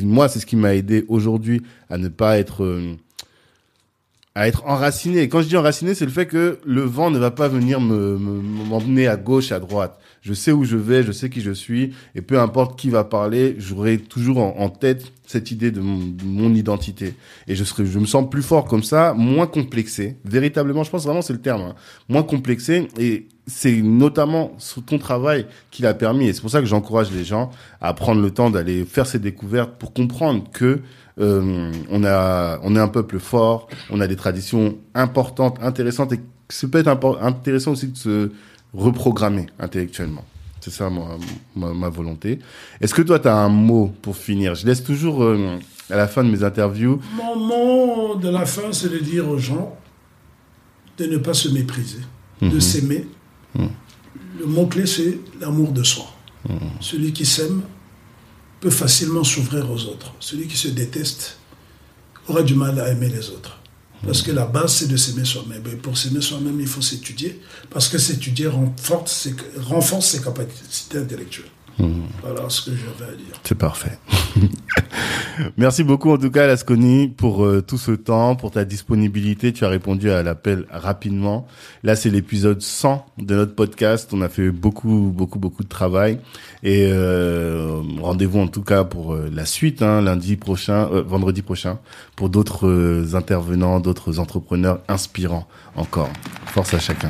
moi, c'est ce qui m'a aidé aujourd'hui à ne pas être euh, à être enraciné. Et quand je dis enraciné, c'est le fait que le vent ne va pas venir me m'emmener à gauche, à droite. Je sais où je vais, je sais qui je suis, et peu importe qui va parler, j'aurai toujours en, tête cette idée de mon, identité. Et je serai, je me sens plus fort comme ça, moins complexé. Véritablement, je pense vraiment c'est le terme, hein. moins complexé. Et c'est notamment sous ton travail qui l'a permis. Et c'est pour ça que j'encourage les gens à prendre le temps d'aller faire ces découvertes pour comprendre que euh, on a, on est un peuple fort, on a des traditions importantes, intéressantes, et c'est peut-être intéressant aussi de se reprogrammer intellectuellement. C'est ça ma, ma, volonté. Est-ce que toi, tu as un mot pour finir? Je laisse toujours euh, à la fin de mes interviews. Mon mot de la fin, c'est de dire aux gens de ne pas se mépriser, de mhm. s'aimer. Mhm. Le mot-clé, c'est l'amour de soi. Mhm. Celui qui s'aime peut facilement s'ouvrir aux autres. Celui qui se déteste aura du mal à aimer les autres. Parce que la base, c'est de s'aimer soi-même. Et pour s'aimer soi-même, il faut s'étudier. Parce que s'étudier renforce ses, renforce ses capacités intellectuelles. Hmm. Voilà ce que j'avais à dire. C'est parfait. Merci beaucoup en tout cas Lasconi pour euh, tout ce temps, pour ta disponibilité. Tu as répondu à l'appel rapidement. Là, c'est l'épisode 100 de notre podcast. On a fait beaucoup, beaucoup, beaucoup de travail. Et euh, rendez-vous en tout cas pour euh, la suite, hein, lundi prochain, vendredi prochain, pour d'autres intervenants, d'autres entrepreneurs inspirants encore. Force à chacun.